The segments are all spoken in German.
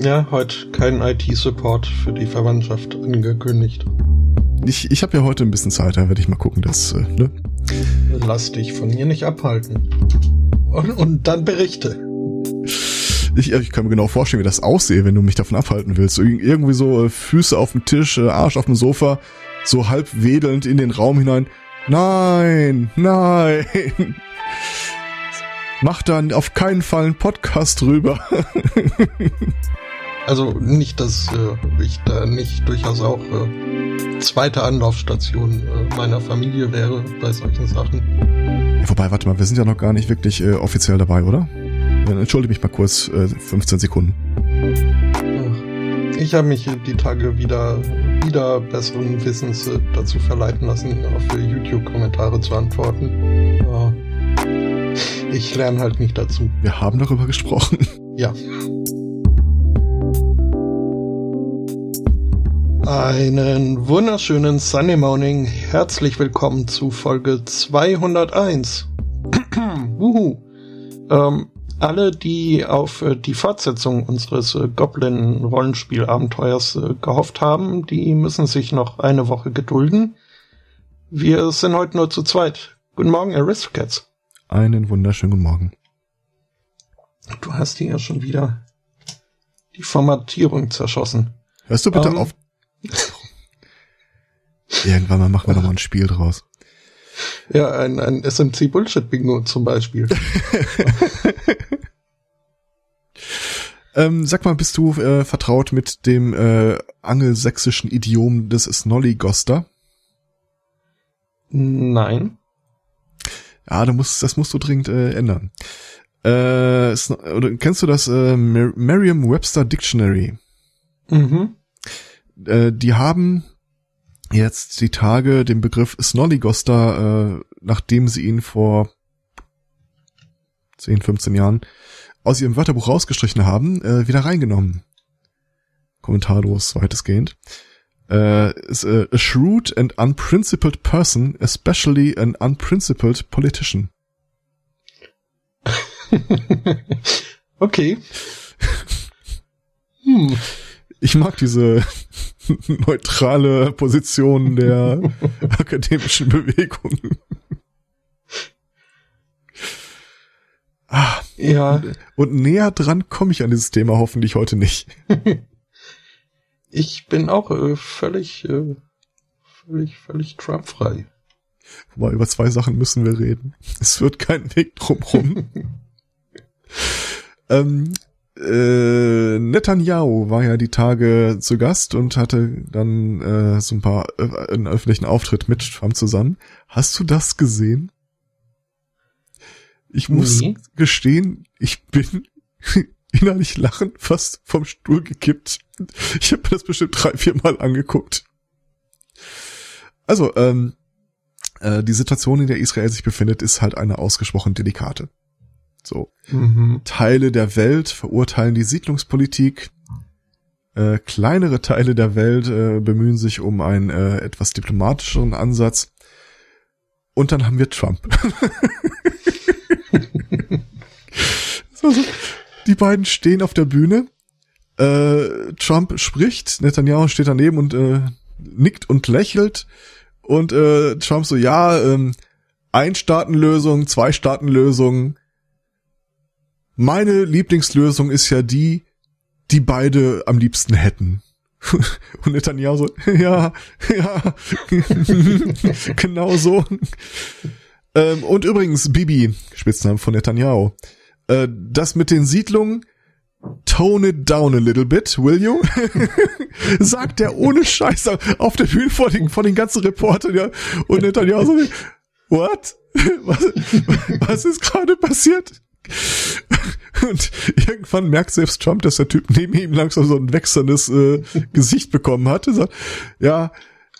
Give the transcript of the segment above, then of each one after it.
Ja, heute kein IT-Support für die Verwandtschaft angekündigt. Ich, ich habe ja heute ein bisschen Zeit, da werde ich mal gucken, dass, äh, ne? Lass dich von mir nicht abhalten. Und, und dann berichte. Ich, ich kann mir genau vorstellen, wie das aussehe, wenn du mich davon abhalten willst. irgendwie so äh, Füße auf dem Tisch, äh, Arsch auf dem Sofa, so halb wedelnd in den Raum hinein. Nein, nein. Mach dann auf keinen Fall einen Podcast drüber. also nicht, dass äh, ich da nicht durchaus auch äh, zweite Anlaufstation äh, meiner Familie wäre bei solchen Sachen. Ja, wobei, warte mal, wir sind ja noch gar nicht wirklich äh, offiziell dabei, oder? Dann entschuldige mich mal kurz, äh, 15 Sekunden. Ich habe mich die Tage wieder, wieder besseren Wissens äh, dazu verleiten lassen, auf YouTube-Kommentare zu antworten. Ich lerne halt nicht dazu. Wir haben darüber gesprochen. Ja. Einen wunderschönen Sunday Morning. Herzlich willkommen zu Folge 201. Wuhu. Ähm, alle, die auf äh, die Fortsetzung unseres äh, Goblin-Rollenspiel-Abenteuers äh, gehofft haben, die müssen sich noch eine Woche gedulden. Wir sind heute nur zu zweit. Guten Morgen, Aristocats. Einen wunderschönen guten Morgen. Du hast hier ja schon wieder die Formatierung zerschossen. Hörst du bitte um, ähm. auf? Irgendwann mal machen wir doch mal ein Spiel draus. Ja, ein, ein SMC Bullshit Bingo zum Beispiel. ähm, sag mal, bist du äh, vertraut mit dem äh, angelsächsischen Idiom des Snollygoster? Nein. Ja, du musst, das musst du dringend äh, ändern. Äh, oder kennst du das äh, Merriam-Webster Dictionary? Mhm. Äh, die haben jetzt die Tage den Begriff Snollygoster, äh, nachdem sie ihn vor 10, 15 Jahren aus ihrem Wörterbuch rausgestrichen haben, äh, wieder reingenommen. Kommentarlos weitestgehend. Uh, is a, a shrewd and unprincipled person, especially an unprincipled politician. okay. Hm. Ich mag diese neutrale Position der akademischen Bewegung. Ah, ja. Und näher dran komme ich an dieses Thema hoffentlich heute nicht. Ich bin auch äh, völlig, äh, völlig, völlig Trump-frei. Wobei, über zwei Sachen müssen wir reden. Es wird kein Weg drumrum. ähm, äh, Netanyahu war ja die Tage zu Gast und hatte dann äh, so ein paar äh, einen öffentlichen Auftritt mit Trump zusammen. Hast du das gesehen? Ich muss nee. gestehen, ich bin innerlich lachen, fast vom Stuhl gekippt. Ich habe mir das bestimmt drei, vier Mal angeguckt. Also, ähm, äh, die Situation, in der Israel sich befindet, ist halt eine ausgesprochen delikate. So. Mhm. Teile der Welt verurteilen die Siedlungspolitik. Äh, kleinere Teile der Welt äh, bemühen sich um einen äh, etwas diplomatischeren Ansatz. Und dann haben wir Trump. so, so. Die beiden stehen auf der Bühne. Äh, Trump spricht, Netanyahu steht daneben und äh, nickt und lächelt. Und äh, Trump so, ja, ähm, Ein-Staaten-Lösung, Zwei-Staaten-Lösung. Meine Lieblingslösung ist ja die, die beide am liebsten hätten. Und Netanyahu so, ja, ja, genau so. Ähm, und übrigens, Bibi, Spitznamen von Netanyahu, äh, das mit den Siedlungen, tone it down a little bit, will you? Sagt der ohne Scheiß auf der Bühne vor den, vor den ganzen Reportern, ja. Und Netanyahu so, what? Was, was ist gerade passiert? Und irgendwann merkt selbst Trump, dass der Typ neben ihm langsam so ein wechselndes äh, Gesicht bekommen hatte. Sagt, ja,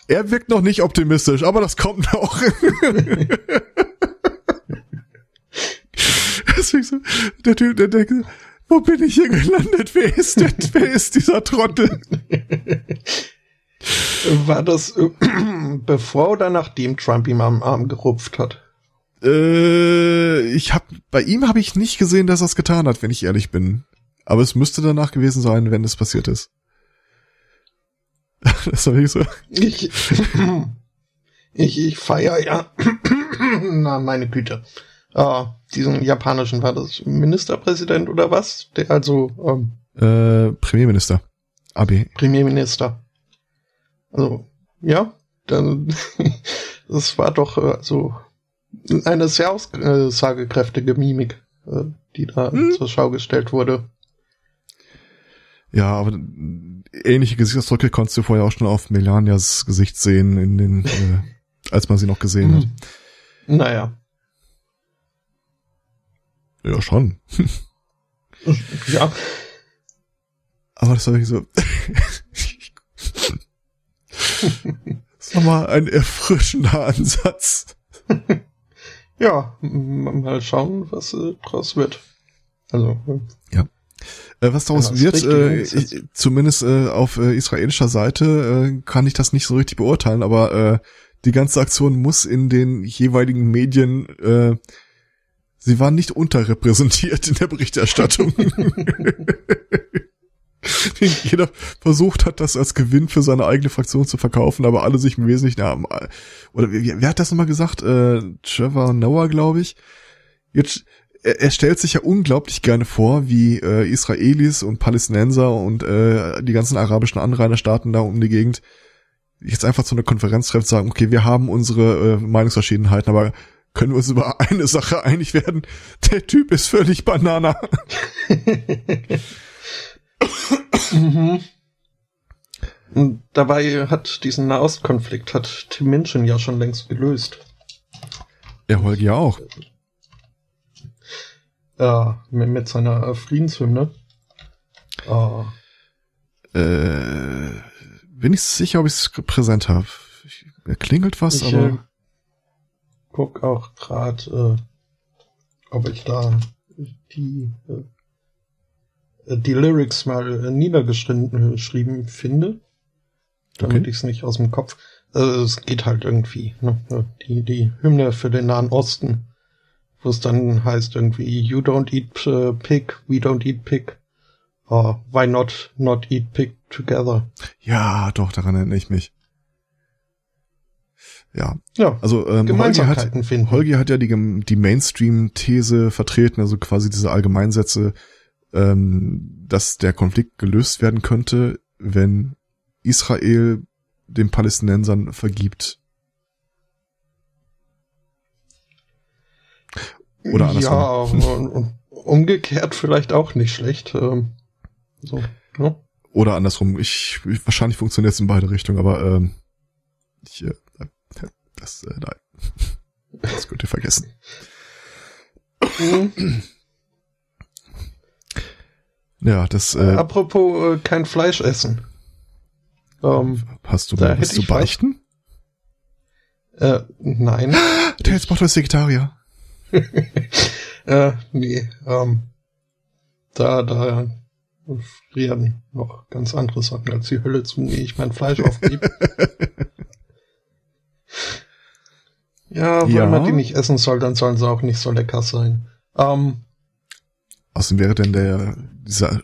er wirkt noch nicht optimistisch, aber das kommt noch. Deswegen so, der Typ, der denkt, wo bin ich hier gelandet? Wer ist der, wer ist dieser Trottel? War das äh, bevor oder nachdem Trump ihm am Arm gerupft hat? Äh, ich hab, bei ihm habe ich nicht gesehen, dass er es getan hat, wenn ich ehrlich bin. Aber es müsste danach gewesen sein, wenn es passiert ist. das war wirklich so. Ich, ich, ich feier ja, na, meine Güte, äh, diesen japanischen, war das Ministerpräsident oder was? Der also, ähm, Äh, Premierminister. AB. Premierminister. Also, ja, dann, das war doch äh, so eine sehr aussagekräftige Mimik, äh, die da Hm. zur Schau gestellt wurde. Ja, aber ähnliche Gesichtsausdrücke konntest du vorher auch schon auf Melanias Gesicht sehen, in den, äh, als man sie noch gesehen hat. Naja, Ja, schon. ja, Aber das war wirklich so. das ist nochmal ein erfrischender Ansatz. ja, mal schauen, was äh, draus wird. Also, äh, Äh, was daraus Ja, das wird, äh, ich, zumindest äh, auf äh, israelischer Seite äh, kann ich das nicht so richtig beurteilen, aber äh, die ganze Aktion muss in den jeweiligen Medien, äh, sie waren nicht unterrepräsentiert in der Berichterstattung. Jeder versucht hat, das als Gewinn für seine eigene Fraktion zu verkaufen, aber alle sich im Wesentlichen haben. Oder wer, wer hat das nochmal gesagt? Äh, Trevor Noah, glaube ich. Jetzt, er, er stellt sich ja unglaublich gerne vor, wie äh, Israelis und Palästinenser und äh, die ganzen arabischen Anrainerstaaten da um die Gegend jetzt einfach zu einer Konferenz trifft, sagen, okay, wir haben unsere äh, Meinungsverschiedenheiten, aber können wir uns über eine Sache einig werden? Der Typ ist völlig Banana. Mhm. Und dabei hat diesen Nahostkonflikt hat Tim Minchin ja schon längst gelöst. Der Holgi ja auch. Äh, mit, mit seiner äh, Friedenshymne. Äh, Äh, bin ich sicher, ob ich es präsent habe. Er klingelt was, ich äh, aber guck auch grad, äh, ob ich da die äh, die Lyrics mal äh, niedergeschrieben geschrieben finde, damit Okay. ich es nicht aus dem Kopf. Äh, es geht halt irgendwie, ne? Die die Hymne für den Nahen Osten, wo es dann heißt irgendwie You don't eat äh, pig, we don't eat pig. Uh, why not not eat pig together? ja, doch, daran erinnere ich mich. Ja, Ja, also ähm, Holgi hat, finden. Holgi hat ja die, die Mainstream-These vertreten, also quasi diese Allgemeinsätze, ähm, dass der Konflikt gelöst werden könnte, wenn Israel den Palästinensern vergibt. Oder andersrum. Ja, und, und umgekehrt vielleicht auch nicht schlecht. Ähm, so, ne? Oder andersrum. Ich, ich wahrscheinlich funktioniert es in beide Richtungen, aber ähm, ich, äh, das, äh, nein. Das könnt ihr vergessen. Ja, das Äh, Apropos äh, kein Fleisch essen. Ähm, hast du da ich was. beichten? äh, nein. Tails Bottle ist Vegetarier. äh, nee. Ähm, da, da frieren noch ganz andere Sachen als die Hölle zu, ehe ich mein Fleisch aufgebe. ja, wenn Ja. man die nicht essen soll, dann sollen sie auch nicht so lecker sein. Ähm, Außerdem wäre denn der dieser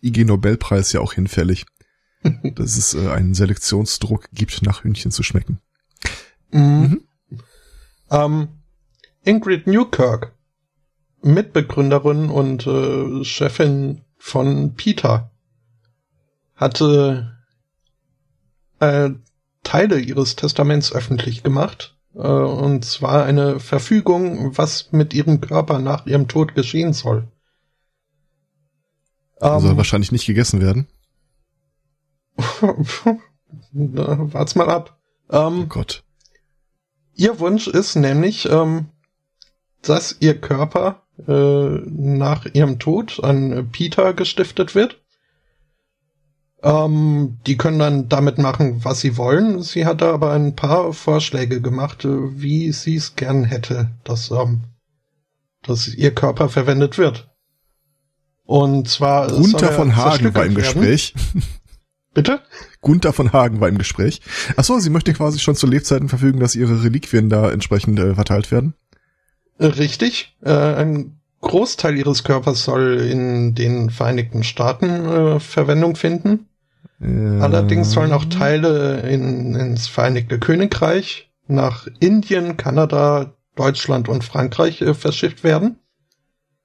IG Nobelpreis ja auch hinfällig, dass es äh, einen Selektionsdruck gibt, nach Hühnchen zu schmecken. Mhm. Ähm, Ingrid Newkirk, Mitbegründerin und äh, Chefin von Peter, hatte äh, Teile ihres Testaments öffentlich gemacht. Äh, und zwar eine Verfügung, was mit ihrem Körper nach ihrem Tod geschehen soll. Soll Ähm, wahrscheinlich nicht gegessen werden. Na, wart's mal ab. Ähm, Oh Gott. Ihr Wunsch ist nämlich, ähm, dass ihr Körper äh, nach ihrem Tod an Peter gestiftet wird. Ähm, die können dann damit machen, was sie wollen. Sie hat da aber ein paar Vorschläge gemacht, äh, wie sie es gern hätte, dass, ähm, dass ihr Körper verwendet wird. Und zwar Gunther er von Hagen war im. Gespräch. Bitte? Gunther von Hagen war im Gespräch. Ach so, sie möchte quasi schon zu Lebzeiten verfügen, dass ihre Reliquien da entsprechend äh, verteilt werden. Richtig. Äh, ein Großteil ihres Körpers soll in den Vereinigten Staaten äh, Verwendung finden. Allerdings sollen auch Teile in, ins Vereinigte Königreich, nach Indien, Kanada, Deutschland und Frankreich äh, verschifft werden.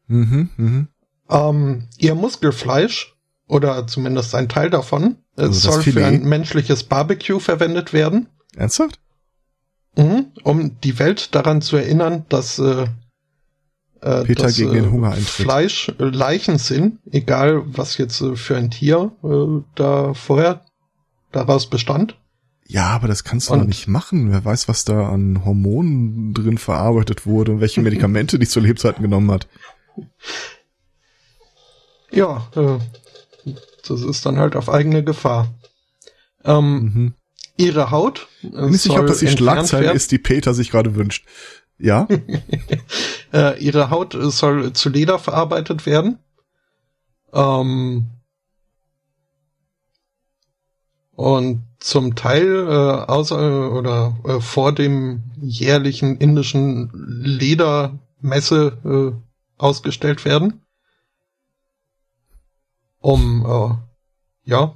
Mhm, mhm. Ähm, ihr Muskelfleisch, oder zumindest ein Teil davon, Also soll für ein menschliches Barbecue verwendet werden, Ernsthaft? mhm, um die Welt daran zu erinnern, dass äh, äh, Peter dass, gegen den Hunger eintritt. Fleisch äh, Leichen sind, egal was jetzt äh, für ein Tier äh, da vorher daraus bestand. Ja, aber das kannst du Und- doch nicht machen. Wer weiß, was da an Hormonen drin verarbeitet wurde und welche Medikamente die zu Lebzeiten genommen hat. Ja, äh, das ist dann halt auf eigene Gefahr. Ähm, Mhm. Ihre Haut äh, Bin nicht sicher, ob das die Schlagzeile werden. ist, die Peter sich gerade wünscht. Ja? Äh, ihre Haut äh, soll zu Leder verarbeitet werden. Ähm, und zum Teil äh, außer oder äh, vor dem jährlichen indischen Ledermesse äh, ausgestellt werden. Um äh, ja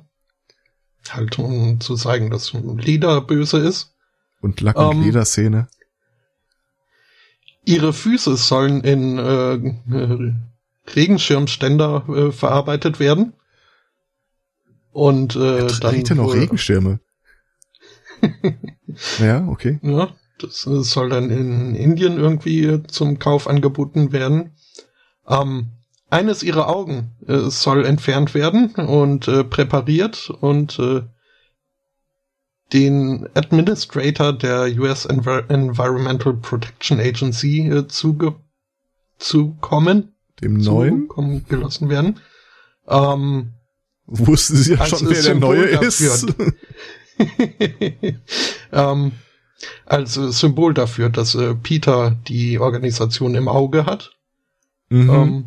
halt um zu zeigen, dass Leder böse ist. Und Lack- und Ähm, Lederszene. Ihre Füße sollen in äh, äh, Regenschirmständer äh, verarbeitet werden. Und äh, dann Trägt er noch Regenschirme? ja, okay. Ja, das äh, soll dann in Indien irgendwie äh, zum Kauf angeboten werden. Ähm, eines ihrer Augen äh, soll entfernt werden und äh, präpariert und äh, den Administrator der US Envi Environmental Protection Agency äh, zuge zukommen, Dem neuen zukommen gelassen werden. Ähm, wussten sie ja schon, wer der neue dafür. ist. ähm, als Symbol dafür, dass äh, Peter die Organisation im Auge hat. mhm. Ähm,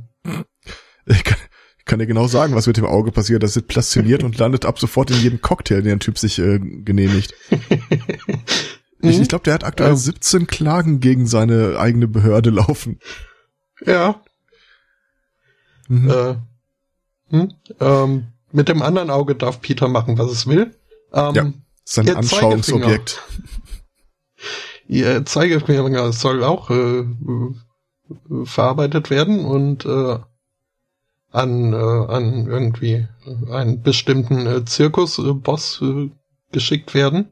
kann, ich kann dir genau sagen, was mit dem Auge passiert. Das wird plastiniert und landet ab sofort in jedem Cocktail, den der Typ sich äh, genehmigt. Ich, mhm. ich glaube, der hat aktuell Ja. 17 Klagen gegen seine eigene Behörde laufen. ja, Mhm. äh, hm, ähm, mit dem anderen Auge darf Peter machen, was es will. Ähm, Ja. Sein Anschauungsobjekt. Ihr Zeigefinger soll auch äh, verarbeitet werden und äh, an, äh, an irgendwie einen bestimmten äh, Zirkusboss äh, geschickt werden.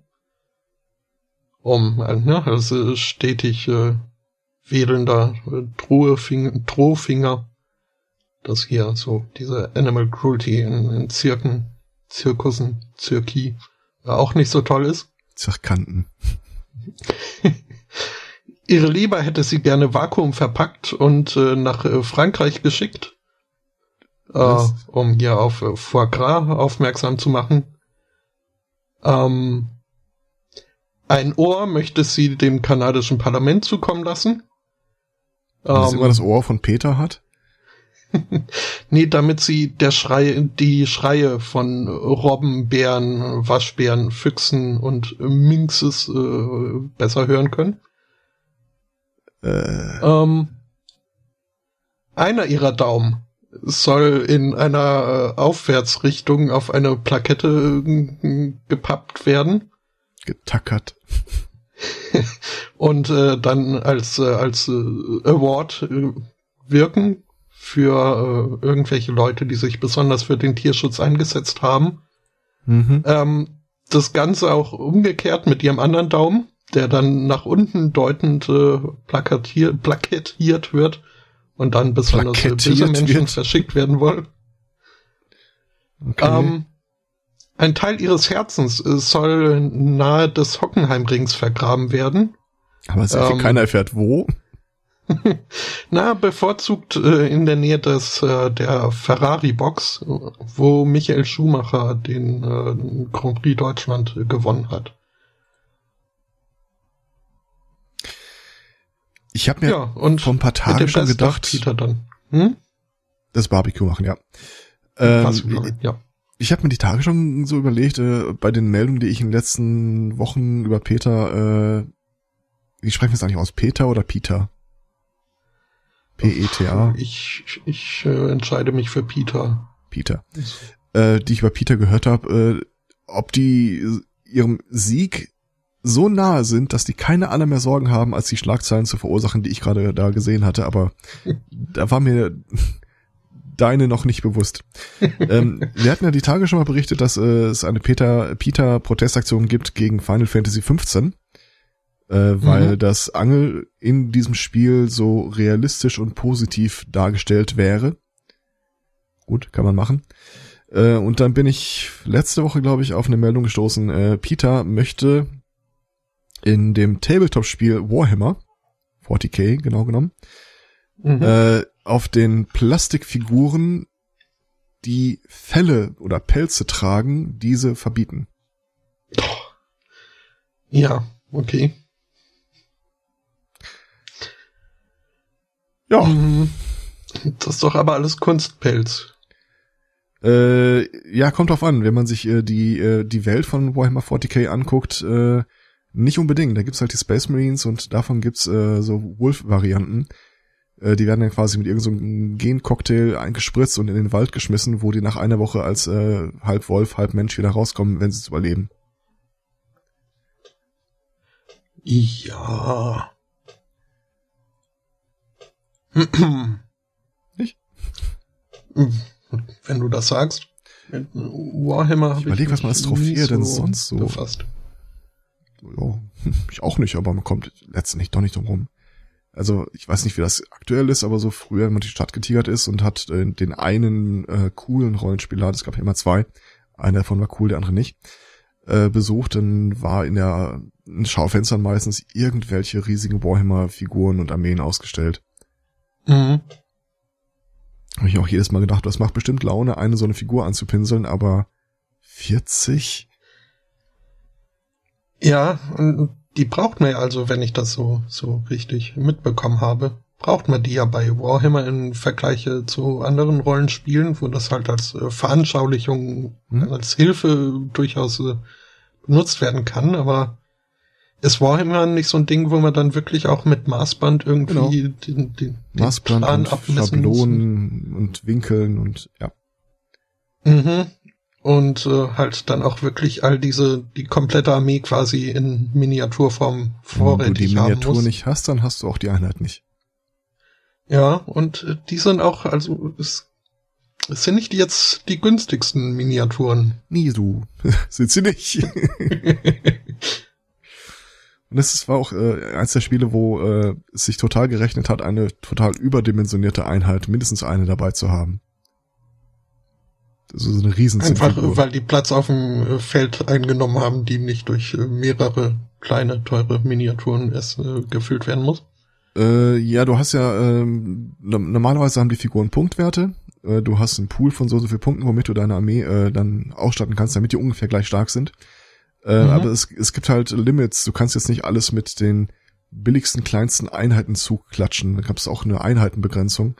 Um, äh, ne, also stetig äh, wedelnder äh, Drohfing- Drohfinger, das hier so diese Animal Cruelty in, in Zirken, Zirkussen, Zirki äh, auch nicht so toll ist. Zerkanten. Ihre Leber hätte sie gerne vakuum verpackt und äh, nach äh, Frankreich geschickt, äh, um hier auf äh, Foie Gras aufmerksam zu machen. Ähm, ein Ohr möchte sie dem kanadischen Parlament zukommen lassen. Das Ähm, immer das Ohr von Peter hat. nee, damit sie der Schrei, die Schreie von Robben, Bären, Waschbären, Füchsen und Minxes äh, besser hören können. Äh, Ähm, einer ihrer Daumen soll in einer äh, Aufwärtsrichtung auf eine Plakette äh, gepappt werden getackert. und äh, dann als, äh, als äh, Award äh, wirken für äh, irgendwelche Leute, die sich besonders für den Tierschutz eingesetzt haben. Mhm. Ähm, das Ganze auch umgekehrt mit ihrem anderen Daumen, der dann nach unten deutend plakatiert, plakettiert wird und dann besonders für böse Plakettiert Menschen wird. verschickt werden wollen. Okay. Ähm, ein Teil ihres Herzens äh, soll nahe des Hockenheimrings vergraben werden. Aber es ähm, keiner erfährt wo. Na, bevorzugt äh, in der Nähe des äh, der Ferrari-Box, äh, wo Michael Schumacher den äh, Grand Prix Deutschland äh, gewonnen hat. Ich habe mir Ja, und vor ein paar Tagen schon gedacht, Peter dann. Hm? das Barbecue machen, ja. Ähm, ja. ich habe mir die Tage schon so überlegt, äh, bei den Meldungen, die ich in den letzten Wochen über Peter, äh, wie sprechen wir es eigentlich aus? Peter oder Peter? P-E-T-A. Ich, ich äh, entscheide mich für Peter. Peter. Äh, die ich bei Peter gehört habe, äh, ob die ihrem Sieg so nahe sind, dass die keine anderen mehr Sorgen haben, als die Schlagzeilen zu verursachen, die ich gerade da gesehen hatte, aber da war mir deine noch nicht bewusst. ähm, wir hatten ja die Tage schon mal berichtet, dass äh, es eine Peter, Peter Protestaktion gibt gegen Final Fantasy 15, äh, weil mhm. das Angel in diesem Spiel so realistisch und positiv dargestellt wäre. Gut, kann man machen. Äh, und dann bin ich letzte Woche, glaube ich, auf eine Meldung gestoßen. Äh, Peter möchte in dem Tabletop-Spiel Warhammer, 40k genau genommen, mhm. äh, auf den Plastikfiguren, die Felle oder Pelze tragen, diese verbieten. Ja, okay. Ja. Mhm. Das ist doch aber alles Kunstpelz. Äh, ja, kommt drauf an. Wenn man sich äh, die, äh, die Welt von Warhammer 40k anguckt, äh, nicht unbedingt. Da gibt's halt die Space Marines und davon gibt's äh, so Wolf-Varianten. Äh, die werden dann quasi mit irgendeinem so Gencocktail eingespritzt und in den Wald geschmissen, wo die nach einer Woche als äh, halb Wolf, halb Mensch wieder rauskommen, wenn sie es überleben. Ja. Nicht? Wenn du das sagst. Warhammer ich überlege, was man als Trophäe denn sonst so befasst. Ja, ich auch nicht, aber man kommt letztendlich doch nicht drum rum also ich weiß nicht, wie das aktuell ist, aber so früher, wenn man die Stadt getigert ist und hat äh, den einen äh, coolen Rollenspieler, es gab ja immer zwei, einer davon war cool, der andere nicht, äh, besucht, dann war in der in Schaufenstern meistens irgendwelche riesigen Warhammer-Figuren und Armeen ausgestellt. Mhm. Habe ich auch jedes Mal gedacht, das macht bestimmt Laune, eine so eine Figur anzupinseln, aber 40? Ja, und die braucht man ja also, wenn ich das so, so richtig mitbekommen habe, braucht man die ja bei Warhammer im Vergleich zu anderen Rollenspielen, wo das halt als äh, Veranschaulichung, mhm. als Hilfe durchaus äh, benutzt werden kann, aber ist Warhammer nicht so ein Ding, wo man dann wirklich auch mit Maßband irgendwie genau. den, den, den Maßband Plan und abmessen Schablonen und Winkeln und ja. Mhm und äh, halt dann auch wirklich all diese, die komplette Armee quasi in Miniaturform vorrätig Wenn du die Miniatur nicht hast, dann hast du auch die Einheit nicht. Ja, und äh, die sind auch, also es, es sind nicht jetzt die günstigsten Miniaturen. Nie du. sind sie nicht. Und das war auch äh, eins der Spiele, wo äh, es sich total gerechnet hat, eine total überdimensionierte Einheit, mindestens eine dabei zu haben. So eine riesen Einfach, weil die Platz auf dem äh, Feld eingenommen haben, die nicht durch äh, mehrere kleine, teure Miniaturen erst äh, gefüllt werden muss. Äh, ja, du hast ja, ähm, normalerweise haben die Figuren Punktwerte. Äh, du hast einen Pool von so so viel Punkten, womit du deine Armee äh, dann ausstatten kannst, damit die ungefähr gleich stark sind. Äh, mhm. Aber es, es gibt halt Limits. Du kannst jetzt nicht alles mit den billigsten, kleinsten Einheiten zuklatschen. Da gab es auch eine Einheitenbegrenzung.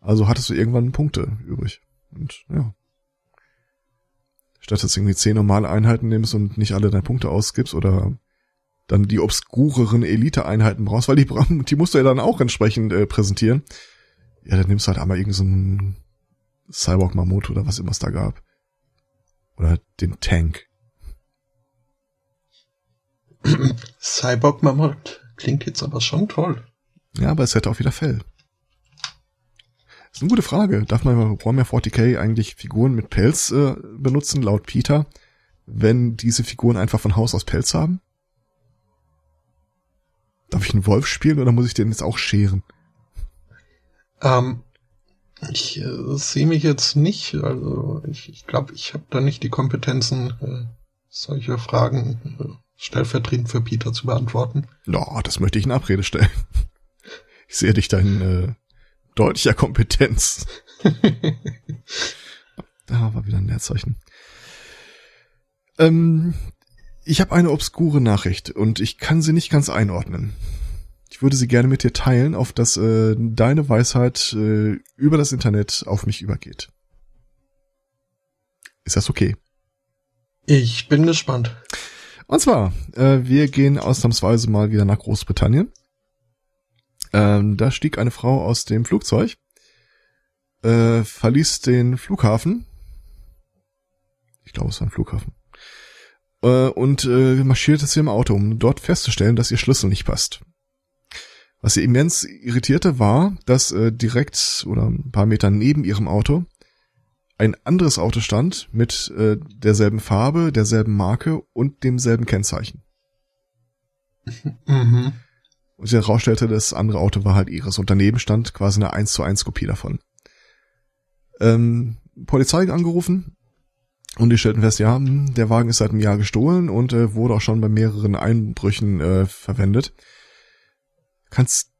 Also hattest du irgendwann Punkte übrig. Und ja statt dass du irgendwie zehn normale Einheiten nimmst und nicht alle deine Punkte ausgibst oder dann die obskureren Elite-Einheiten brauchst, weil die, die musst du ja dann auch entsprechend äh, präsentieren. Ja, dann nimmst du halt einmal irgendeinen so Cyborg-Mammut oder was immer es da gab. Oder den Tank. Cyborg-Mammut klingt jetzt aber schon toll. Ja, aber es hätte auch wieder Fell. Das ist eine gute Frage. Darf man bei Warhammer 40k eigentlich Figuren mit Pelz äh, benutzen, laut Peter, wenn diese Figuren einfach von Haus aus Pelz haben? Darf ich einen Wolf spielen oder muss ich den jetzt auch scheren? Ähm, ich äh, sehe mich jetzt nicht, also ich ich, glaube, ich habe da nicht die Kompetenzen, äh, solche Fragen äh, stellvertretend für Peter zu beantworten. Ja, das möchte ich in Abrede stellen. Ich sehe dich da in äh, deutlicher Kompetenz. da war wieder ein Leerzeichen. Ähm, ich habe eine obskure Nachricht und ich kann sie nicht ganz einordnen. Ich würde sie gerne mit dir teilen, auf dass äh, deine Weisheit äh, über das Internet auf mich übergeht. Ist das okay? Ich bin gespannt. Und zwar, äh, wir gehen ausnahmsweise mal wieder nach Großbritannien Ähm, da stieg eine Frau aus dem Flugzeug, äh, verließ den Flughafen. Ich glaube, es war ein Flughafen. Äh, und äh, marschierte zu ihrem Auto, um dort festzustellen, dass ihr Schlüssel nicht passt. Was sie immens irritierte, war, dass äh, direkt oder ein paar Meter neben ihrem Auto ein anderes Auto stand mit äh, derselben Farbe, derselben Marke und demselben Kennzeichen. Mhm. Und sie herausstellte, das andere Auto war halt ihres. Und daneben stand quasi eine 1 zu 1 Kopie davon. Ähm, Polizei angerufen und die stellten fest, ja, der Wagen ist seit einem Jahr gestohlen und äh, wurde auch schon bei mehreren Einbrüchen äh, verwendet. Kannst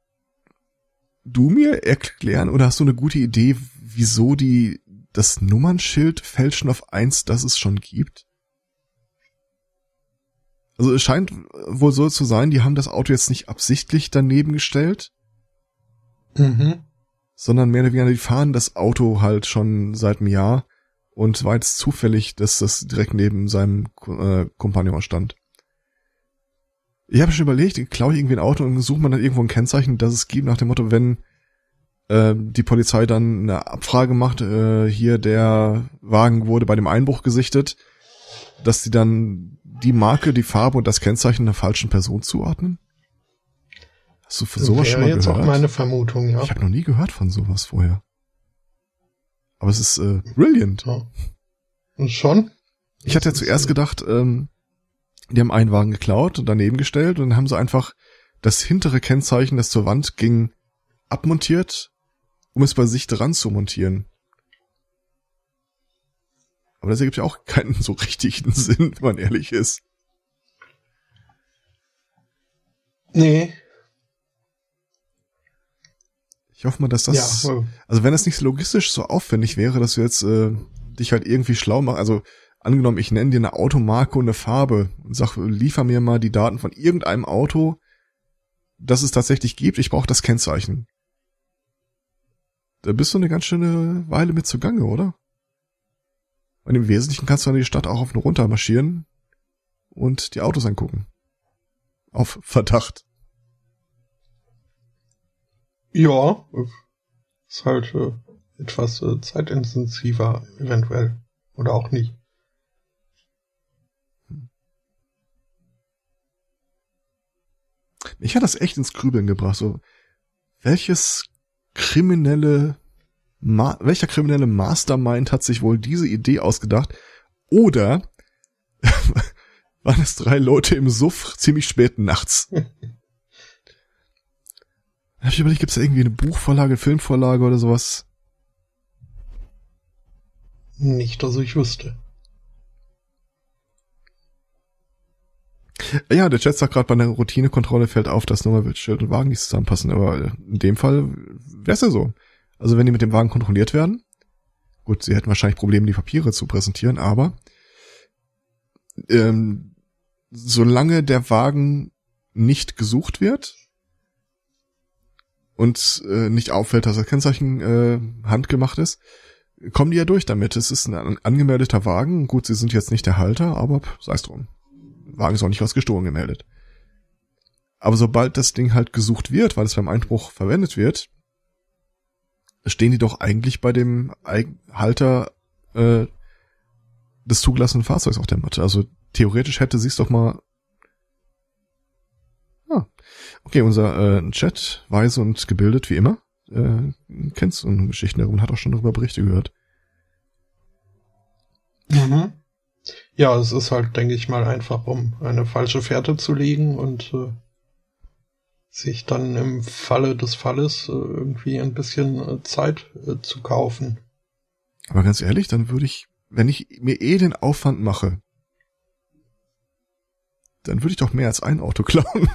du mir erklären oder hast du eine gute Idee, wieso die das Nummernschild fälschen auf eins, das es schon gibt? Also es scheint wohl so zu sein, die haben das Auto jetzt nicht absichtlich daneben gestellt, mhm. sondern mehr oder weniger, die fahren das Auto halt schon seit einem Jahr und war jetzt zufällig, dass das direkt neben seinem äh, Kompagnon stand. Ich habe schon überlegt, klaue ich irgendwie ein Auto und suche man dann irgendwo ein Kennzeichen, das es gibt, nach dem Motto, wenn äh, die Polizei dann eine Abfrage macht, äh, hier der Wagen wurde bei dem Einbruch gesichtet, dass sie dann die Marke, die Farbe und das Kennzeichen einer falschen Person zuordnen? Hast du für sowas Wäre schon mal jetzt gehört? auch meine Vermutung, ja. Ich habe noch nie gehört von sowas vorher. Aber es ist äh, brilliant. Ja. Und schon? Ich hatte ja zuerst gedacht, ähm, die haben einen Wagen geklaut und daneben gestellt und dann haben sie einfach das hintere Kennzeichen, das zur Wand ging, abmontiert, um es bei sich dran zu montieren. Aber das ergibt ja auch keinen so richtigen Sinn, wenn man ehrlich ist. Nee. Ich hoffe mal, dass das, ja, also wenn das nicht logistisch so aufwendig wäre, dass du jetzt äh, dich halt irgendwie schlau machst, also angenommen, ich nenne dir eine Automarke und eine Farbe und sag, liefer mir mal die Daten von irgendeinem Auto, das es tatsächlich gibt, ich brauche das Kennzeichen. Da bist du eine ganz schöne Weile mit zugange, oder? Und im Wesentlichen kannst du in die Stadt auch auf eine runter marschieren und die Autos angucken. Auf Verdacht. Ja, ist halt äh, etwas äh, zeitintensiver eventuell. Oder auch nicht. Mich hat das echt ins Grübeln gebracht. So, welches kriminelle Ma welcher kriminelle Mastermind hat sich wohl diese Idee ausgedacht? Oder waren es drei Leute im Suff ziemlich spät nachts? Hab ich überlegt, gibt es irgendwie eine Buchvorlage, Filmvorlage oder sowas? Nicht, dass ich wüsste. Ja, der Chat sagt gerade, bei einer Routinekontrolle fällt auf, dass Nummernschild und Wagen nicht zusammenpassen, aber in dem Fall wär's ja so. Also wenn die mit dem Wagen kontrolliert werden, gut, sie hätten wahrscheinlich Probleme, die Papiere zu präsentieren, aber ähm, solange der Wagen nicht gesucht wird und äh, nicht auffällt, dass das Kennzeichen äh, handgemacht ist, kommen die ja durch damit. Es ist ein angemeldeter Wagen. Gut, sie sind jetzt nicht der Halter, aber sei es drum. Wagen ist auch nicht aus gestohlen gemeldet. Aber sobald das Ding halt gesucht wird, weil es beim Einbruch verwendet wird, stehen die doch eigentlich bei dem Halter äh, des zugelassenen Fahrzeugs auf der Matte. Also theoretisch hätte sie es doch mal. Ah. Okay, unser äh, Chat, weise und gebildet wie immer, äh, kennt so Geschichten herum, hat auch schon darüber Berichte gehört. Mhm. Ja, es ist halt, denke ich mal, einfach, um eine falsche Fährte zu legen und äh, sich dann im Falle des Falles äh, irgendwie ein bisschen äh, Zeit äh, zu kaufen. Aber ganz ehrlich, dann würde ich, wenn ich mir eh den Aufwand mache, dann würde ich doch mehr als ein Auto klauen.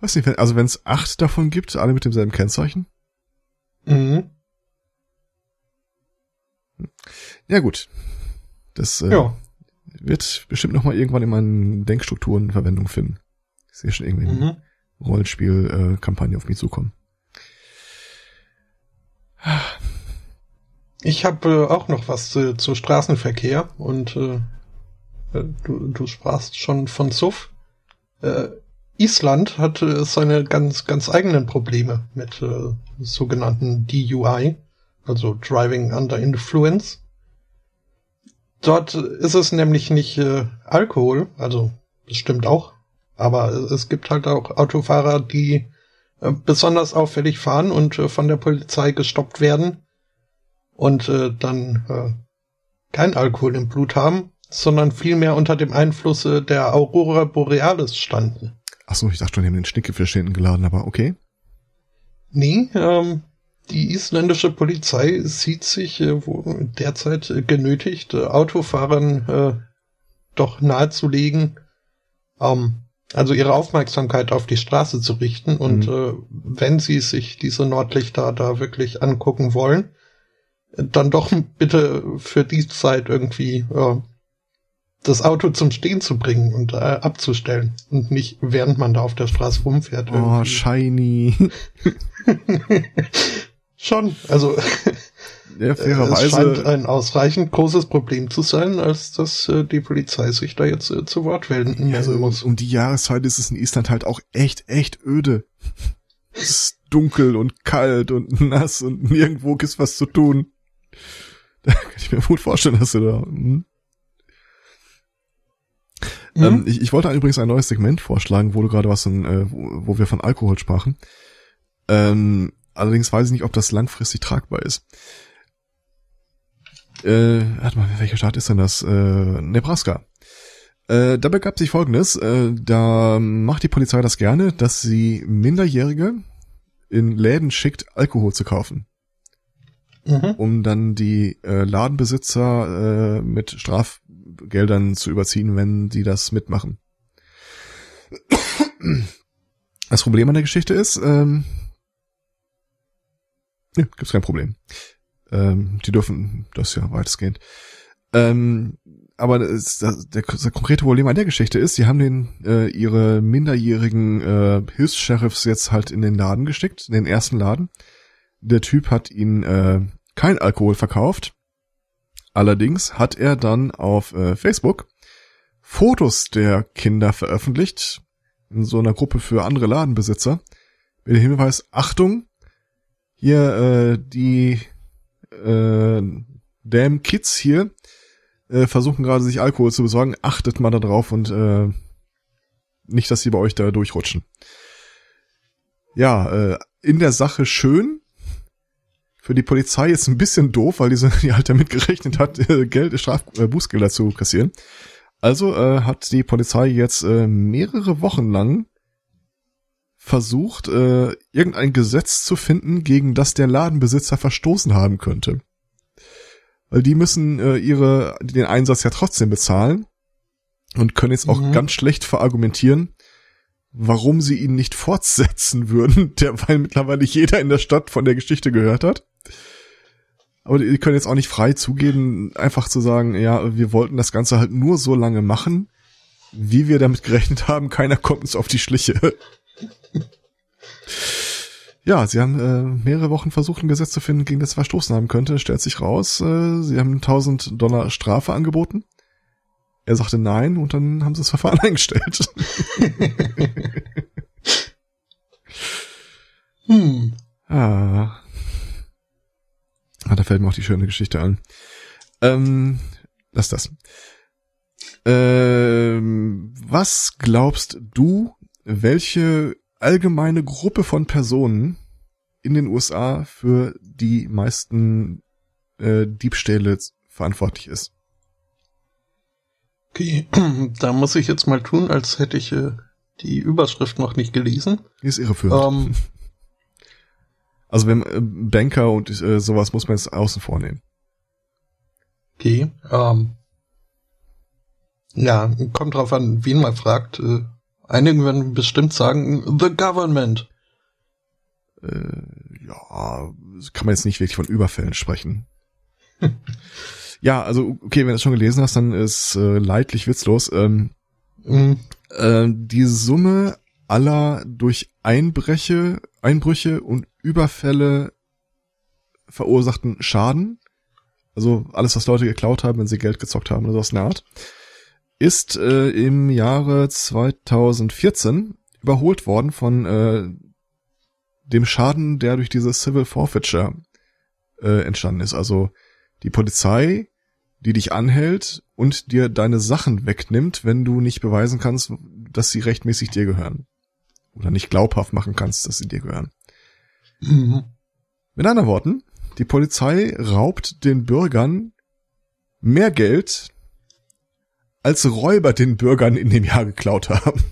Weiß nicht, also wenn es acht davon gibt, alle mit demselben Kennzeichen. Mhm. Ja gut. Das äh, ja. wird bestimmt noch mal irgendwann in meinen Denkstrukturen Verwendung finden. Ich sehe schon irgendwie mhm. Rollenspiel-Kampagne äh, auf mich zukommen. Ich habe äh, auch noch was äh, zu Straßenverkehr und äh, äh, du, du sprachst schon von Suff. Äh, Island hat äh, seine ganz, ganz eigenen Probleme mit äh, sogenannten DUI, also Driving Under Influence. Dort ist es nämlich nicht äh, Alkohol, also bestimmt auch, aber es gibt halt auch Autofahrer, die äh, besonders auffällig fahren und äh, von der Polizei gestoppt werden und äh, dann kein Alkohol im Blut haben, sondern vielmehr unter dem Einflusse der Aurora Borealis standen. Ach so, ich dachte schon, die haben den Schnickefisch hinten geladen, aber okay. Nee, ähm, die isländische Polizei sieht sich derzeit genötigt, Autofahrern doch nahezulegen, ähm, also ihre Aufmerksamkeit auf die Straße zu richten und mhm. äh, wenn sie sich diese Nordlichter da wirklich angucken wollen, dann doch bitte für die Zeit irgendwie äh, das Auto zum Stehen zu bringen und äh, abzustellen und nicht während man da auf der Straße rumfährt. Oh, shiny. Schon, also ja, fairerweise. es scheint ein ausreichend großes Problem zu sein, als dass äh, die Polizei sich da jetzt äh, zu Wort melden ja, also muss. Um die Jahreszeit ist es in Island halt auch echt, echt öde. Es ist dunkel und kalt und nass und nirgendwo ist was zu tun. Da kann ich mir gut vorstellen, dass du da... Hm? Mhm. Ähm, ich, ich wollte übrigens ein neues Segment vorschlagen, wo du gerade was, in, äh, wo, wo wir von Alkohol sprachen. Ähm, allerdings weiß ich nicht, ob das langfristig tragbar ist. Äh, warte mal, welcher Staat ist denn das? Äh, Nebraska. Äh, dabei gab sich folgendes, äh, da macht die Polizei das gerne, dass sie Minderjährige in Läden schickt, Alkohol zu kaufen. Mhm. Um dann die äh, Ladenbesitzer äh, mit Straf Geldern zu überziehen, wenn die das mitmachen. Das Problem an der Geschichte ist, ähm, ja, gibt's kein Problem. Ähm, die dürfen das ja weitestgehend. Ähm, aber das, das, der, das konkrete Problem an der Geschichte ist, sie haben den äh, ihre minderjährigen äh, Hilfs-Sheriffs jetzt halt in den Laden gesteckt, in den ersten Laden. Der Typ hat ihnen äh, kein Alkohol verkauft, Allerdings hat er dann auf äh, Facebook Fotos der Kinder veröffentlicht in so einer Gruppe für andere Ladenbesitzer mit dem Hinweis, Achtung, hier äh, die äh, damn Kids hier äh, versuchen gerade sich Alkohol zu besorgen, achtet mal da drauf und äh, nicht, dass sie bei euch da durchrutschen. Ja, äh, in der Sache schön, für die Polizei ist ein bisschen doof, weil die, so, die halt damit gerechnet hat, äh, Geld, Straf, äh, Bußgelder zu kassieren. Also äh, hat die Polizei jetzt äh, mehrere Wochen lang versucht, äh, irgendein Gesetz zu finden, gegen das der Ladenbesitzer verstoßen haben könnte. Weil die müssen äh, ihre den Einsatz ja trotzdem bezahlen und können jetzt auch mhm. ganz schlecht verargumentieren, warum sie ihn nicht fortsetzen würden, der, weil mittlerweile jeder in der Stadt von der Geschichte gehört hat. Aber die können jetzt auch nicht frei zugeben, einfach zu sagen, ja, wir wollten das Ganze halt nur so lange machen, wie wir damit gerechnet haben, keiner kommt uns auf die Schliche. Ja, sie haben äh, mehrere Wochen versucht, ein Gesetz zu finden, gegen das verstoßen haben könnte. Stellt sich raus, äh, sie haben 1000 Dollar Strafe angeboten. Er sagte nein und dann haben sie das Verfahren eingestellt. hm. Ah. Ah, da fällt mir auch die schöne Geschichte an. Ähm, lass das. Ähm, was glaubst du, welche allgemeine Gruppe von Personen in den USA für die meisten äh, Diebstähle verantwortlich ist? Okay, da muss ich jetzt mal tun, als hätte ich äh, die Überschrift noch nicht gelesen. Ist irreführend. Ähm, also wenn äh, Banker und äh, sowas muss man jetzt außen vor nehmen. Okay. Ähm, ja, kommt drauf an, wen man fragt. Äh, einige werden bestimmt sagen, the government. Äh, ja, kann man jetzt nicht wirklich von Überfällen sprechen. ja, also okay, wenn du es schon gelesen hast, dann ist äh, leidlich witzlos. Ähm, mhm. äh, die Summe aller durch Einbreche, Einbrüche und Überfälle verursachten Schaden, also alles, was Leute geklaut haben, wenn sie Geld gezockt haben oder so aus der Art, ist äh, im Jahre 2014 überholt worden von äh, dem Schaden, der durch diese Civil Forfeiture äh, entstanden ist. Also die Polizei, die dich anhält und dir deine Sachen wegnimmt, wenn du nicht beweisen kannst, dass sie rechtmäßig dir gehören. Oder nicht glaubhaft machen kannst, dass sie dir gehören. Mhm. Mit anderen Worten, die Polizei raubt den Bürgern mehr Geld, als Räuber den Bürgern in dem Jahr geklaut haben.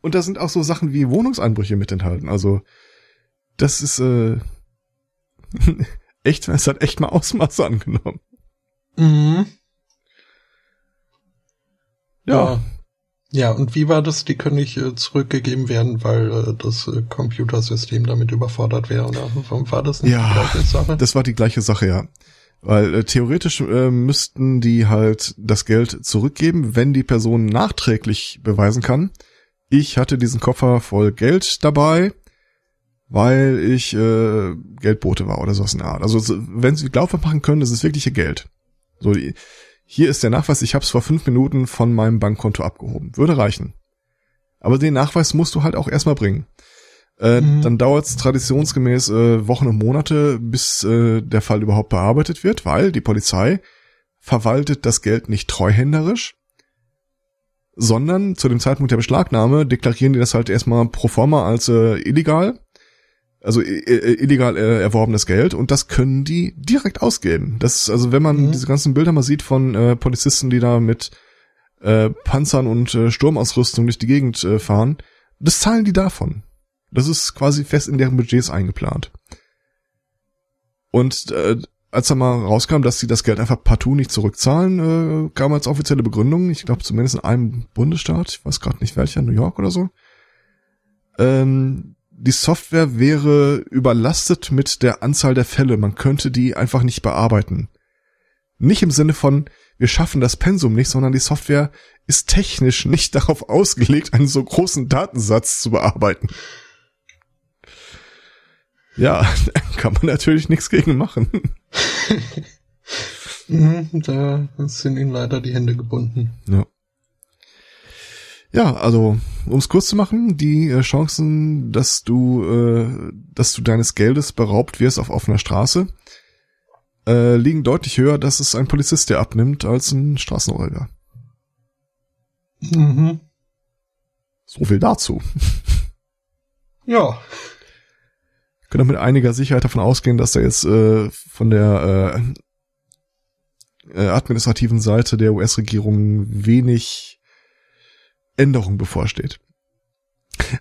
Und da sind auch so Sachen wie Wohnungseinbrüche mit enthalten. Also das ist äh, echt, es hat echt mal Ausmaße angenommen. Mhm. Ja. ja. Ja, und wie war das? Die können nicht äh, zurückgegeben werden, weil äh, das äh, Computersystem damit überfordert wäre, oder war das nicht ja, die gleiche Sache? Das war die gleiche Sache, ja. Weil äh, theoretisch äh, müssten die halt das Geld zurückgeben, wenn die Person nachträglich beweisen kann. Ich hatte diesen Koffer voll Geld dabei, weil ich äh, Geldbote war oder sowas in der Art. Also wenn sie glaubhaft machen können, das ist wirkliche Geld. So, hier ist der Nachweis, ich habe es vor fünf Minuten von meinem Bankkonto abgehoben. Würde reichen. Aber den Nachweis musst du halt auch erstmal bringen. Äh, mhm. Dann dauert es traditionsgemäß äh, Wochen und Monate, bis äh, der Fall überhaupt bearbeitet wird, weil die Polizei verwaltet das Geld nicht treuhänderisch, sondern zu dem Zeitpunkt der Beschlagnahme deklarieren die das halt erstmal pro forma als äh, illegal also illegal äh, erworbenes Geld und das können die direkt ausgeben. Das ist, also wenn man mhm. diese ganzen Bilder mal sieht von äh, Polizisten, die da mit äh, Panzern und äh, Sturmausrüstung durch die Gegend äh, fahren, das zahlen die davon. Das ist quasi fest in deren Budgets eingeplant. Und äh, als da mal rauskam, dass sie das Geld einfach partout nicht zurückzahlen, äh, kam als offizielle Begründung, ich glaube zumindest in einem Bundesstaat, ich weiß gerade nicht welcher, New York oder so, ähm, die Software wäre überlastet mit der Anzahl der Fälle. Man könnte die einfach nicht bearbeiten. Nicht im Sinne von, wir schaffen das Pensum nicht, sondern die Software ist technisch nicht darauf ausgelegt, einen so großen Datensatz zu bearbeiten. Ja, kann man natürlich nichts gegen machen. Mhm, da sind ihnen leider die Hände gebunden. Ja. Ja, also um es kurz zu machen, die äh, Chancen, dass du, äh, dass du deines Geldes beraubt wirst auf offener Straße, äh, liegen deutlich höher, dass es ein Polizist dir abnimmt, als ein Straßenräuber. Mhm. So viel dazu. Ja. Ich kann mit einiger Sicherheit davon ausgehen, dass da jetzt äh, von der äh, äh, administrativen Seite der US-Regierung wenig Änderung bevorsteht.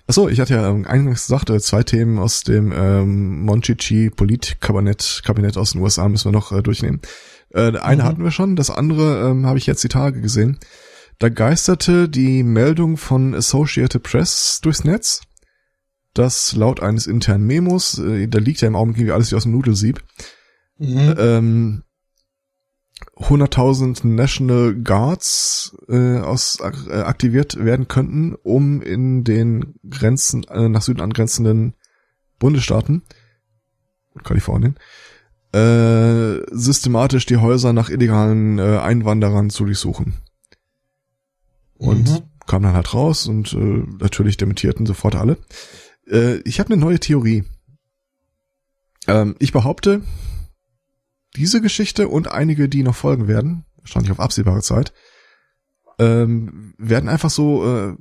Achso, ich hatte ja eingangs gesagt, äh, zwei Themen aus dem ähm, Monchichi Politkabinett Kabinett aus den USA müssen wir noch äh, durchnehmen. Äh, eine mhm. hatten wir schon, das andere ähm, habe ich jetzt die Tage gesehen. Da geisterte die Meldung von Associated Press durchs Netz, dass laut eines internen Memos, äh, da liegt ja im Augenblick wie alles wie aus dem Nudelsieb, mhm. ähm, 100.000 National Guards äh, aus, äh, aktiviert werden könnten, um in den Grenzen äh, nach Süden angrenzenden Bundesstaaten Kalifornien äh, systematisch die Häuser nach illegalen äh, Einwanderern zu durchsuchen. Und mhm. kam dann halt raus und äh, natürlich dementierten sofort alle. Äh, ich habe eine neue Theorie. Ähm, ich behaupte, diese Geschichte und einige, die noch folgen werden, wahrscheinlich auf absehbare Zeit, ähm, werden einfach so äh,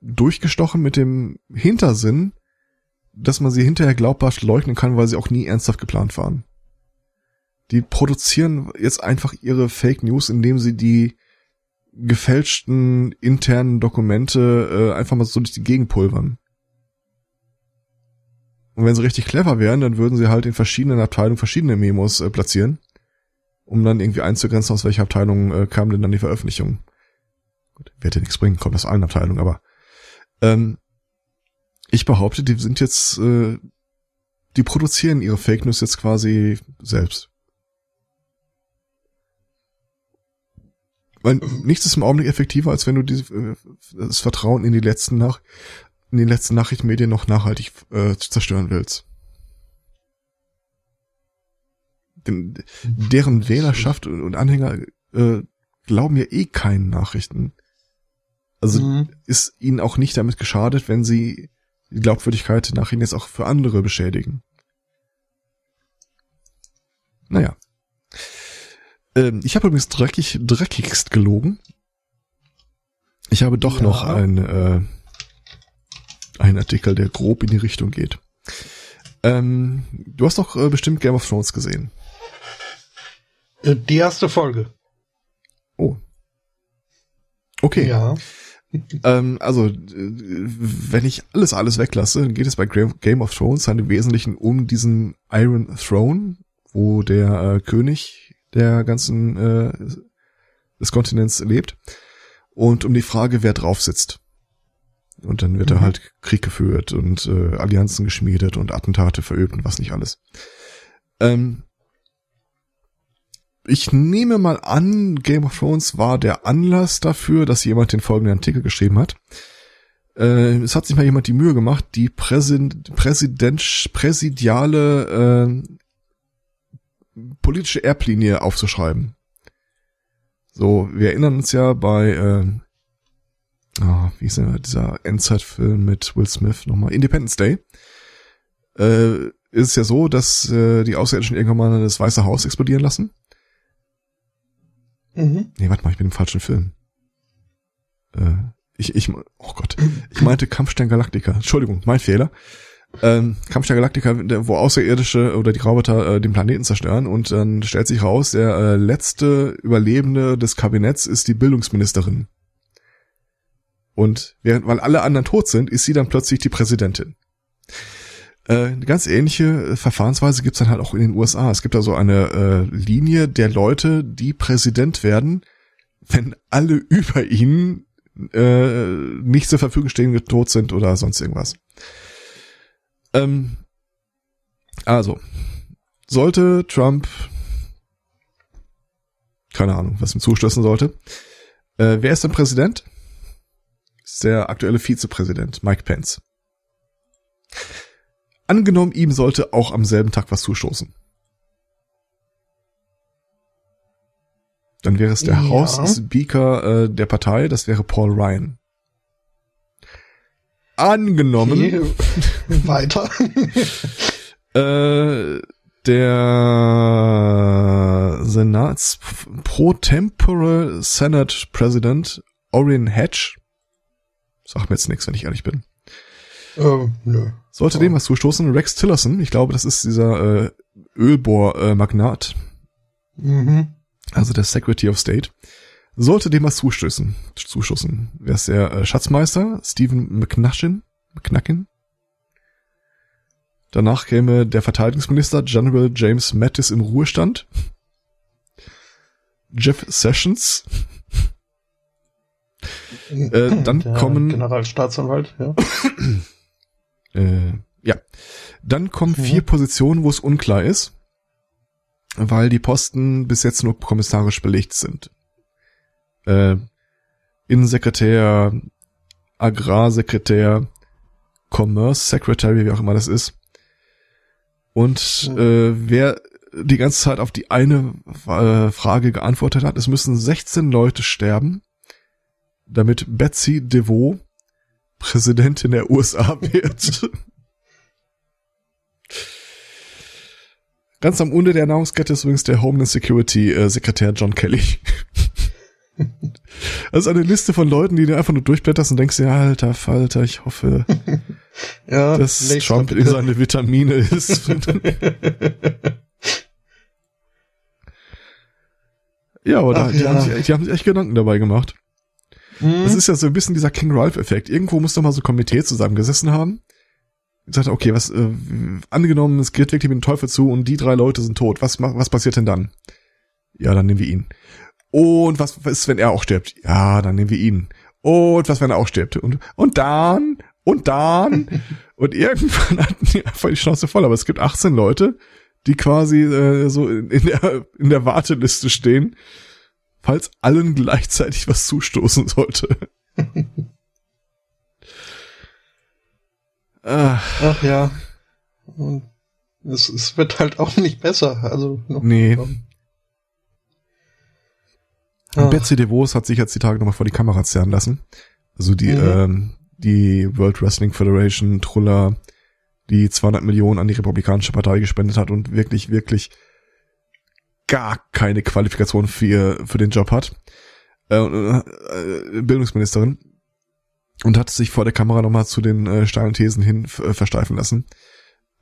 durchgestochen mit dem Hintersinn, dass man sie hinterher glaubhaft leugnen kann, weil sie auch nie ernsthaft geplant waren. Die produzieren jetzt einfach ihre Fake News, indem sie die gefälschten internen Dokumente äh, einfach mal so durch die Gegend pulvern. Und wenn sie richtig clever wären, dann würden sie halt in verschiedenen Abteilungen verschiedene Memos äh, platzieren, um dann irgendwie einzugrenzen, aus welcher Abteilung äh, kam denn dann die Veröffentlichung. Gut, wird ja nichts bringen, kommt aus allen Abteilungen, aber ähm, ich behaupte, die sind jetzt, äh, die produzieren ihre Fake News jetzt quasi selbst. Weil nichts ist im Augenblick effektiver, als wenn du die, äh, das Vertrauen in die letzten nach in den letzten Nachrichtenmedien noch nachhaltig äh, zerstören willst. Denn deren Wählerschaft und Anhänger äh, glauben ja eh keinen Nachrichten. Also mhm. ist ihnen auch nicht damit geschadet, wenn sie die Glaubwürdigkeit nachher jetzt auch für andere beschädigen. Naja. Ähm, ich habe übrigens dreckig, dreckigst gelogen. Ich habe doch ja. noch ein, äh, ein Artikel, der grob in die Richtung geht. Ähm, du hast doch äh, bestimmt Game of Thrones gesehen. Äh, die erste Folge. Oh. Okay. Ja. ähm, also, äh, wenn ich alles, alles weglasse, geht es bei Game of Thrones halt im Wesentlichen um diesen Iron Throne, wo der äh, König der ganzen äh, des Kontinents lebt und um die Frage, wer drauf sitzt. Und dann wird mhm. da halt Krieg geführt und äh, Allianzen geschmiedet und Attentate verübt und was nicht alles. Ähm, ich nehme mal an, Game of Thrones war der Anlass dafür, dass jemand den folgenden Artikel geschrieben hat. Äh, es hat sich mal jemand die Mühe gemacht, die Präsident, Präsident, präsidiale äh, politische Erblinie aufzuschreiben. So, wir erinnern uns ja bei, äh, oh, wie ist denn dieser Endzeitfilm mit Will Smith nochmal, Independence Day. Äh, ist es ja so, dass äh, die Außerirdischen irgendwann mal das Weiße Haus explodieren lassen. Mhm. Nee, warte mal, ich bin im falschen Film. Äh, ich, ich, oh Gott, ich meinte Kampfstern Galactica. Entschuldigung, mein Fehler. Ähm, Kampfstern Galactica, wo Außerirdische oder die Roboter äh, den Planeten zerstören und dann stellt sich raus, der äh, letzte Überlebende des Kabinetts ist die Bildungsministerin. Und während, weil alle anderen tot sind, ist sie dann plötzlich die Präsidentin. Äh, eine ganz ähnliche Verfahrensweise gibt's dann halt auch in den USA. Es gibt da so eine äh, Linie der Leute, die Präsident werden, wenn alle über ihnen äh, nicht zur Verfügung stehen, tot sind oder sonst irgendwas. Ähm, also, sollte Trump, keine Ahnung, was ihm zustößen sollte, äh, wer ist denn Präsident? Ist der aktuelle Vizepräsident, Mike Pence. Angenommen, ihm sollte auch am selben Tag was zustoßen. Dann wäre es der ja. House-Speaker äh, der Partei, das wäre Paul Ryan. Angenommen. Okay. Weiter. äh, der Senats Pro Tempore Senate President Orion Hatch. Sag mir jetzt nichts, wenn ich ehrlich bin. Äh, nö. Sollte oh. dem was zustoßen, Rex Tillerson, ich glaube, das ist dieser äh, Ölbohr-Magnat. Äh, mhm. Also der Secretary of State. Sollte dem was zustößen, zuschussen, wäre es der äh, Schatzmeister Stephen McNashin, McNackin. Danach käme der Verteidigungsminister General James Mattis im Ruhestand. Jeff Sessions. Äh, dann der kommen Generalstaatsanwalt, ja. Äh, ja. Dann kommen mhm. vier Positionen, wo es unklar ist, weil die Posten bis jetzt nur kommissarisch belegt sind. Äh, Innensekretär, Agrarsekretär, Commerce Secretary, wie auch immer das ist. Und mhm. äh, wer die ganze Zeit auf die eine äh, Frage geantwortet hat, es müssen 16 Leute sterben, damit Betsy DeVoe Präsidentin der USA wird. Ganz am Ende der Nahrungskette ist übrigens der Homeland Security äh, Sekretär John Kelly. Das ist eine Liste von Leuten, die du einfach nur durchblätterst und denkst, ja, alter Falter, ich hoffe, ja, dass Trump in seine Vitamine ist. ja, aber da, die, ja. Haben sich, die haben sich echt Gedanken dabei gemacht. Mhm. Das ist ja so ein bisschen dieser King Ralph-Effekt. Irgendwo muss doch mal so ein Komitee zusammengesessen haben. Ich sagte, okay, was, äh, angenommen, es geht wirklich mit dem Teufel zu und die drei Leute sind tot. Was, was passiert denn dann? Ja, dann nehmen wir ihn. Und was ist, wenn er auch stirbt? Ja, dann nehmen wir ihn. Und was, wenn er auch stirbt? Und, und dann, und dann. und irgendwann hatten die einfach die Schnauze voll. Aber es gibt 18 Leute, die quasi äh, so in, in, der, in der Warteliste stehen falls allen gleichzeitig was zustoßen sollte. Ach. Ach ja. Und es, es wird halt auch nicht besser. Also nee. Ah. Betsy DeVos hat sich jetzt die Tage nochmal vor die Kamera zerren lassen. Also die, mhm. ähm, die World Wrestling Federation, Truller, die 200 Millionen an die Republikanische Partei gespendet hat und wirklich, wirklich gar keine Qualifikation für, für den Job hat. Äh, äh, Bildungsministerin. Und hat sich vor der Kamera nochmal zu den äh, steilen Thesen hin äh, versteifen lassen.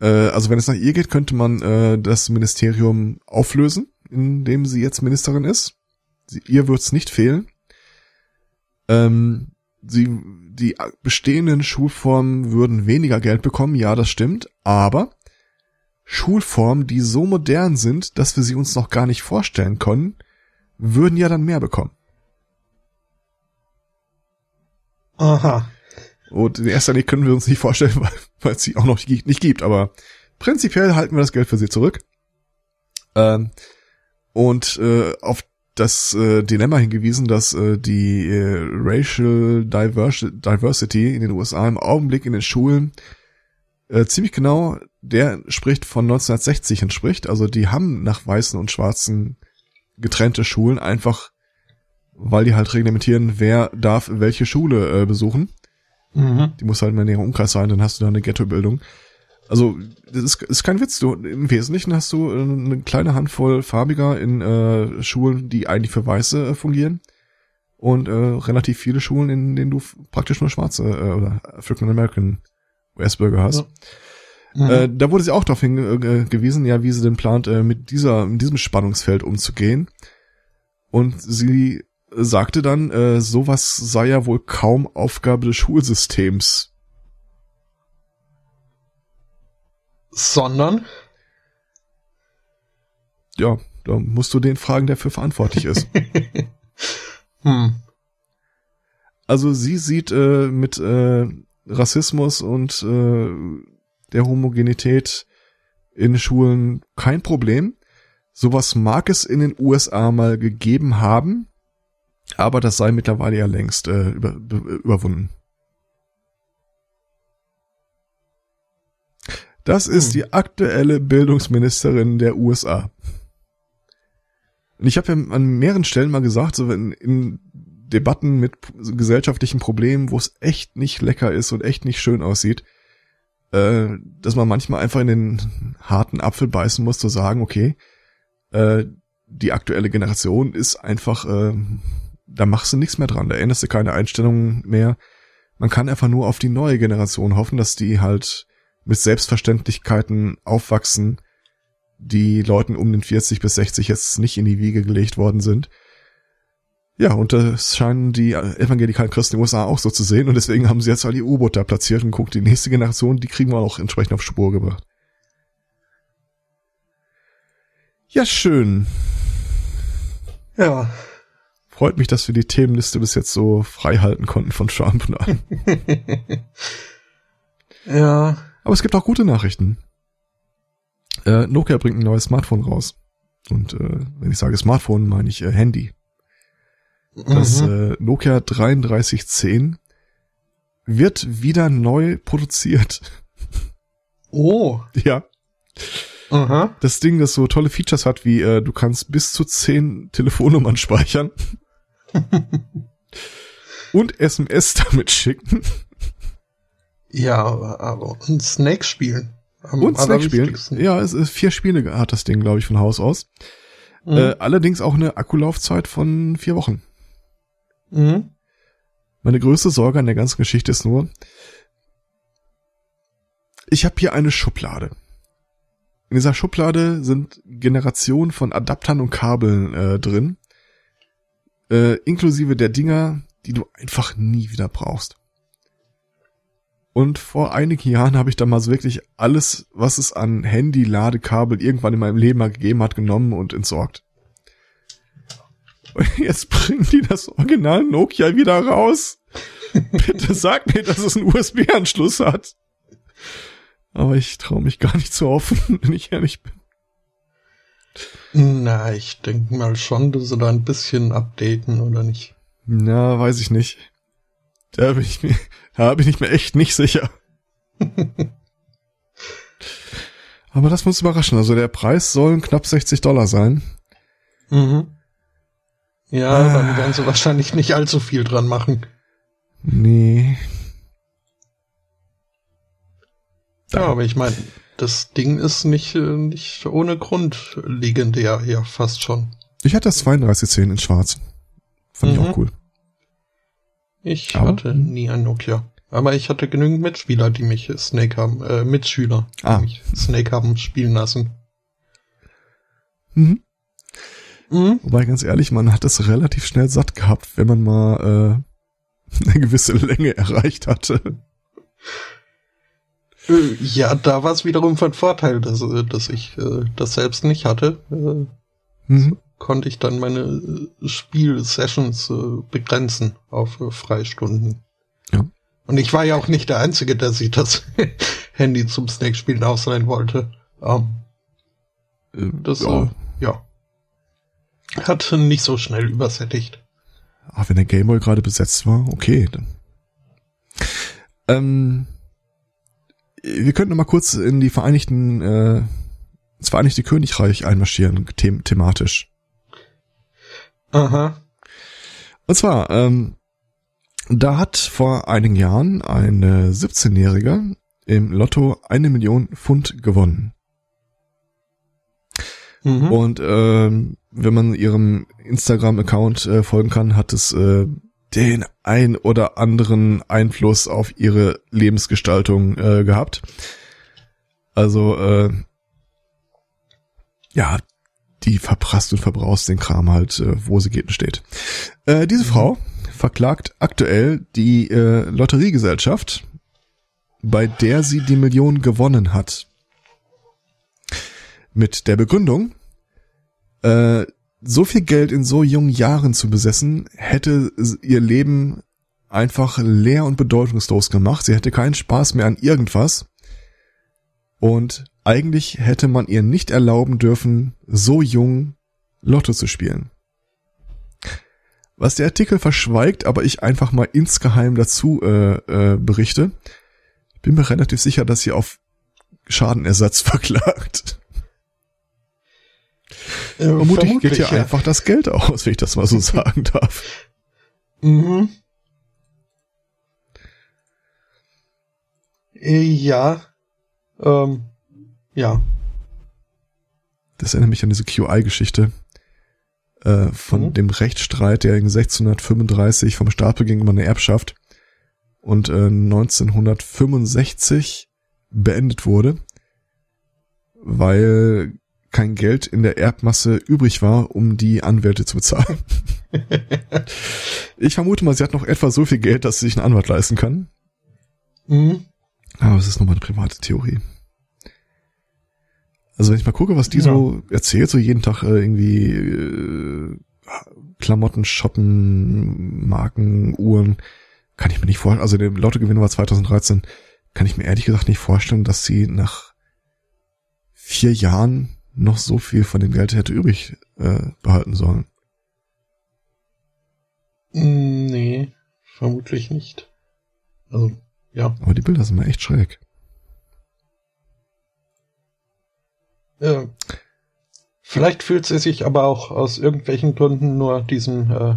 Äh, also wenn es nach ihr geht, könnte man äh, das Ministerium auflösen, in dem sie jetzt Ministerin ist. Sie, ihr wird's nicht fehlen. Ähm, sie, die bestehenden Schulformen würden weniger Geld bekommen, ja, das stimmt, aber Schulformen, die so modern sind, dass wir sie uns noch gar nicht vorstellen können, würden ja dann mehr bekommen. Aha. Und in erster Linie können wir uns nicht vorstellen, weil, weil es sie auch noch nicht gibt, aber prinzipiell halten wir das Geld für sie zurück. Ähm, und äh, auf das äh, Dilemma hingewiesen, dass äh, die äh, Racial Divers Diversity in den USA im Augenblick in den Schulen äh, ziemlich genau der spricht von 1960 entspricht. Also die haben nach weißen und schwarzen getrennte Schulen einfach, weil die halt reglementieren, wer darf welche Schule äh, besuchen. Mhm. Die muss halt in näheren Umkreis sein, dann hast du da eine Ghettobildung. Also, das ist, ist kein Witz. Du, Im Wesentlichen hast du äh, eine kleine Handvoll Farbiger in äh, Schulen, die eigentlich für Weiße äh, fungieren. Und äh, relativ viele Schulen, in denen du praktisch nur Schwarze äh, oder African American US-Bürger hast. Ja. Mhm. Äh, da wurde sie auch darauf hingewiesen, ja, wie sie denn plant, äh, mit dieser, mit diesem Spannungsfeld umzugehen. Und sie sagte dann, äh, sowas sei ja wohl kaum Aufgabe des Schulsystems. Sondern? Ja, da musst du den fragen, der für verantwortlich ist. hm. Also sie sieht äh, mit äh, Rassismus und äh, der Homogenität in Schulen kein Problem. Sowas mag es in den USA mal gegeben haben, aber das sei mittlerweile ja längst äh, über, überwunden. Das ist hm. die aktuelle Bildungsministerin der USA. Und ich habe ja an mehreren Stellen mal gesagt, so wenn in Debatten mit gesellschaftlichen Problemen, wo es echt nicht lecker ist und echt nicht schön aussieht, äh, dass man manchmal einfach in den harten Apfel beißen muss, zu sagen, okay, äh, die aktuelle Generation ist einfach, äh, da machst du nichts mehr dran, da änderst du keine Einstellungen mehr. Man kann einfach nur auf die neue Generation hoffen, dass die halt mit Selbstverständlichkeiten aufwachsen, die Leuten um den 40 bis 60 jetzt nicht in die Wiege gelegt worden sind. Ja, und das scheinen die evangelikalen Christen in den USA auch so zu sehen und deswegen haben sie jetzt all die U-Boote da platziert und guckt, die nächste Generation, die kriegen wir auch entsprechend auf Spur gebracht. Ja, schön. Ja. Freut mich, dass wir die Themenliste bis jetzt so frei halten konnten von Trump. ja. Aber es gibt auch gute Nachrichten. Äh, Nokia bringt ein neues Smartphone raus. Und äh, wenn ich sage Smartphone, meine ich äh, Handy. Das mhm. äh, Nokia 3310 wird wieder neu produziert. Oh. Ja. Aha. Das Ding, das so tolle Features hat, wie äh, du kannst bis zu zehn Telefonnummern speichern und SMS damit schicken. Ja, aber und Snake spielen. und Snake spielen. Ja, es ist vier Spiele hat das Ding, glaube ich, von Haus aus. Mhm. Äh, allerdings auch eine Akkulaufzeit von vier Wochen. Mhm. Meine größte Sorge an der ganzen Geschichte ist nur, ich habe hier eine Schublade. In dieser Schublade sind Generationen von Adaptern und Kabeln äh, drin, äh, inklusive der Dinger, die du einfach nie wieder brauchst. Und vor einigen Jahren habe ich da mal so wirklich alles, was es an Handy-Ladekabel irgendwann in meinem Leben mal gegeben hat, genommen und entsorgt. Und jetzt bringen die das Original Nokia wieder raus. Bitte sag mir, dass es einen USB-Anschluss hat. Aber ich traue mich gar nicht zu offen, wenn ich ehrlich bin. Na, ich denke mal schon, dass sie da ein bisschen updaten, oder nicht? Na, weiß ich nicht. Da bin ich mir, da bin ich mir echt nicht sicher. Aber das muss überraschen. Also der Preis sollen knapp 60 Dollar sein. Mhm. Ja, ah. dann werden sie wahrscheinlich nicht allzu viel dran machen. Nee. Ja, aber ich meine, das Ding ist nicht, äh, nicht ohne Grund legendär hier fast schon. Ich hatte das 3210 in schwarz. Fand ich Mhm. auch cool. Ich Aber- hatte nie ein Nokia. Aber ich hatte genügend Mitspieler, die mich Snake haben, äh, Mitschüler, die Ah. mich Snake haben spielen lassen. Mhm. Mhm. Wobei, ganz ehrlich, man hat es relativ schnell satt gehabt, wenn man mal äh, eine gewisse Länge erreicht hatte. Äh, Ja, da war es wiederum von Vorteil, dass, äh, dass ich äh, das selbst nicht hatte. Äh, Mhm. konnte ich dann meine äh, Spielsessions äh, begrenzen auf äh, Freistunden. Ja. Und ich war ja auch nicht der Einzige, der sich das Handy zum Snake-Spielen ausleihen wollte. Ähm, Äh, das, ja. äh, ja. Hat nicht so schnell übersättigt. Ah, wenn der Gameboy gerade besetzt war, okay. Dann. Ähm, wir könnten mal kurz in die Vereinigten, äh, das Vereinigte Königreich einmarschieren, them thematisch. Aha. Und zwar, ähm, da hat vor einigen Jahren ein äh, 17-Jähriger im Lotto eine Million Pfund gewonnen. Mhm. Und ähm, wenn man ihrem Instagram-Account äh, folgen kann, hat es äh, den ein oder anderen Einfluss auf ihre Lebensgestaltung äh, gehabt. Also äh, ja, die verprasst und verbraust den Kram halt, äh, wo sie geht und steht. Äh, diese Frau verklagt aktuell die äh, Lotteriegesellschaft, bei der sie die Million gewonnen hat. Mit der Begründung, äh, so viel Geld in so jungen Jahren zu besessen, hätte ihr Leben einfach leer und bedeutungslos gemacht. Sie hätte keinen Spaß mehr an irgendwas. Und eigentlich hätte man ihr nicht erlauben dürfen, so jung Lotto zu spielen. Was der Artikel verschweigt, aber ich einfach mal insgeheim dazu äh, äh, berichte, bin mir relativ sicher, dass sie auf Schadenersatz verklagt. Äh, Vermutlich geht hier ja. einfach das Geld aus, wenn ich das mal so sagen darf. Mhm. Äh, Ja. Ähm, ja. Das erinnert mich an diese QI-Geschichte äh, von Mhm. dem Rechtsstreit, der in 1635 vom Staat beging über eine Erbschaft und äh, 1965 beendet wurde, weil kein Geld in der Erbmasse übrig war, um die Anwälte zu bezahlen. ich vermute mal, sie hat noch etwa so viel Geld, dass sie sich einen Anwalt leisten kann. Mhm. Aber es ist nur meine private Theorie. Also wenn ich mal gucke, was die Ja. so erzählt, so jeden Tag äh, irgendwie äh, Klamotten shoppen, Marken, Uhren, kann ich mir nicht vorstellen. Also der Lottogewinn war 2013, kann ich mir ehrlich gesagt nicht vorstellen, dass sie nach vier Jahren noch so viel von dem Geld hätte übrig äh, behalten sollen. Mm, Nee, vermutlich nicht. Also, ja. Aber die Bilder sind mir echt schräg. Äh, vielleicht fühlt sie sich aber auch aus irgendwelchen Gründen nur diesem äh,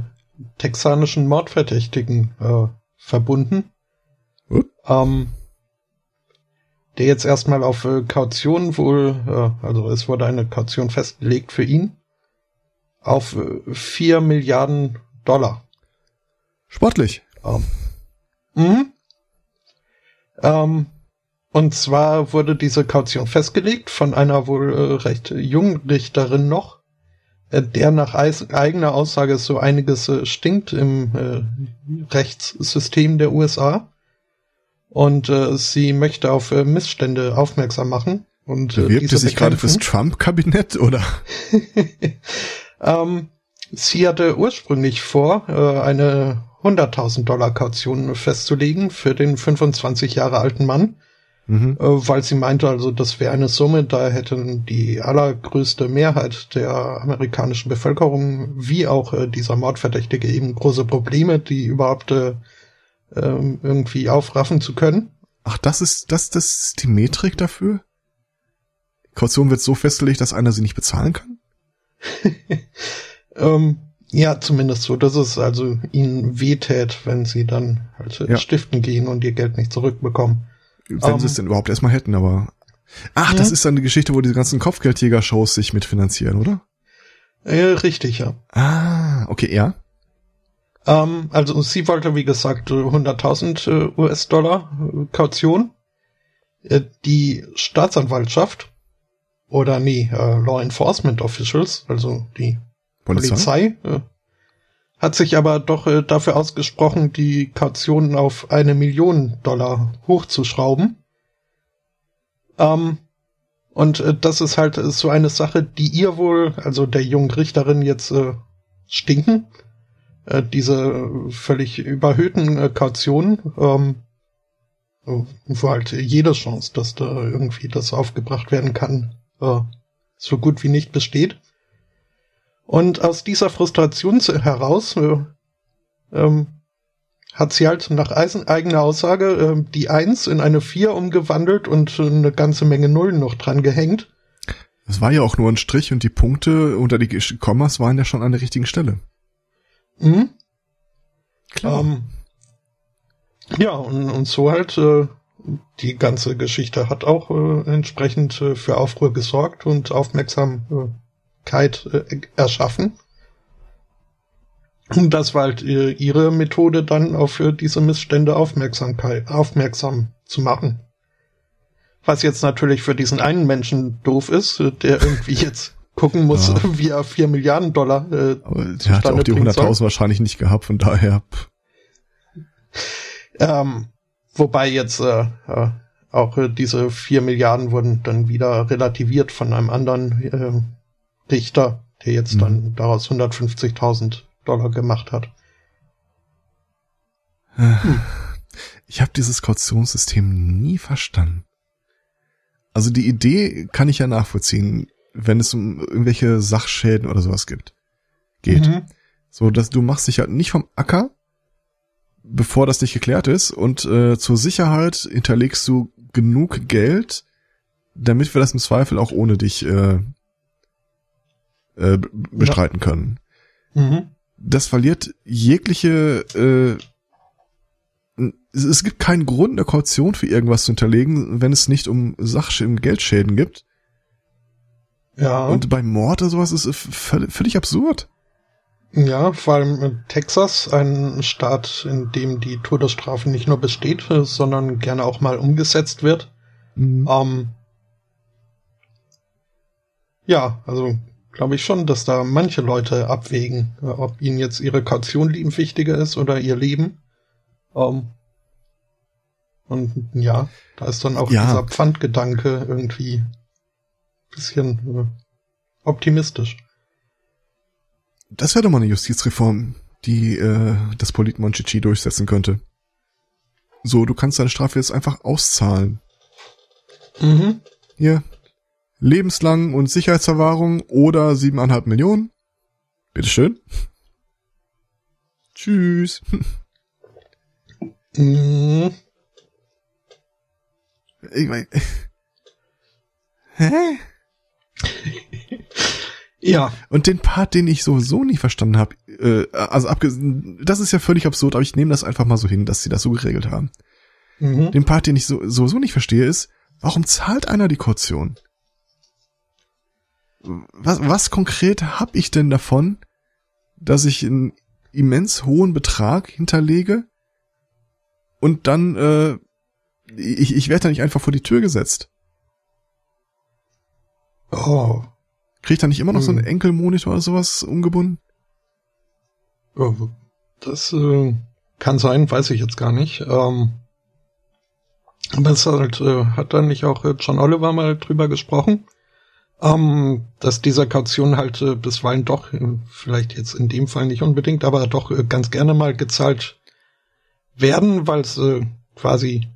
texanischen Mordverdächtigen äh, verbunden. Hm? Ähm, der jetzt erstmal auf äh, Kaution wohl, äh, also es wurde eine Kaution festgelegt für ihn, auf äh, 4 Milliarden Dollar. Sportlich. Ähm, mhm. ähm, und zwar wurde diese Kaution festgelegt von einer wohl äh, recht jungen Richterin noch, äh, der nach eigener Aussage so einiges äh, stinkt im äh, Rechtssystem der USA. Und äh, sie möchte auf äh, Missstände aufmerksam machen. Und äh, Bewirbt sie sich gerade fürs. Trump-Kabinett oder? ähm, sie hatte ursprünglich vor, äh, eine 100.000 Dollar Kaution festzulegen für den 25 Jahre alten Mann, Mhm. äh, weil sie meinte, also das wäre eine Summe, da hätten die allergrößte Mehrheit der amerikanischen Bevölkerung wie auch äh, dieser Mordverdächtige eben große Probleme, die überhaupt äh, ähm, irgendwie aufraffen zu können. Ach, das ist, das, das ist die Metrik dafür? Kaution wird so festgelegt, dass einer sie nicht bezahlen kann? Ähm, Ja, zumindest so, dass es also ihnen wehtät, wenn sie dann halt ja. stiften gehen und ihr Geld nicht zurückbekommen. Wenn um, sie es denn überhaupt erstmal hätten, aber. Ach, ja. das ist dann die Geschichte, wo diese ganzen Kopfgeldjäger-Shows sich mitfinanzieren, oder? Äh, richtig, ja. Ah, okay, ja. Ähm, also sie wollte, wie gesagt, 100.000 äh, US-Dollar äh, Kaution. Äh, die Staatsanwaltschaft oder nee, Law Enforcement Officials, also die Polizei, Polizei hat sich aber doch dafür ausgesprochen, die Kaution auf eine Million Dollar hochzuschrauben. Ähm, und das ist halt so eine Sache, die ihr wohl, also der jungen Richterin jetzt stinken äh, diese völlig überhöhten äh, Kautionen, ähm, wo halt jede Chance, dass da irgendwie das aufgebracht werden kann, äh, so gut wie nicht besteht. Und aus dieser Frustration heraus äh, ähm, hat sie halt nach eigener Aussage äh, die Eins in eine Vier umgewandelt und eine ganze Menge Nullen noch dran gehängt. Es war ja auch nur ein Strich und die Punkte unter die Kommas waren ja schon an der richtigen Stelle. Mhm. Klar. Ähm, ja, und, und so halt, äh, die ganze Geschichte hat auch äh, entsprechend äh, für Aufruhr gesorgt und Aufmerksamkeit äh, erschaffen. Und das war halt äh, ihre Methode, dann auf diese Missstände Aufmerksamkeit, aufmerksam zu machen. Was jetzt natürlich für diesen einen Menschen doof ist, äh, der irgendwie jetzt gucken muss, ja. wie er vier Milliarden Dollar äh, Aber der hat auch die 100.000 wahrscheinlich nicht gehabt, von daher. Ähm, wobei jetzt äh, äh, auch äh, diese vier Milliarden wurden dann wieder relativiert von einem anderen äh, Richter, der jetzt mhm. dann daraus 150.000 Dollar gemacht hat. Hm. Ich habe dieses Kautionssystem nie verstanden. Also die Idee kann ich ja nachvollziehen wenn es um irgendwelche Sachschäden oder sowas gibt, geht. Mhm. So, dass du machst dich halt nicht vom Acker, bevor das nicht geklärt ist und äh, zur Sicherheit hinterlegst du genug Geld, damit wir das im Zweifel auch ohne dich äh, äh, bestreiten ja. können. Mhm. Das verliert jegliche äh, es gibt keinen Grund, eine Kaution für irgendwas zu hinterlegen, wenn es nicht um Sachschäden, Geldschäden gibt. Ja. Und bei Mord oder sowas ist es völlig, absurd. Ja, vor allem Texas, ein Staat, in dem die Todesstrafe nicht nur besteht, sondern gerne auch mal umgesetzt wird. Mhm. Ähm, ja, also glaube ich schon, dass da manche Leute abwägen, ob ihnen jetzt ihre Kaution lieben wichtiger ist oder ihr Leben. Ähm, und ja, da ist dann auch ja. dieser Pfandgedanke irgendwie bisschen äh, optimistisch. Das wäre doch mal eine Justizreform, die äh, das Polit Monchichi durchsetzen könnte. So, du kannst deine Strafe jetzt einfach auszahlen. Mhm. Hier. Lebenslang und Sicherheitsverwahrung oder siebeneinhalb Millionen. Bitteschön. Tschüss. Mhm. Ich mein, hä? Ja. Und den Part, den ich sowieso nicht verstanden habe, äh, also abgesehen, das ist ja völlig absurd, aber ich nehme das einfach mal so hin, dass sie das so geregelt haben. Mhm. Den Part, den ich so, sowieso nicht verstehe, ist, warum zahlt einer die Kaution? Was, was konkret habe ich denn davon, dass ich einen immens hohen Betrag hinterlege und dann, äh, ich, ich werde da nicht einfach vor die Tür gesetzt. Oh. Kriegt er nicht immer noch so einen hm. Enkelmonitor oder sowas umgebunden? Das äh, kann sein, weiß ich jetzt gar nicht. Ähm, aber es halt, äh, hat dann nicht auch äh, John Oliver mal drüber gesprochen, ähm, dass diese Kaution halt äh, bisweilen doch, äh, vielleicht jetzt in dem Fall nicht unbedingt, aber doch äh, ganz gerne mal gezahlt werden, weil es quasi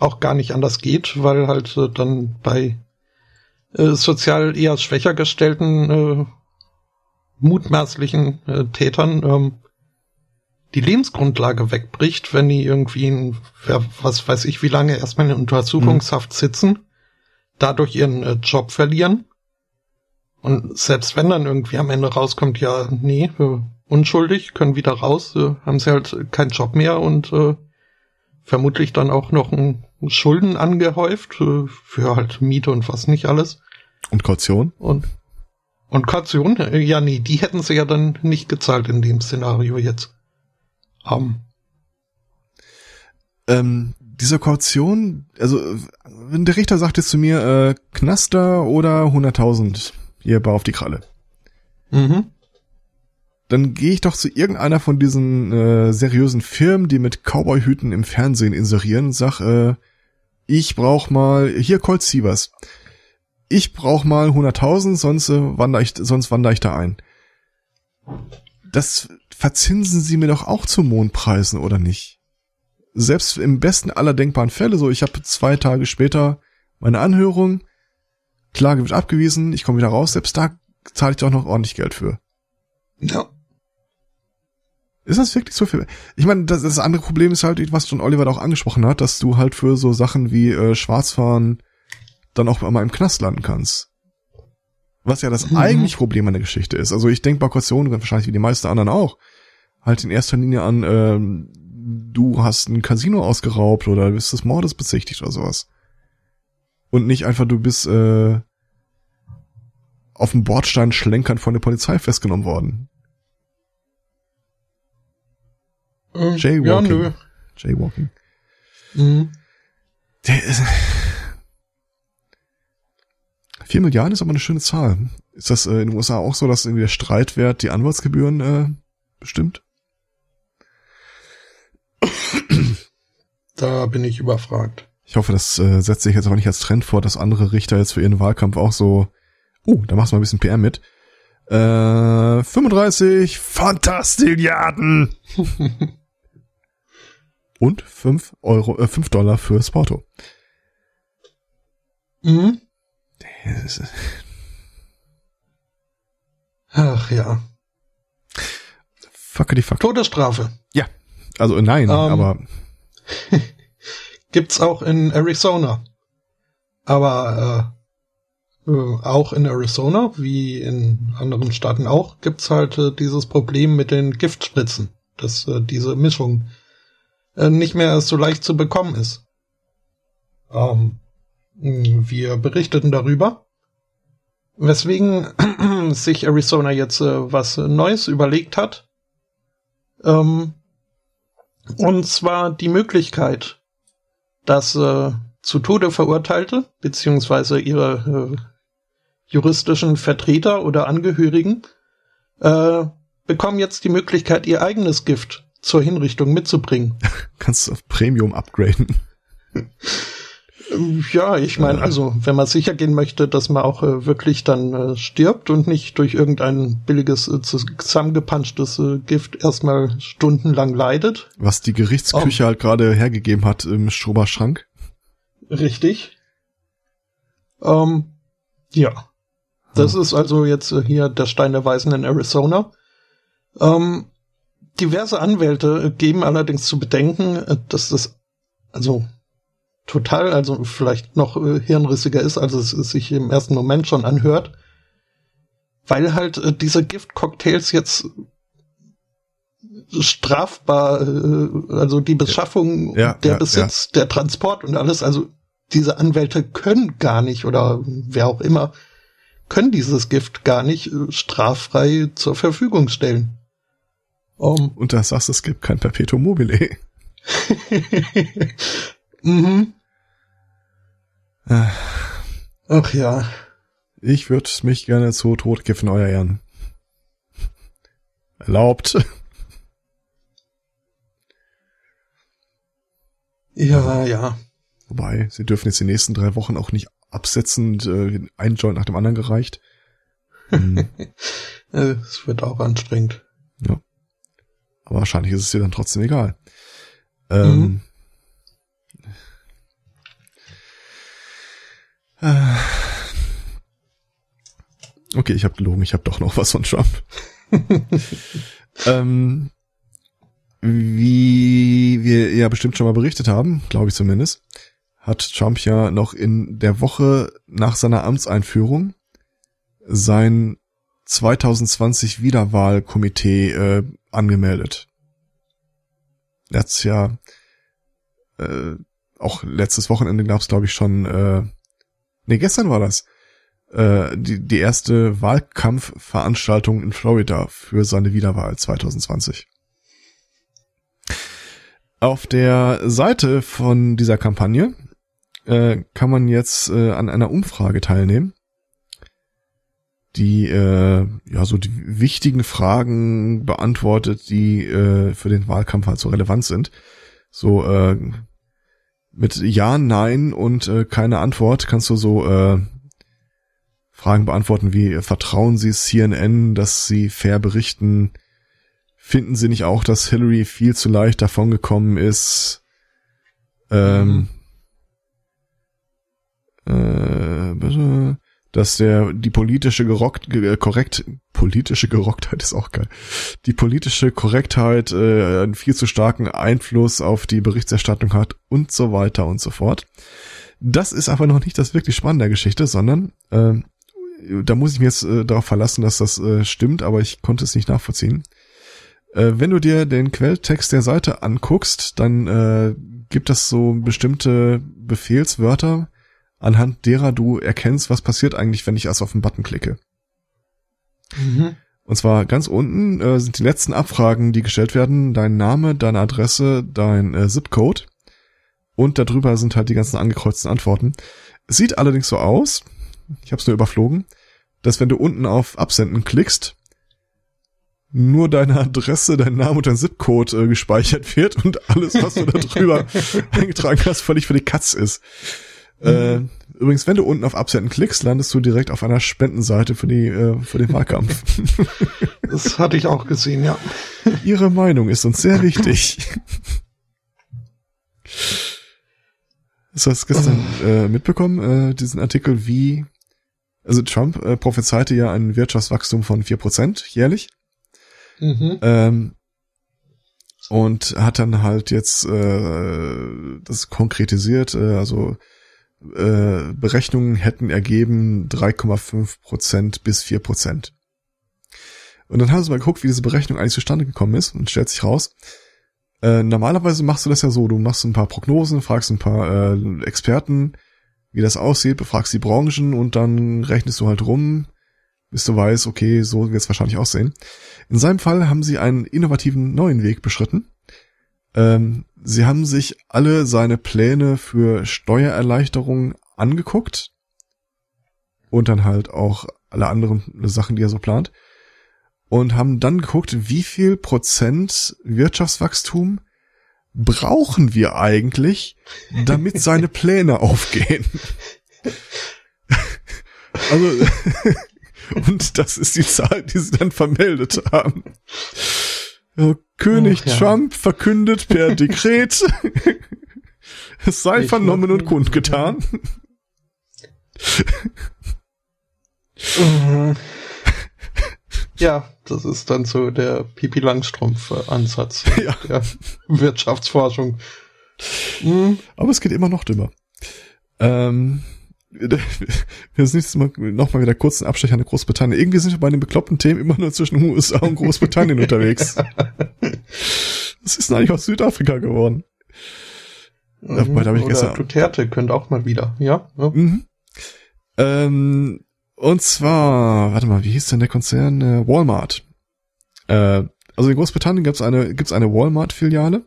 auch gar nicht anders geht, weil halt dann bei äh, sozial eher schwächer gestellten äh, mutmaßlichen äh, Tätern ähm, die Lebensgrundlage wegbricht, wenn die irgendwie in, was weiß ich wie lange erstmal in Untersuchungshaft mhm. sitzen, dadurch ihren äh, Job verlieren. Und selbst wenn dann irgendwie am Ende rauskommt, ja, nee, äh, unschuldig, können wieder raus, äh, haben sie halt keinen Job mehr und äh, vermutlich dann auch noch ein Schulden angehäuft äh, für halt Miete und was nicht alles. Und Kaution? Und und Kaution? Äh, ja, nee, die hätten sie ja dann nicht gezahlt in dem Szenario jetzt. Um. Ähm, diese Kaution, also wenn der Richter sagt jetzt zu mir, äh, Knaster oder 100.000, hier bar auf die Kralle. Mhm. Dann gehe ich doch zu irgendeiner von diesen äh, seriösen Firmen, die mit Cowboyhüten im Fernsehen inserieren und sag, äh, ich brauch mal, hier Colt Sievers, ich brauch mal 100.000, sonst äh, wandere ich, sonst wandere ich da ein. Das verzinsen sie mir doch auch zu Mondpreisen, oder nicht? Selbst im besten aller denkbaren Fälle, so ich habe zwei Tage später meine Anhörung, Klage wird abgewiesen, ich komme wieder raus, selbst da zahle ich doch noch ordentlich Geld für. Ja. Ist das wirklich so viel? Ich meine, das, das andere Problem ist halt, was John Oliver da auch angesprochen hat, dass du halt für so Sachen wie äh, Schwarzfahren dann auch mal im Knast landen kannst. Was ja das mhm. eigentliche Problem an der Geschichte ist. Also ich denke bei Kaution, wahrscheinlich wie die meisten anderen auch, halt in erster Linie an, ähm, du hast ein Casino ausgeraubt oder bist des Mordes bezichtigt oder sowas. Und nicht einfach, du bist äh, auf dem Bordstein schlenkern von der Polizei festgenommen worden. Ähm, Jaywalking. Ja, nö. Jaywalking. Mhm. Der ist, Vier Milliarden ist aber eine schöne Zahl. Ist das äh, in den USA auch so, dass irgendwie der Streitwert die Anwaltsgebühren äh, bestimmt? Da bin ich überfragt. Ich hoffe, das äh, setzt sich jetzt auch nicht als Trend vor, dass andere Richter jetzt für ihren Wahlkampf auch so, uh, da machst du mal ein bisschen PR mit. Äh, 35 Fantastilliarden! Und 5 Euro, äh, 5 Dollar fürs Porto. Mhm. Ach ja. Fuck die fuck. Todesstrafe. Ja. Also nein, ähm, aber. gibt's auch in Arizona. Aber äh, äh, auch in Arizona, wie in anderen Staaten auch, gibt's halt äh, dieses Problem mit den Giftspritzen, dass äh, diese Mischung nicht mehr so leicht zu bekommen ist. Ähm, wir berichteten darüber, weswegen sich Arizona jetzt äh, was Neues überlegt hat. Ähm, und zwar die Möglichkeit, dass äh, zu Tode Verurteilte beziehungsweise ihre äh, juristischen Vertreter oder Angehörigen äh, bekommen jetzt die Möglichkeit, ihr eigenes Gift zur Hinrichtung mitzubringen. Kannst du auf Premium upgraden. Ja, ich meine, also wenn man sicher gehen möchte, dass man auch äh, wirklich dann äh, stirbt und nicht durch irgendein billiges äh, zusammengepanschtes äh, Gift erstmal stundenlang leidet. Was die Gerichtsküche oh. halt gerade hergegeben hat im Schoberschrank. Richtig. Ähm, ja. Das hm. ist also jetzt äh, hier der Stein der Weisen in Arizona. Ähm, diverse Anwälte äh, geben allerdings zu bedenken, äh, dass das also total, also vielleicht noch äh, hirnrissiger ist, als es, sich im ersten Moment schon anhört. Weil halt diese Giftcocktails jetzt strafbar, also die Beschaffung, ja, der ja, Besitz, ja. der Transport und alles, also diese Anwälte können gar nicht oder wer auch immer, können dieses Gift gar nicht straffrei zur Verfügung stellen. Um, und da sagst du, es gibt kein Perpetuum mobile. Mhm. Ach ja. Ich würde mich gerne zu Tod kiffen, euer Ehren. Erlaubt. Ja, ja. Wobei, sie dürfen jetzt die nächsten drei Wochen auch nicht absetzen äh, ein Joint nach dem anderen gereicht. Hm. es wird auch anstrengend. Aber wahrscheinlich ist es dir dann trotzdem egal. Ähm, mhm. Äh. Okay, ich habe gelogen, ich habe doch noch was von Trump. ähm, wie wir ja bestimmt schon mal berichtet haben, glaube ich zumindest, hat Trump ja noch in der Woche nach seiner Amtseinführung sein 2020 Wiederwahlkomitee äh, angemeldet. Letztes Jahr, äh, auch letztes Wochenende gab es, glaube ich, schon, äh, nee, gestern war das, äh, die, die erste Wahlkampfveranstaltung in Florida für seine Wiederwahl 2020. Auf der Seite von dieser Kampagne äh, kann man jetzt äh, an einer Umfrage teilnehmen, die äh, ja so die wichtigen Fragen beantwortet, die äh, für den Wahlkampf halt so relevant sind. So äh, mit Ja, Nein und äh, keine Antwort kannst du so äh, Fragen beantworten wie vertrauen Sie CNN, dass sie fair berichten? Finden Sie nicht auch, dass Hillary viel zu leicht davongekommen ist? Ähm, mhm. äh, dass der die politische gerockt, korrekt politische Gerocktheit ist auch geil. Die politische Korrektheit äh, einen viel zu starken Einfluss auf die Berichterstattung hat und so weiter und so fort. Das ist aber noch nicht das wirklich Spannende Geschichte, sondern äh, da muss ich mir jetzt äh, darauf verlassen, dass das äh, stimmt, aber ich konnte es nicht nachvollziehen. Äh, wenn du dir den Quelltext der Seite anguckst, dann äh, gibt es so bestimmte Befehlswörter, anhand derer du erkennst, was passiert eigentlich, wenn ich erst auf den Button klicke. Mhm. Und zwar ganz unten äh, sind die letzten Abfragen, die gestellt werden, dein Name, deine Adresse, dein äh, Zipcode und darüber sind halt die ganzen angekreuzten Antworten. Es sieht allerdings so aus, ich habe es nur überflogen, dass wenn du unten auf Absenden klickst, nur deine Adresse, dein Name und dein Zipcode äh, gespeichert wird und alles, was du da drüber eingetragen hast, völlig für die Katz ist. Äh, übrigens, wenn du unten auf Absenden klickst, landest du direkt auf einer Spendenseite für die äh, für den Wahlkampf. das hatte ich auch gesehen, ja. Ihre Meinung ist uns sehr wichtig. Das hast du gestern äh, mitbekommen, äh, diesen Artikel, wie also Trump äh, prophezeite ja ein Wirtschaftswachstum von vier Prozent jährlich. Mhm. Ähm, und hat dann halt jetzt äh, das konkretisiert, äh, also äh, Berechnungen hätten ergeben 3,5 Prozent bis 4 Prozent. Und dann haben sie mal geguckt, wie diese Berechnung eigentlich zustande gekommen ist und stellt sich raus, äh, normalerweise machst du das ja so, du machst ein paar Prognosen, fragst ein paar äh, Experten, wie das aussieht, befragst die Branchen und dann rechnest du halt rum, bis du weißt, okay, so wird es wahrscheinlich aussehen. In seinem Fall haben sie einen innovativen neuen Weg beschritten. Ähm, sie haben sich alle seine Pläne für Steuererleichterungen angeguckt und dann halt auch alle anderen Sachen, die er so plant und haben dann geguckt, wie viel Prozent Wirtschaftswachstum brauchen wir eigentlich, damit seine Pläne aufgehen. also und das ist die Zahl, die sie dann vermeldet haben. König ja. Trump verkündet per Dekret, es sei ich vernommen und kundgetan. Ja, das ist dann so der Pipi Langstrumpf-Ansatz ja. der Wirtschaftsforschung. Mhm. Aber es geht immer noch dümmer. Ähm, wir sind Mal noch mal wieder kurz einen Abstecher an Großbritannien. Irgendwie sind wir bei den bekloppten Themen immer nur zwischen USA und Großbritannien unterwegs. Was ist eigentlich aus Südafrika geworden? Mhm, da hab ich Oder gestern Duterte könnte auch mal wieder, ja. ja. Mhm. Ähm, und zwar, warte mal, wie hieß denn der Konzern? Äh, Walmart. Äh, also in Großbritannien gibt's eine, gibt's eine Walmart-Filiale,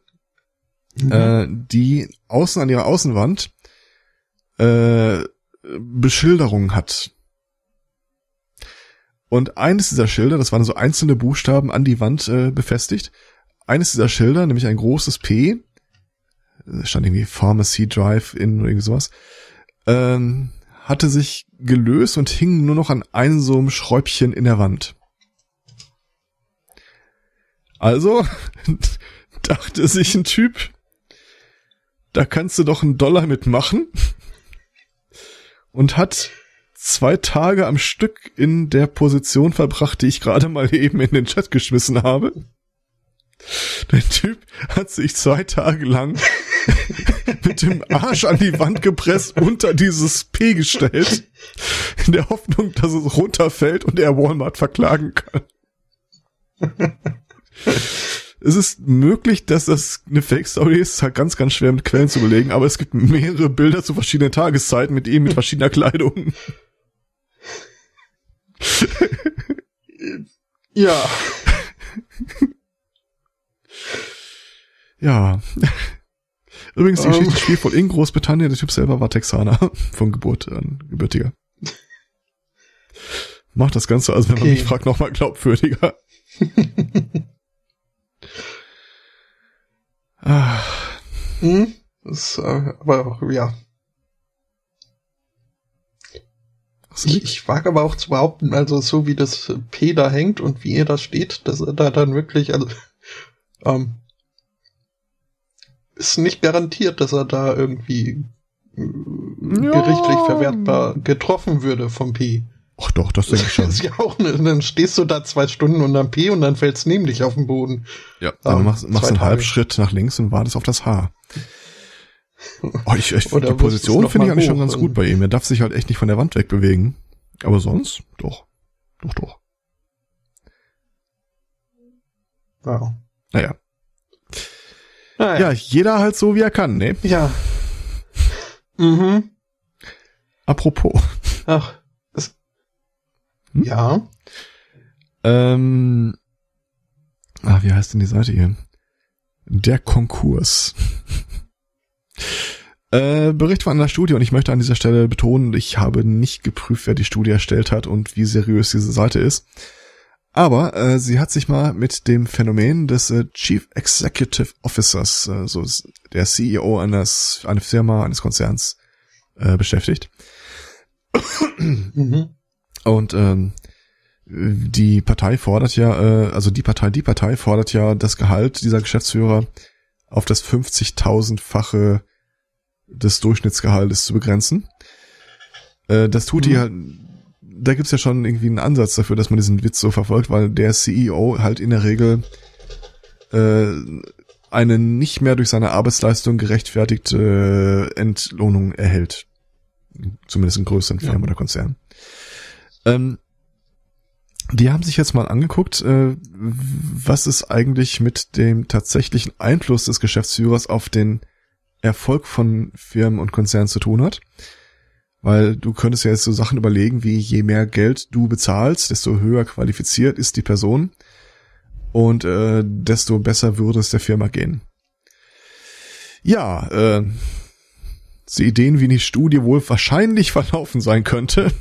mhm. äh, die außen an ihrer Außenwand äh, Beschilderung hat. Und eines dieser Schilder, das waren so einzelne Buchstaben an die Wand äh, befestigt. Eines dieser Schilder, nämlich ein großes P, stand irgendwie Pharmacy Drive in oder irgendwie sowas, ähm, hatte sich gelöst und hing nur noch an einem so einem Schräubchen in der Wand. Also dachte sich ein Typ, da kannst du doch einen Dollar mitmachen und hat zwei Tage am Stück in der Position verbracht, die ich gerade mal eben in den Chat geschmissen habe. Der Typ hat sich zwei Tage lang mit dem Arsch an die Wand gepresst unter dieses P gestellt, in der Hoffnung, dass es runterfällt und er Walmart verklagen kann. Es ist möglich, dass das eine Fake-Story ist, ist halt ganz, ganz schwer mit Quellen zu belegen, aber es gibt mehrere Bilder zu verschiedenen Tageszeiten mit ihm mit verschiedener Kleidung. ja. Ja. Übrigens, die Ähm. Geschichte spielt wohl in Großbritannien. Der Typ selber war Texaner von Geburt an, gebürtiger. Macht das Ganze, also wenn man Okay. mich fragt, nochmal glaubwürdiger. ah, Hm? Das, äh, aber ja. was Ich, ich wage aber auch zu behaupten, also so wie das P da hängt und wie ihr da steht, dass er da dann wirklich, also, ähm, ist nicht garantiert, dass er da irgendwie äh, Ja. gerichtlich verwertbar getroffen würde vom P. Ach doch, das denke ich Das schon. ist ja auch ne, dann stehst du da zwei Stunden unterm P und dann fällt's nämlich auf den Boden. Ja, dann Ähm, machst, machst zwei einen. Halbschritt nach links und wartest auf das Haar. Oh, ich, ich, die Position finde ich eigentlich schon ganz gut bei ihm. Er darf sich halt echt nicht von der Wand wegbewegen. Aber sonst, doch. Doch, doch. Ja. Naja. Naja. Ja, jeder halt so, wie er kann, ne? Ja. Mhm. Apropos. Ach. Hm? Ja. Ähm, ah, wie heißt denn die Seite hier? Der Konkurs. äh, Bericht von einer Studie und ich möchte an dieser Stelle betonen, ich habe nicht geprüft, wer die Studie erstellt hat und wie seriös diese Seite ist. Aber äh, sie hat sich mal mit dem Phänomen des äh, Chief Executive Officers, äh, so der CEO eines einer Firma, eines Konzerns, äh, beschäftigt. Mhm. Und ähm, die Partei fordert ja, äh, also die Partei, die Partei fordert ja das Gehalt dieser Geschäftsführer auf das 50.000-fache des Durchschnittsgehaltes zu begrenzen. Äh, das tut die Mhm. halt, da gibt's ja schon irgendwie einen Ansatz dafür, dass man diesen Witz so verfolgt, weil der CEO halt in der Regel äh, eine nicht mehr durch seine Arbeitsleistung gerechtfertigte Entlohnung erhält. Zumindest in größeren Ja. Firmen oder Konzernen. Ähm, die haben sich jetzt mal angeguckt, äh, was es eigentlich mit dem tatsächlichen Einfluss des Geschäftsführers auf den Erfolg von Firmen und Konzernen zu tun hat. Weil du könntest ja jetzt so Sachen überlegen, wie je mehr Geld du bezahlst, desto höher qualifiziert ist die Person und äh, desto besser würde es der Firma gehen. Ja, äh, so Ideen, wie die Studie wohl wahrscheinlich verlaufen sein könnte,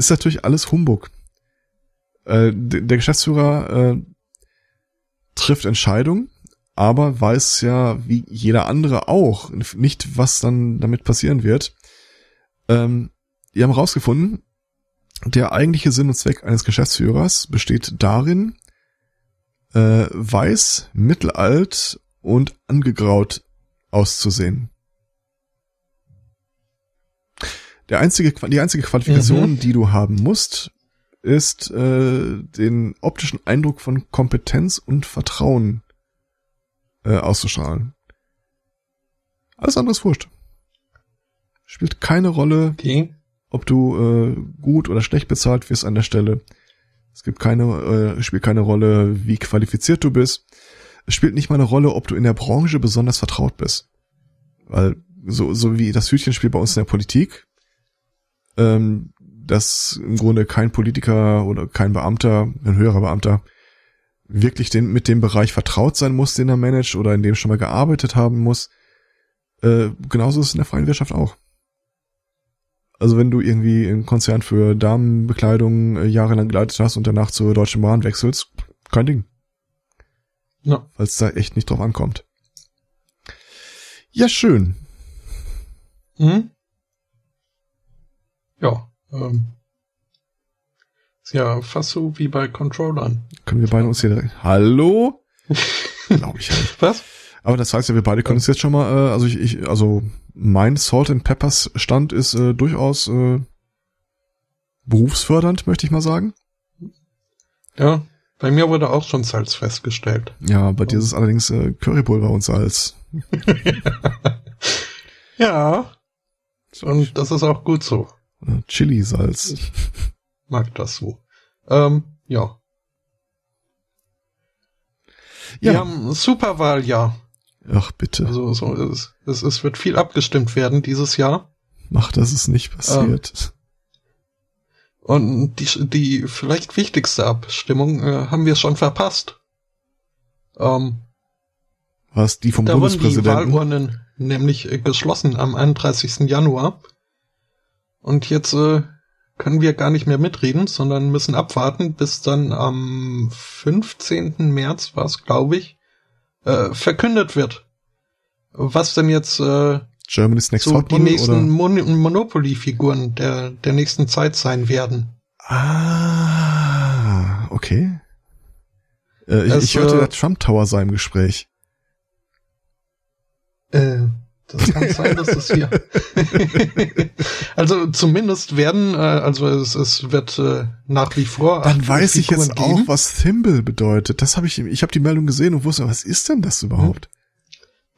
ist natürlich alles Humbug. Äh, der Geschäftsführer äh, trifft Entscheidungen, aber weiß ja, wie jeder andere auch, nicht, was dann damit passieren wird. Ähm, die haben herausgefunden, der eigentliche Sinn und Zweck eines Geschäftsführers besteht darin, äh, weiß, mittelalt und angegraut auszusehen. Der einzige, die einzige Qualifikation, die du haben musst, ist äh, den optischen Eindruck von Kompetenz und Vertrauen äh, auszustrahlen. Alles andere ist wurscht. Spielt keine Rolle, Okay. ob du äh, gut oder schlecht bezahlt wirst an der Stelle. Es gibt keine, äh, spielt keine Rolle, wie qualifiziert du bist. Es spielt nicht mal eine Rolle, ob du in der Branche besonders vertraut bist. Weil so, so wie das Hütchenspiel bei uns in der Politik, ähm, dass im Grunde kein Politiker oder kein Beamter, ein höherer Beamter, wirklich den, mit dem Bereich vertraut sein muss, den er managt oder in dem schon mal gearbeitet haben muss. Äh, genauso ist es in der freien Wirtschaft auch. Also wenn du irgendwie einen Konzern für Damenbekleidung äh, jahrelang geleitet hast und danach zur Deutschen Bahn wechselst, kein Ding. Ja. Weil es da echt nicht drauf ankommt. Ja, schön. Mhm. Ja. Ähm. Ist ja fast so wie bei Controllern. Können wir beide uns hier direkt... Hallo? Glaube ich halt. Was? Aber das heißt ja, wir beide können uns jetzt schon mal, äh, also ich, ich, also mein Salt and Peppers Stand ist äh, durchaus äh, berufsfördernd, möchte ich mal sagen. Ja. Bei mir wurde auch schon Salz festgestellt. Ja, bei dir ist es allerdings äh, Currypulver und Salz. ja. Und das ist auch gut so. Chili-Salz. Ich mag das so. Ähm, ja. Ja. Wir haben Superwahljahr. Ach bitte. Also so, es, es, es wird viel abgestimmt werden dieses Jahr. Mach, dass es nicht passiert. Und die, die vielleicht wichtigste Abstimmung äh, haben wir schon verpasst. Ähm, Was, die vom da wurden die Bundespräsidenten? Wahlurnen nämlich äh, geschlossen am 31. Januar. Und jetzt äh, können wir gar nicht mehr mitreden, sondern müssen abwarten, bis dann am 15. März war es, glaube ich, äh, verkündet wird. Was denn jetzt äh, Germany's Next so die nächsten? Mon Monopoly-Figuren der, der nächsten Zeit sein werden. Ah, okay. Äh, ich, Es, ich hörte, äh, der Trump Tower sei im Gespräch. Äh, das kann sein, dass das hier. also zumindest werden, äh, also es, es wird äh, nach wie vor. Dann weiß ich jetzt geben. auch, was Thimble bedeutet. Das habe ich, ich habe die Meldung gesehen und wusste, was ist denn das überhaupt?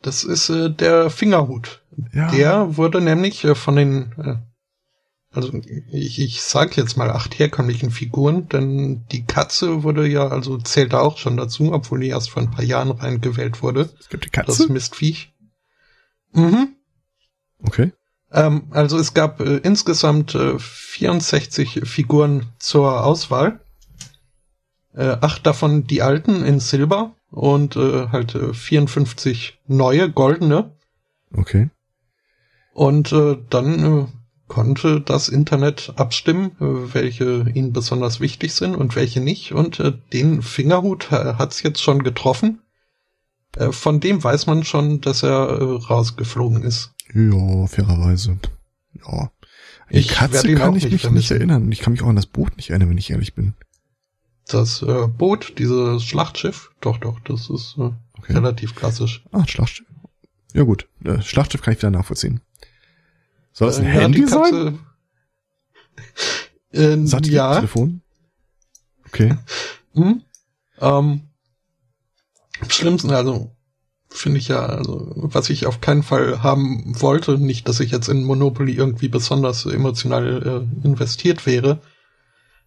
Das ist äh, der Fingerhut. Ja. Der wurde nämlich äh, von den, äh, also ich, ich sag jetzt mal acht herkömmlichen Figuren, denn die Katze wurde ja, also zählt da auch schon dazu, obwohl die erst vor ein paar Jahren reingewählt wurde. es gibt die Das Katze. Mistviech. Mhm. Okay. Ähm, also es gab äh, insgesamt äh, 64 Figuren zur Auswahl. Äh, acht davon die alten in Silber und äh, halt äh, 54 neue goldene. Okay. Und äh, dann äh, konnte das Internet abstimmen, äh, welche ihnen besonders wichtig sind und welche nicht. Und äh, den Fingerhut äh, hat's jetzt schon getroffen. Äh, von dem weiß man schon, dass er äh, rausgeflogen ist. Ja, fairerweise. Ja. Die Ich Katze kann ich mich nicht erinnern. Ich kann mich auch an das Boot nicht erinnern, wenn ich ehrlich bin. Das äh, Boot, dieses Schlachtschiff, doch, doch, das ist äh, Okay. relativ klassisch. Ah, Schlachtschiff. Ja gut, äh, Schlachtschiff kann ich wieder nachvollziehen. Soll das ein Äh, Handy sein? Katze- Äh, ja? Okay. hm? ähm, schlimmsten, also finde ich ja, also was ich auf keinen Fall haben wollte, nicht, dass ich jetzt in Monopoly irgendwie besonders emotional äh, investiert wäre,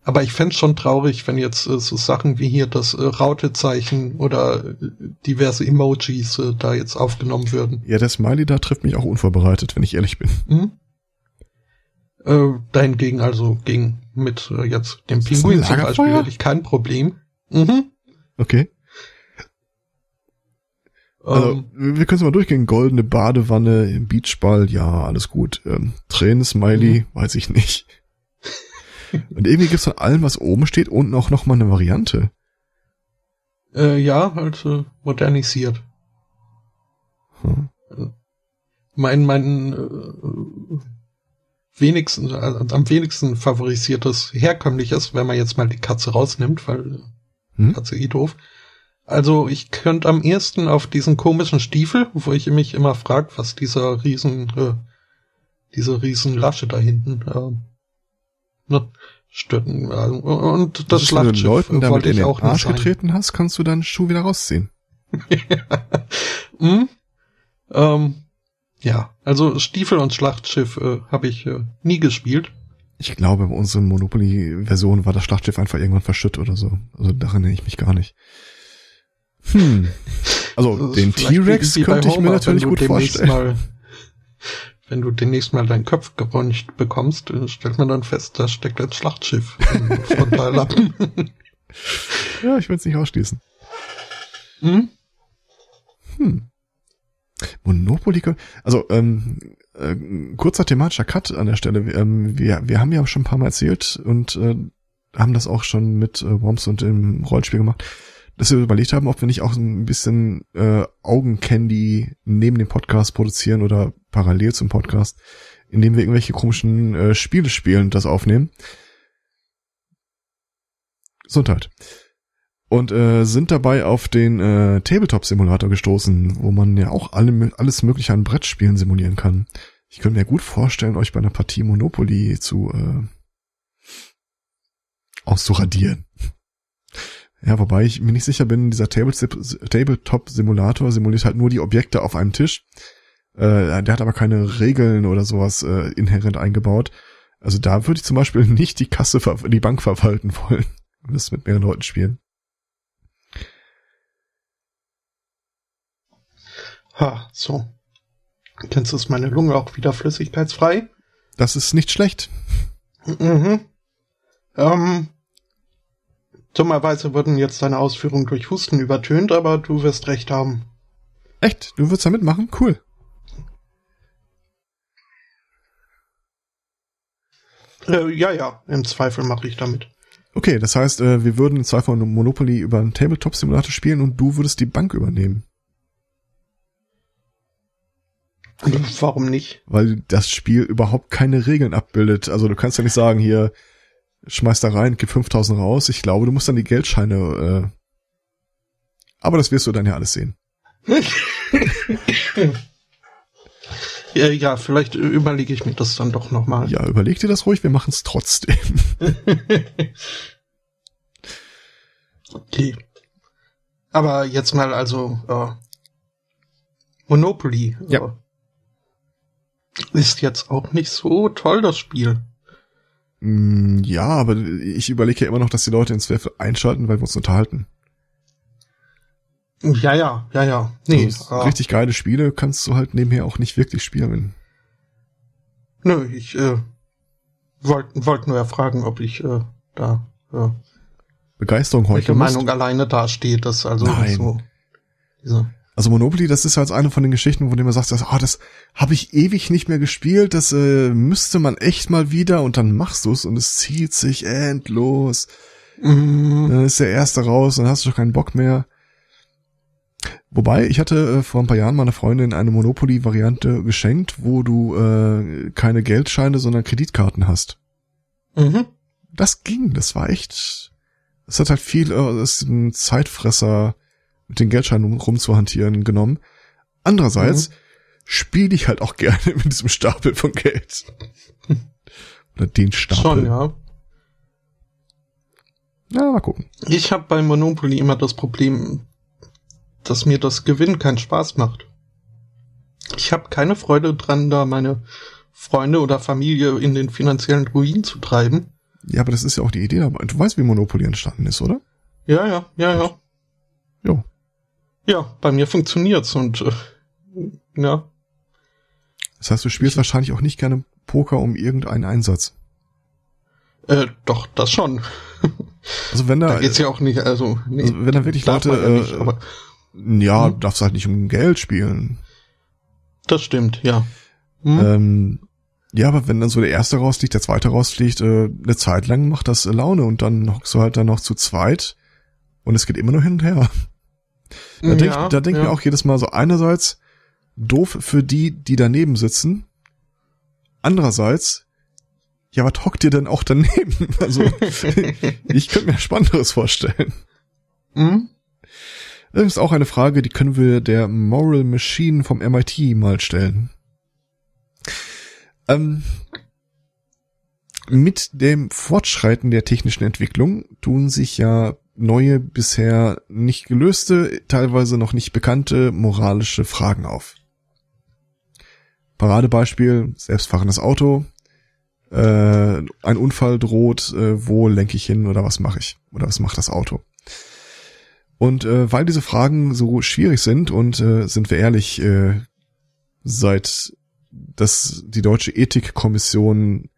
aber ich fänd's schon traurig, wenn jetzt äh, so Sachen wie hier das äh, Rautezeichen oder äh, diverse Emojis äh, da jetzt aufgenommen würden. Ja, der Smiley da trifft mich auch unvorbereitet, wenn ich ehrlich bin. Hm? Äh, dahingegen also gegen mit äh, jetzt dem Pinguin zum Beispiel hätte ich kein Problem. Mhm. Okay. Also, Ähm, wir können es mal durchgehen. Goldene Badewanne, Beachball, ja, alles gut. Ähm, Tränen-Smiley, Mhm. weiß ich nicht. Und irgendwie gibt's von allem, was oben steht, unten auch noch mal eine Variante. äh, ja, halt äh, modernisiert. Hm. Mein, mein äh, wenigsten, äh, am wenigsten favorisiertes herkömmliches, wenn man jetzt mal die Katze rausnimmt, weil Hm? Katze eh doof. Also ich könnte am ehesten auf diesen komischen Stiefel, wo ich mich immer frag, was dieser riesen, äh, diese riesen Lasche da hinten äh, ne, stört. Äh, und das du Schlachtschiff Leuten damit in ich den auch Arsch getreten hast, kannst du deinen Schuh wieder rausziehen. Hm? Ähm, ja, also Stiefel und Schlachtschiff äh, habe ich äh, nie gespielt. Ich glaube, bei unseren Monopoly-Versionen war das Schlachtschiff einfach irgendwann verschütt oder so. Also daran erinnere ich mich gar nicht. Hm. Also den T-Rex könnte ich mir natürlich gut vorstellen. Mal, wenn du demnächst mal deinen Kopf gebräunt bekommst, äh, stellt man dann fest, da steckt ein Schlachtschiff im Frontallappen. Ja, ich will es nicht ausschließen. hm? Hm. Monopoly, also ähm, äh, kurzer thematischer Cut an der Stelle. Ähm, wir, wir haben ja schon ein paar Mal erzählt und äh, haben das auch schon mit äh, Worms und im Rollenspiel gemacht, dass wir überlegt haben, ob wir nicht auch ein bisschen äh, Augencandy neben dem Podcast produzieren oder parallel zum Podcast, indem wir irgendwelche komischen äh, Spiele spielen und das aufnehmen. Gesundheit. Und äh, sind dabei auf den äh, Tabletop-Simulator gestoßen, wo man ja auch alle, alles mögliche an Brettspielen simulieren kann. Ich könnte mir gut vorstellen, euch bei einer Partie Monopoly zu äh, auszuradieren. Ja, wobei ich mir nicht sicher bin, dieser Tabletop-Simulator simuliert halt nur die Objekte auf einem Tisch. Äh, der hat aber keine Regeln oder sowas äh, inhärent eingebaut. Also da würde ich zum Beispiel nicht die Kasse, die Bank verwalten wollen. Und das mit mehreren Leuten spielen. Ha, so. Kennst du es meine Lunge auch wieder flüssigkeitsfrei? Das ist nicht schlecht. Mhm. Ähm, dummerweise wurden jetzt deine Ausführungen durch Husten übertönt, aber du wirst recht haben. Echt? Du würdest da mitmachen? Cool. Äh, ja, ja, im Zweifel mache ich damit. Okay, das heißt, äh, wir würden im Zweifel Monopoly über einen Tabletop-Simulator spielen und du würdest die Bank übernehmen. Warum nicht? Weil das Spiel überhaupt keine Regeln abbildet. Also du kannst ja nicht sagen, hier, schmeiß da rein, gib 5000 raus. Ich glaube, du musst dann die Geldscheine, äh aber das wirst du dann ja alles sehen. ja, ja, vielleicht überlege ich mir das dann doch nochmal. Ja, überleg dir das ruhig, wir machen es trotzdem. okay. Aber jetzt mal also äh, Monopoly. Ja. Äh, ist jetzt auch nicht so toll, das Spiel. Mm, ja, aber ich überlege ja immer noch, dass die Leute ins Zweifel einschalten, weil wir uns unterhalten. Ja, ja, ja, ja. Nee, also, äh, richtig geile Spiele kannst du halt nebenher auch nicht wirklich spielen. Nö, ich äh, wollte wollt nur erfragen, ob ich äh, da äh, Begeisterung heute. Welche Meinung alleine dasteht, das also Nein. so. Diese also Monopoly, das ist halt eine von den Geschichten, wo du immer sagst, oh, das habe ich ewig nicht mehr gespielt, das äh, müsste man echt mal wieder und dann machst du's und es zieht sich endlos. Mhm. Dann ist der erste raus, dann hast du doch keinen Bock mehr. Wobei, ich hatte äh, vor ein paar Jahren meiner Freundin eine Monopoly-Variante geschenkt, wo du äh, keine Geldscheine, sondern Kreditkarten hast. Mhm. Das ging, das war echt. Es hat halt viel, äh, ist ein Zeitfresser mit den Geldscheinen rumzuhantieren genommen. Andererseits mhm. spiele ich halt auch gerne mit diesem Stapel von Geld. Oder den Stapel. Schon, ja. Ja, mal gucken. Ich habe bei Monopoly immer das Problem, dass mir das Gewinn keinen Spaß macht. Ich habe keine Freude dran, da meine Freunde oder Familie in den finanziellen Ruin zu treiben. Ja, aber das ist ja auch die Idee dabei. Du weißt, wie Monopoly entstanden ist, oder? Ja, ja, ja, ja. Jo. Ja, bei mir funktioniert's und äh, ja. Das heißt, du spielst wahrscheinlich auch nicht gerne Poker um irgendeinen Einsatz. Äh, doch, das schon. Also wenn da, da geht's ja auch nicht, also, nee, also wenn da wirklich Leute, ja, nicht, äh, aber, ja, Hm? darfst halt nicht um Geld spielen. das stimmt, ja. Hm? Ähm, ja, aber wenn dann so der erste rausfliegt, der zweite rausfliegt, äh, eine Zeit lang macht das Laune und dann hockst du halt dann noch zu zweit und es geht immer nur hin und her. Da denk, ja, da denk ja. mir auch jedes Mal so einerseits doof für die, die daneben sitzen. Andererseits, ja, was hockt ihr denn auch daneben? Also, ich könnte mir Spannenderes vorstellen. Hm? Das ist auch eine Frage, die können wir der Moral Machine vom MIT mal stellen. Ähm, mit dem Fortschreiten der technischen Entwicklung tun sich ja neue, bisher nicht gelöste, teilweise noch nicht bekannte moralische Fragen auf. Paradebeispiel, selbstfahrendes Auto, äh, ein Unfall droht, äh, wo lenke ich hin oder was mache ich? Oder was macht das Auto? Und äh, weil diese Fragen so schwierig sind und äh, sind wir ehrlich, äh, seit dass die deutsche Ethikkommission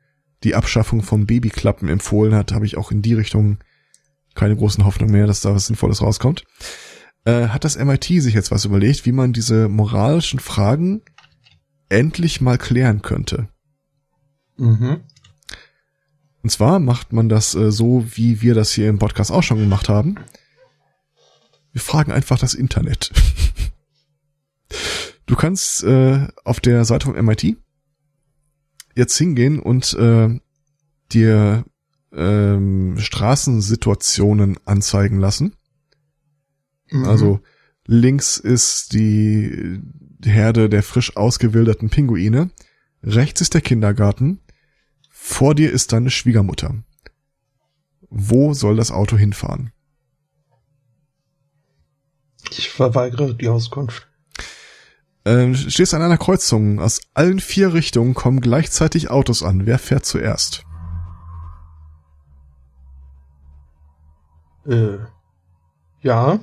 die Abschaffung von Babyklappen empfohlen hat, habe ich auch in die Richtung keine großen Hoffnung mehr, dass da was Sinnvolles rauskommt. Äh, hat das MIT sich jetzt was überlegt, wie man diese moralischen Fragen endlich mal klären könnte. Mhm. Und zwar macht man das äh, so, wie wir das hier im Podcast auch schon gemacht haben. Wir fragen einfach das Internet. Du kannst äh, auf der Seite vom MIT jetzt hingehen und äh, dir ähm, Straßensituationen anzeigen lassen. Mhm. Also links ist die Herde der frisch ausgewilderten Pinguine, rechts ist der Kindergarten, vor dir ist deine Schwiegermutter. Wo soll das Auto hinfahren? verweigere die Auskunft. Ähm, stehst an einer Kreuzung. Aus allen vier Richtungen kommen gleichzeitig Autos an. Wer fährt zuerst? Äh, ja.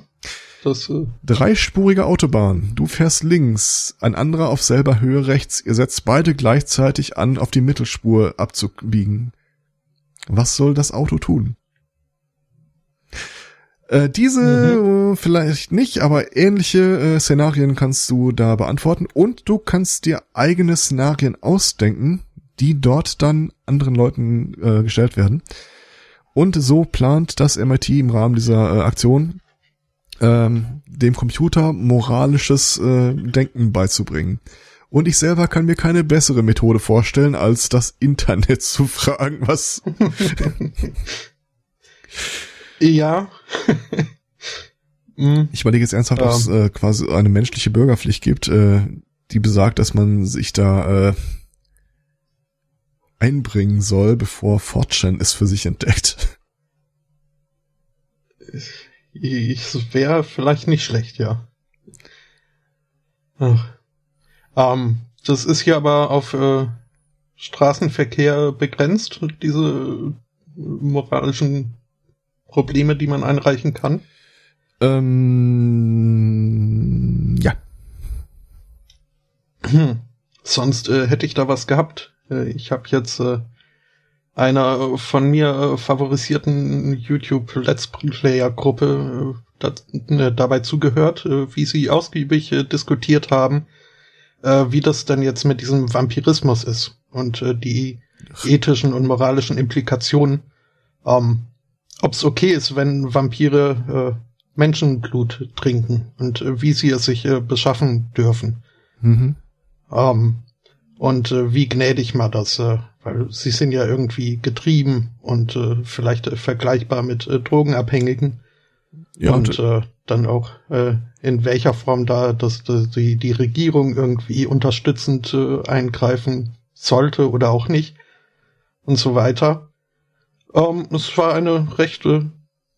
Das, äh, Dreispurige Autobahn. Du fährst links, ein anderer auf selber Höhe rechts. Ihr setzt beide gleichzeitig an, auf die Mittelspur abzubiegen. Was soll das Auto tun? Äh, diese Mhm. vielleicht nicht, aber ähnliche äh, Szenarien kannst du da beantworten und du kannst dir eigene Szenarien ausdenken, die dort dann anderen Leuten äh, gestellt werden. Und so plant das MIT im Rahmen dieser äh, Aktion ähm, dem Computer moralisches äh, Denken beizubringen. Und ich selber kann mir keine bessere Methode vorstellen, als das Internet zu fragen, was ja. Hm, Ich überlege jetzt ernsthaft, ob es Ja. äh, quasi eine menschliche Bürgerpflicht gibt, äh, die besagt, dass man sich da äh, einbringen soll, bevor Fortune es für sich entdeckt. Es wäre vielleicht nicht schlecht, ja. Ach. Ähm, das ist hier aber auf äh, Straßenverkehr begrenzt, diese äh, moralischen Probleme, die man einreichen kann. Ähm, ja. Hm. Sonst äh, hätte ich da was gehabt. Äh, ich habe jetzt äh, einer äh, von mir äh, favorisierten YouTube Let's Player Gruppe äh, dabei zugehört, wie sie ausgiebig diskutiert haben, wie das denn jetzt mit diesem Vampirismus ist und die ethischen und moralischen Implikationen. Ähm, Ob es okay ist, wenn Vampire äh, Menschenblut trinken und äh, wie sie es sich äh, beschaffen dürfen. Mhm. Ähm, und wie gnädig man das, äh, weil sie sind ja irgendwie getrieben und äh, vielleicht äh, vergleichbar mit äh, Drogenabhängigen Ja, und und, äh, dann auch äh, in welcher Form da dass, dass die, die Regierung irgendwie unterstützend äh, eingreifen sollte oder auch nicht und so weiter. Ähm, es war eine recht äh,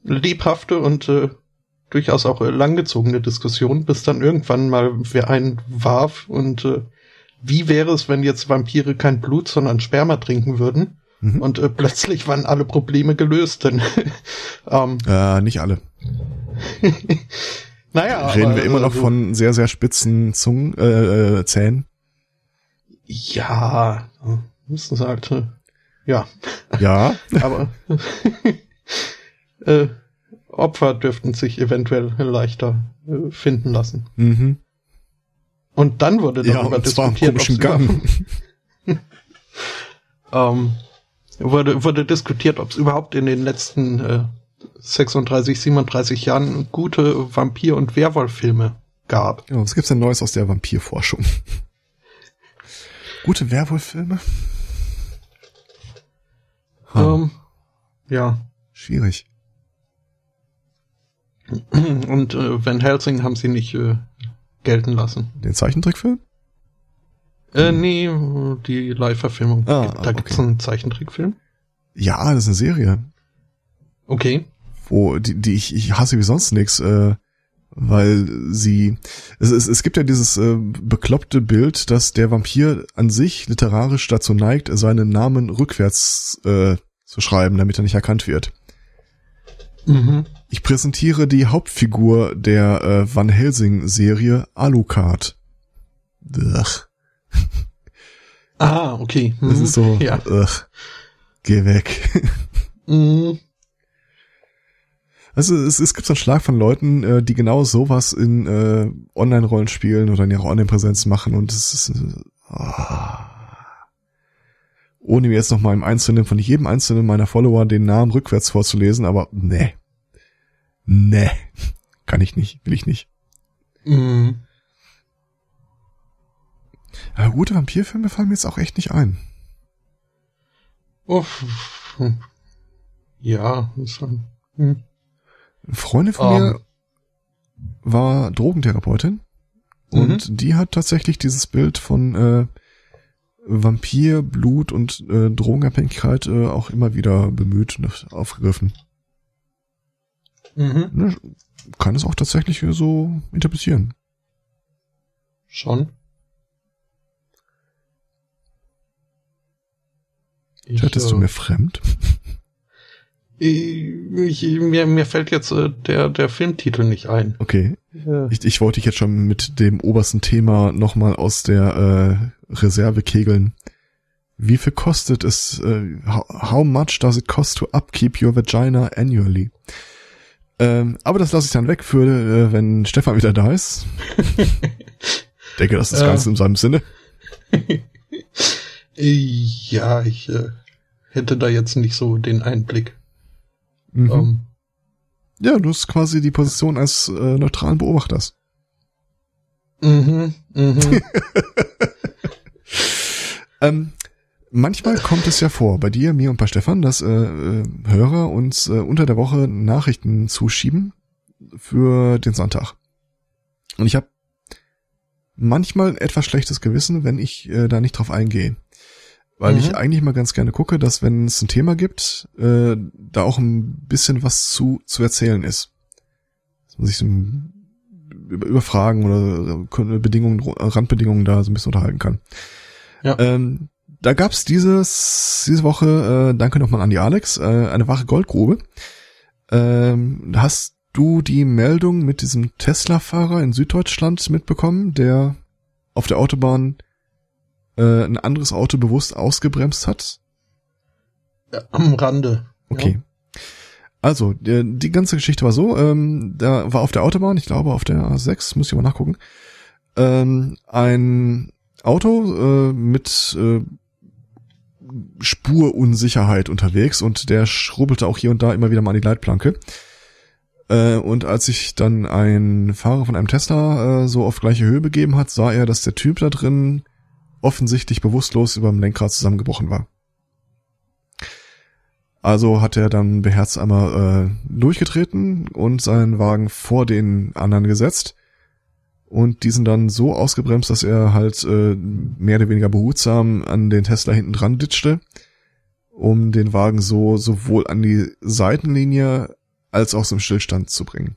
lebhafte und äh, durchaus auch äh, langgezogene Diskussion, bis dann irgendwann mal wer einen warf und äh, wie wäre es, wenn jetzt Vampire kein Blut, sondern Sperma trinken würden? Mhm. Und äh, plötzlich waren alle Probleme gelöst, denn ähm, äh, nicht alle. naja. Reden aber, wir immer noch äh, von sehr, sehr spitzen Zungen, äh, äh, Zähnen. Ja, müssen sie halt, äh, ja, Ja. aber äh, Opfer dürften sich eventuell leichter äh, finden lassen. Mhm. Und dann wurde Ja, darüber zwar im diskutiert, ob's Gang. ähm, wurde, wurde diskutiert, ob es überhaupt in den letzten äh, 36, 37 Jahren gute Vampir- und Werwolf-Filme gab. Ja, was gibt's denn Neues aus der Vampirforschung? Gute Werwolf-Filme? Ha, Ähm, ja. schwierig. Und äh, Van Helsing haben sie nicht äh, gelten lassen. Den Zeichentrickfilm? Äh, nee, die Live-Verfilmung. Ah, da gibt's okay. einen Zeichentrickfilm. Ja, das ist eine Serie, Okay. wo die, die ich, ich hasse wie sonst nix, äh, weil sie es, es, es gibt ja dieses äh, bekloppte Bild, dass der Vampir an sich literarisch dazu neigt, seinen Namen rückwärts äh, zu schreiben, damit er nicht erkannt wird. Mhm. Ich präsentiere die Hauptfigur der äh, Van Helsing-Serie Alucard. Ugh. Ah, okay. Mhm. Das ist so, Ja. ugh. geh weg. Mhm. Also es, es gibt so einen Schlag von Leuten, äh, die genau sowas in äh, Online-Rollenspielen oder in ihrer Online-Präsenz machen und es ist ah. Ohne mir jetzt noch mal im Einzelnen von jedem einzelnen meiner Follower den Namen rückwärts vorzulesen, aber nee. Nee. Kann ich nicht, will ich nicht. Mhm. Aber gute Vampirfilme fallen mir jetzt auch echt nicht ein. Uff. Ja, ist schon. Hm. Eine Freundin von Ähm. mir war Drogentherapeutin und die hat tatsächlich dieses Bild von äh, Vampir, Blut und äh, Drogenabhängigkeit äh, auch immer wieder bemüht und aufgegriffen. mhm. ne, kann es auch tatsächlich so interpretieren. Schon. Ich, Chattest äh, du mir fremd? Ich, mir, mir fällt jetzt äh, der, der Filmtitel nicht ein. Okay. Ja. Ich, ich wollte dich jetzt schon mit dem obersten Thema nochmal aus der äh, Reserve kegeln. Wie viel kostet es, äh, how, much does it cost to upkeep your vagina annually? Ähm, aber das lasse ich dann weg für, äh, wenn Stefan wieder da ist. denke, das ist äh, ganz in seinem Sinne. ja, ich äh, hätte da jetzt nicht so den Einblick. Mhm. Um. Ja, du hast quasi die Position als äh, neutralen Beobachters. Mhm, mhm. ähm, manchmal kommt es ja vor, bei dir, mir und bei Stefan, dass äh, äh, Hörer uns äh, unter der Woche Nachrichten zuschieben für den Sonntag. Und ich habe manchmal etwas schlechtes Gewissen, wenn ich äh, da nicht drauf eingehe. Weil mhm. ich eigentlich mal ganz gerne gucke, dass wenn es ein Thema gibt, äh, da auch ein bisschen was zu, zu erzählen ist. Dass man sich so über, über Fragen oder Bedingungen, Randbedingungen da so ein bisschen unterhalten kann. Ja. Ähm, da gab's dieses, diese Woche, äh, danke nochmal an die Alex, äh, eine wahre Goldgrube. Ähm, hast du die Meldung mit diesem Tesla-Fahrer in Süddeutschland mitbekommen, der auf der Autobahn äh, ein anderes Auto bewusst ausgebremst hat? Ja, am Rande. Okay. Ja. Also, die, die ganze Geschichte war so, ähm, da war auf der Autobahn, ich glaube auf der A6, muss ich mal nachgucken, ähm, ein Auto äh, mit äh, Spurunsicherheit unterwegs und der schrubbelte auch hier und da immer wieder mal an die Leitplanke. Äh, und als sich dann ein Fahrer von einem Tesla äh, so auf gleiche Höhe begeben hat, sah er, dass der Typ da drin offensichtlich bewusstlos über dem Lenkrad zusammengebrochen war. Also hat er dann beherzt einmal äh, durchgetreten und seinen Wagen vor den anderen gesetzt und diesen dann so ausgebremst, dass er halt äh, mehr oder weniger behutsam an den Tesla hinten dran ditchte, um den Wagen so sowohl an die Seitenlinie als auch zum Stillstand zu bringen.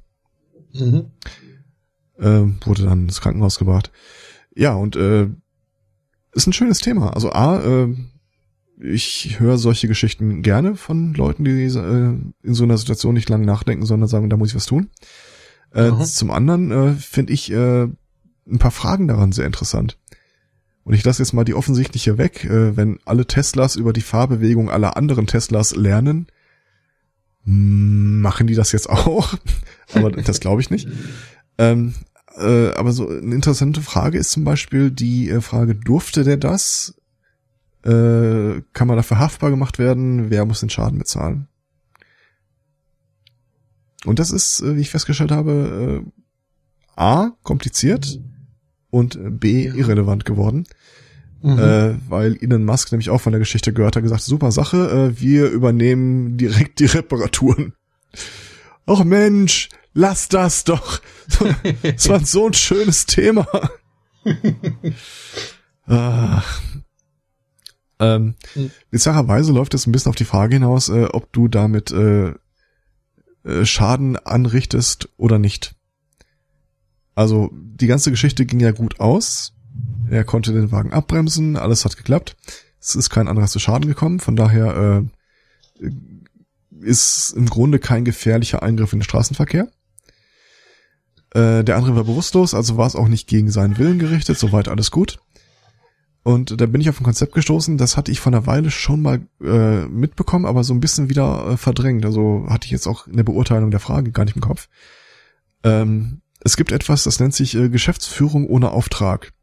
Mhm. Äh, wurde dann ins Krankenhaus gebracht. Ja, und äh, ist ein schönes Thema. Also A, äh, ich höre solche Geschichten gerne von Leuten, die äh, in so einer Situation nicht lange nachdenken, sondern sagen, da muss ich was tun. Äh, zum anderen äh, finde ich äh, ein paar Fragen daran sehr interessant. Und ich lasse jetzt mal die offensichtliche weg, äh, wenn alle Teslas über die Fahrbewegung aller anderen Teslas lernen, machen die das jetzt auch? aber das glaube ich nicht. Ähm, äh, aber so eine interessante Frage ist zum Beispiel die äh, Frage, durfte der das? Äh, kann man dafür haftbar gemacht werden? Wer muss den Schaden bezahlen? Und das ist, äh, wie ich festgestellt habe, äh, A, kompliziert und B, irrelevant geworden. Mhm. Äh, weil Elon Musk nämlich auch von der Geschichte gehört hat, gesagt, super Sache, äh, wir übernehmen direkt die Reparaturen. Och Mensch, lass das doch. Das war so ein schönes Thema. Ach. Ähm, mhm. Bizarrerweise läuft es ein bisschen auf die Frage hinaus, äh, ob du damit äh, äh, Schaden anrichtest oder nicht. Also die ganze Geschichte ging ja gut aus. Er konnte den Wagen abbremsen, alles hat geklappt. Es ist kein anderer zu Schaden gekommen, von daher äh, ist im Grunde kein gefährlicher Eingriff in den Straßenverkehr. Äh, der andere war bewusstlos, also war es auch nicht gegen seinen Willen gerichtet, soweit alles gut. Und da bin ich auf ein Konzept gestoßen, das hatte ich vor einer Weile schon mal äh, mitbekommen, aber so ein bisschen wieder äh, verdrängt. Also hatte ich jetzt auch eine Beurteilung der Frage gar nicht im Kopf. Ähm, es gibt etwas, das nennt sich äh, Geschäftsführung ohne Auftrag.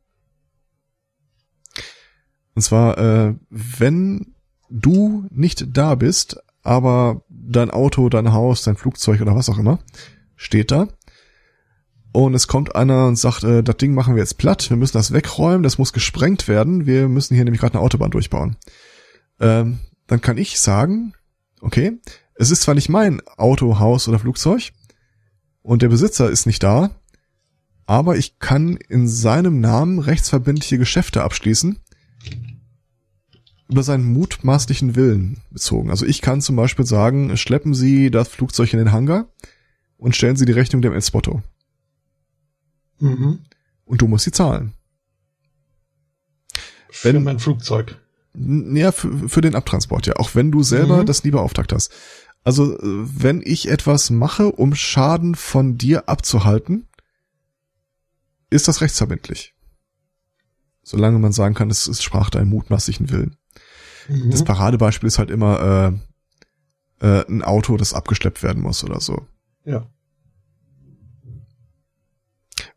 Und zwar, äh, wenn du nicht da bist, aber dein Auto, dein Haus, dein Flugzeug oder was auch immer steht da, und es kommt einer und sagt, äh, das Ding machen wir jetzt platt, wir müssen das wegräumen, das muss gesprengt werden, wir müssen hier nämlich gerade eine Autobahn durchbauen. Ähm, dann kann ich sagen, okay, es ist zwar nicht mein Auto, Haus oder Flugzeug und der Besitzer ist nicht da, aber ich kann in seinem Namen rechtsverbindliche Geschäfte abschließen über seinen mutmaßlichen Willen bezogen. Also ich kann zum Beispiel sagen, schleppen Sie das Flugzeug in den Hangar, und stellen sie die Rechnung dem El Spotto. Mhm. Und du musst sie zahlen. Für Wenn- mein Flugzeug. Ja, für, für den Abtransport, ja. Auch wenn du selber Mhm. das nie beauftragt hast. Also, äh, wenn ich etwas mache, um Schaden von dir abzuhalten, ist das rechtsverbindlich. Solange man sagen kann, es, es sprach im mutmaßlichen Willen. Mhm. Das Paradebeispiel ist halt immer äh, äh, ein Auto, das abgeschleppt werden muss oder so. ja.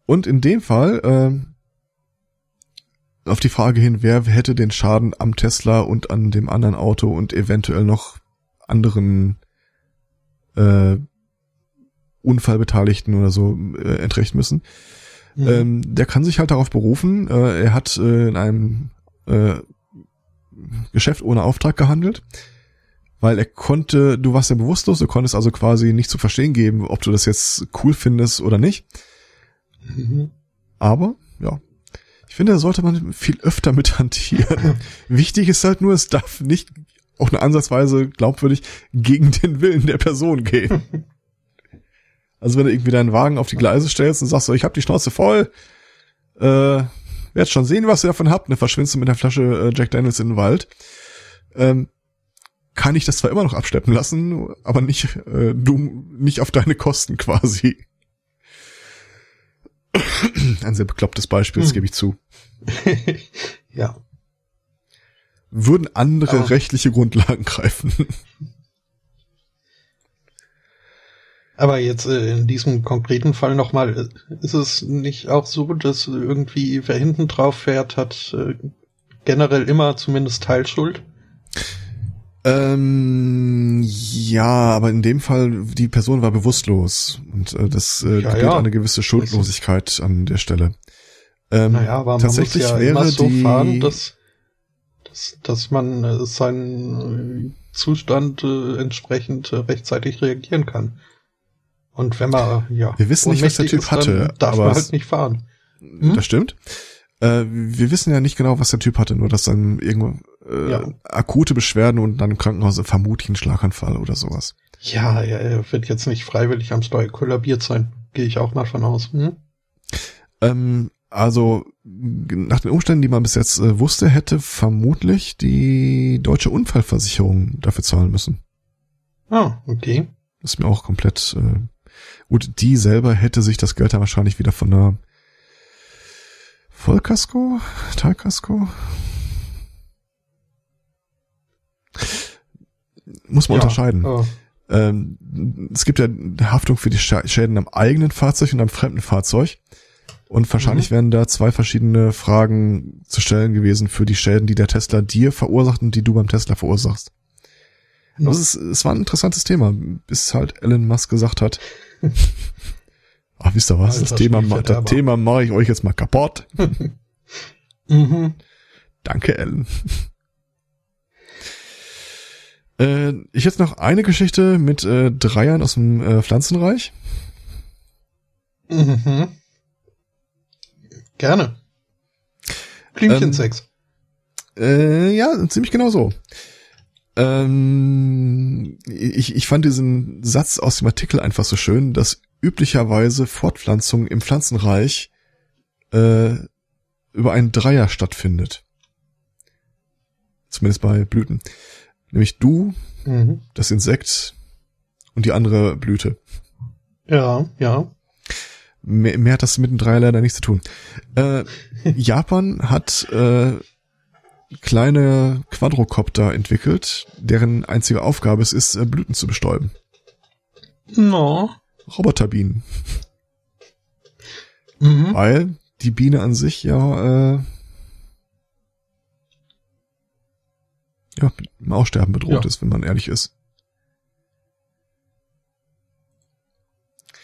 Und in dem Fall, ähm, auf die Frage hin, wer hätte den Schaden am Tesla und an dem anderen Auto und eventuell noch anderen äh, Unfallbeteiligten oder so äh, entrechten müssen, Mhm. ähm, der kann sich halt darauf berufen, äh, er hat äh, in einem äh, Geschäft ohne Auftrag gehandelt, weil er konnte, du warst ja bewusstlos, du konntest also quasi nicht zu verstehen geben, ob du das jetzt cool findest oder nicht. Mhm. Aber, ja. Ich finde, da sollte man viel öfter mit hantieren. Wichtig ist halt nur, es darf nicht auch eine Ansatzweise glaubwürdig gegen den Willen der Person gehen. Also wenn du irgendwie deinen Wagen auf die Gleise stellst und sagst so, ich hab die Schnauze voll, äh, werd schon sehen, was ihr davon habt, dann verschwindest du mit der Flasche äh, Jack Daniels in den Wald. Ähm, kann ich das zwar immer noch abschleppen lassen, aber nicht, äh, du, nicht auf deine Kosten quasi. Ein sehr beklopptes Beispiel, das Hm. gebe ich zu. ja. Würden andere Aber- rechtliche Grundlagen greifen? Aber jetzt äh, in diesem konkreten Fall nochmal, äh, ist es nicht auch so, dass irgendwie wer hinten drauf fährt, hat äh, generell immer zumindest Teilschuld? ähm, ja, aber in dem Fall, die Person war bewusstlos und äh, das äh, Ja, ja. eine gewisse Schuldlosigkeit an der Stelle. Ähm, Naja, aber man tatsächlich muss ja wäre immer so die, fahren, dass, dass, dass man äh, seinen äh, Zustand äh, entsprechend äh, rechtzeitig reagieren kann. Und wenn man, ja, Wir wissen nicht, was der Typ ist, hatte, darf aber man halt nicht fahren. Hm? Das stimmt. Äh, wir wissen ja nicht genau, was der Typ hatte, nur dass dann irgendwo äh, Ja. akute Beschwerden und dann im Krankenhaus vermutlich ein Schlaganfall oder sowas. Ja, er, er wird jetzt nicht freiwillig am Steuer kollabiert sein. Gehe ich auch mal von aus. Hm? Ähm, also nach den Umständen, die man bis jetzt äh, wusste, hätte vermutlich die deutsche Unfallversicherung dafür zahlen müssen. Ah, okay. Das ist mir auch komplett äh, gut. Die selber hätte sich das Geld dann wahrscheinlich wieder von der Vollkasko, Teilkasko. Muss man Ja, unterscheiden. äh, Ähm, es gibt ja Haftung für die Schäden am eigenen Fahrzeug und am fremden Fahrzeug. Und wahrscheinlich wären da zwei verschiedene Fragen zu stellen gewesen für die Schäden, die der Tesla dir verursacht und die du beim Tesla verursachst. Aber es, ist, es war ein interessantes Thema, bis halt Elon Musk gesagt hat, ach, wisst ihr was, Alter das Thema, ma- das. Thema mache ich euch jetzt mal kaputt. mhm. Danke, Ellen. äh, ich jetzt noch eine Geschichte mit äh, Dreiern aus dem äh, Pflanzenreich. Mhm. Gerne. Blümchensex. Äh, ja, ziemlich genau so. Ähm, ich, ich fand diesen Satz aus dem Artikel einfach so schön, dass üblicherweise Fortpflanzung im Pflanzenreich äh, über einen Dreier stattfindet. Zumindest bei Blüten. Nämlich du, Mhm. das Insekt und die andere Blüte. Ja, ja. Mehr, mehr hat das mit dem Dreier leider nichts zu tun. Äh, Japan hat äh, kleine Quadrocopter entwickelt, deren einzige Aufgabe es ist, äh, Blüten zu bestäuben. No. Roboterbienen. Mhm. Weil die Biene an sich ja, äh, ja im Aussterben bedroht Ja. ist, wenn man ehrlich ist.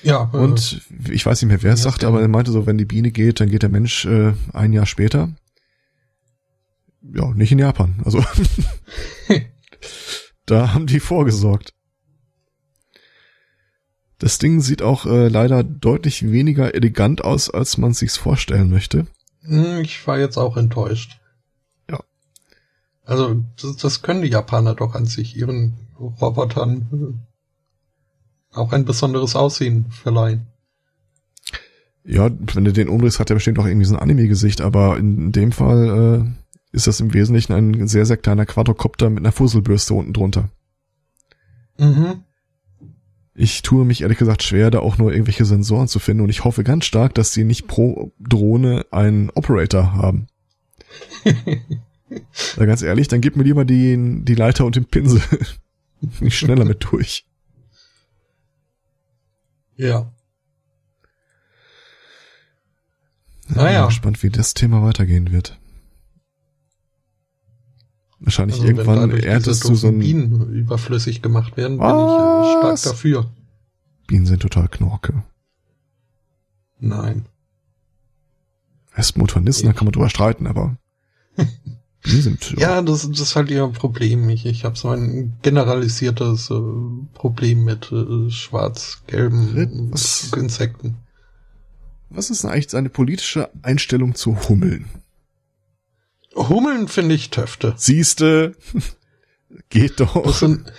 Ja, äh, Und ich weiß nicht mehr, wer es ja, sagt, ja. aber er meinte so, wenn die Biene geht, dann geht der Mensch äh, ein Jahr später. Ja, nicht in Japan. Also da haben die vorgesorgt. Das Ding sieht auch äh, leider deutlich weniger elegant aus, als man sich's vorstellen möchte. Hm, Ich war jetzt auch enttäuscht. Ja. Also, das, das können die Japaner doch an sich ihren Robotern. auch ein besonderes Aussehen verleihen. Ja, wenn du den umdrehst, hat er bestimmt auch irgendwie so ein Anime-Gesicht, aber in dem Fall äh, ist das im Wesentlichen ein sehr, sehr kleiner Quadrocopter mit einer Fusselbürste unten drunter. Mhm. Ich tue mich ehrlich gesagt schwer, da auch nur irgendwelche Sensoren zu finden und ich hoffe ganz stark, dass sie nicht pro Drohne einen Operator haben. Na, ganz ehrlich, dann gib mir lieber die, die Leiter und den Pinsel. nicht schneller mit durch. Ja. Naja. Bin gespannt, wie das Thema weitergehen wird. Wahrscheinlich also irgendwann erntest du so ein Bienen überflüssig gemacht werden, Was? bin ich äh, stark dafür. Bienen sind total Knorke. Nein. Wespen und Hornissen, da kann man drüber streiten, aber Bienen sind ja, ja das, das ist halt ihr Problem. Ich, ich habe so ein generalisiertes äh, Problem mit äh, schwarz-gelben Insekten. Was ist denn eigentlich seine politische Einstellung zu Hummeln? Hummeln finde ich Töfte. Siehste, geht doch. Das sind,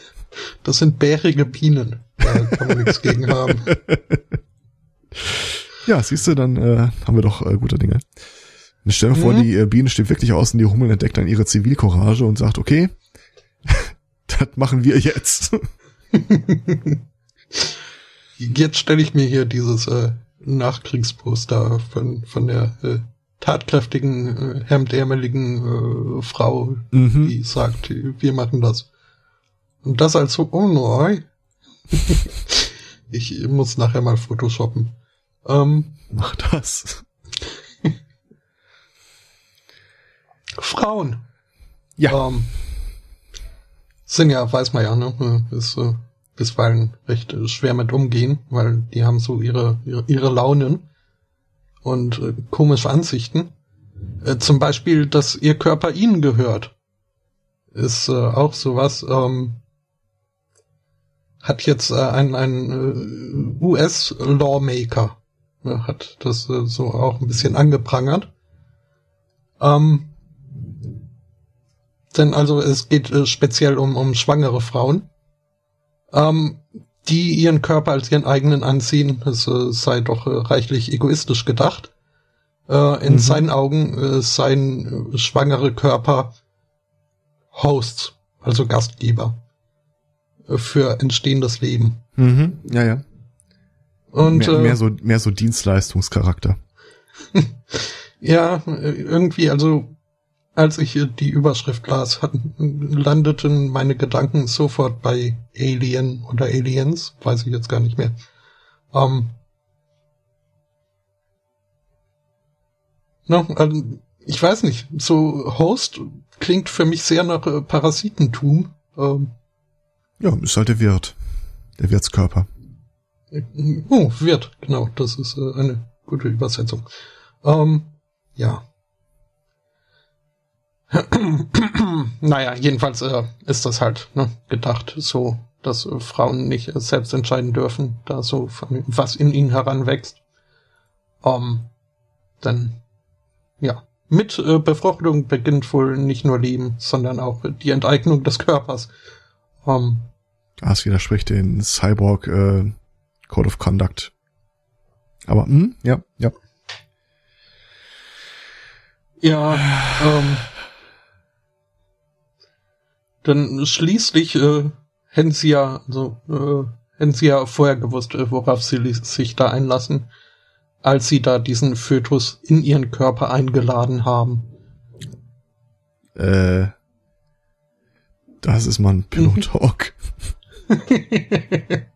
das sind bärige Bienen. Da kann man nichts gegen haben. Ja, siehste, dann äh, haben wir doch äh, gute Dinge. Und stell dir mhm. vor, die äh, Biene steht wirklich außen, die Hummeln entdeckt dann ihre Zivilcourage und sagt, okay, das machen wir jetzt. jetzt stelle ich mir hier dieses äh, Nachkriegsposter von, von der äh, tatkräftigen, äh, hemdärmeligen äh, Frau, mhm. die sagt, wir machen das. Und das als so, oh nein. ich muss nachher mal photoshoppen. Ähm, Mach das. Frauen. Ja. Ähm, sind ja, weiß man ja, ne, ist äh, bisweilen recht äh, schwer mit umgehen, weil die haben so ihre, ihre, ihre Launen und äh, komische Ansichten. Äh, zum Beispiel, dass ihr Körper ihnen gehört. Ist äh, auch sowas. Ähm, hat jetzt äh, ein, ein äh, US-Lawmaker, äh, hat das äh, so auch ein bisschen angeprangert. Ähm, denn also es geht äh, speziell um, um schwangere Frauen, ähm, die ihren Körper als ihren eigenen ansehen. Es äh, sei doch äh, reichlich egoistisch gedacht. Äh, in mhm. seinen Augen äh, seien äh, schwangere Körper Hosts, also Gastgeber äh, für entstehendes Leben. Mhm. Ja, ja. Und mehr, äh, mehr so mehr so Dienstleistungscharakter. ja, irgendwie also als ich die Überschrift las, landeten meine Gedanken sofort bei Alien oder Aliens, weiß ich jetzt gar nicht mehr. Ähm, no, also, ich weiß nicht, so Host klingt für mich sehr nach äh, Parasitentum. Ähm, ja, ist halt der Wirt. Der Wirtskörper. Oh, Wirt, genau, das ist äh, eine gute Übersetzung. Ähm, ja. naja, jedenfalls äh, ist das halt ne, gedacht so, dass äh, Frauen nicht äh, selbst entscheiden dürfen, da so von, was in ihnen heranwächst. Ähm, dann, ja, mit äh, Befruchtung beginnt wohl nicht nur Leben, sondern auch die Enteignung des Körpers. Ähm, das widerspricht den Cyborg äh, Code of Conduct. Aber, mh, hm, ja, ja. Ja, ähm, dann schließlich äh, hätten sie ja, also, äh, hätten sie ja vorher gewusst, äh, worauf sie sich da einlassen, als sie da diesen Fötus in ihren Körper eingeladen haben. Äh, das ist mal ein Pillow mhm. Talk.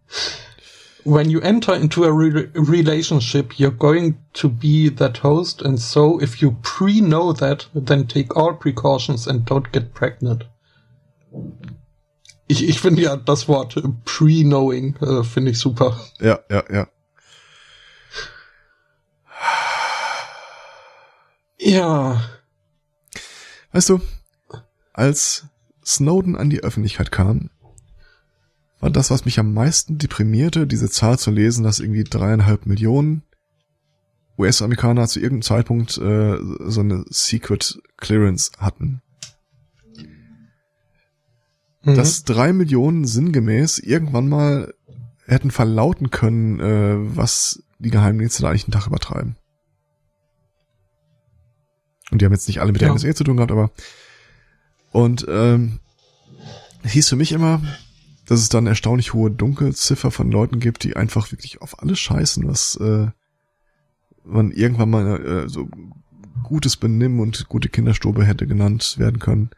When you enter into a re relationship, you're going to be that host, and so if you pre-know that, then take all precautions and don't get pregnant. Ich, ich finde ja das Wort pre-knowing äh, finde ich super. Ja, ja, ja. Ja. Weißt du, als Snowden an die Öffentlichkeit kam, war das, was mich am meisten deprimierte, diese Zahl zu lesen, dass irgendwie dreieinhalb Millionen US-Amerikaner zu irgendeinem Zeitpunkt äh, so eine Secret Clearance hatten mhm. dass drei Millionen sinngemäß irgendwann mal hätten verlauten können, äh, was die Geheimdienste da eigentlich einen Tag übertreiben. Und die haben jetzt nicht alle mit der Ja. NSA zu tun gehabt, aber und ähm, es hieß für mich immer, dass es dann erstaunlich hohe Dunkelziffer von Leuten gibt, die einfach wirklich auf alles scheißen, was äh, man irgendwann mal äh, so gutes Benimm und gute Kinderstube hätte genannt werden können.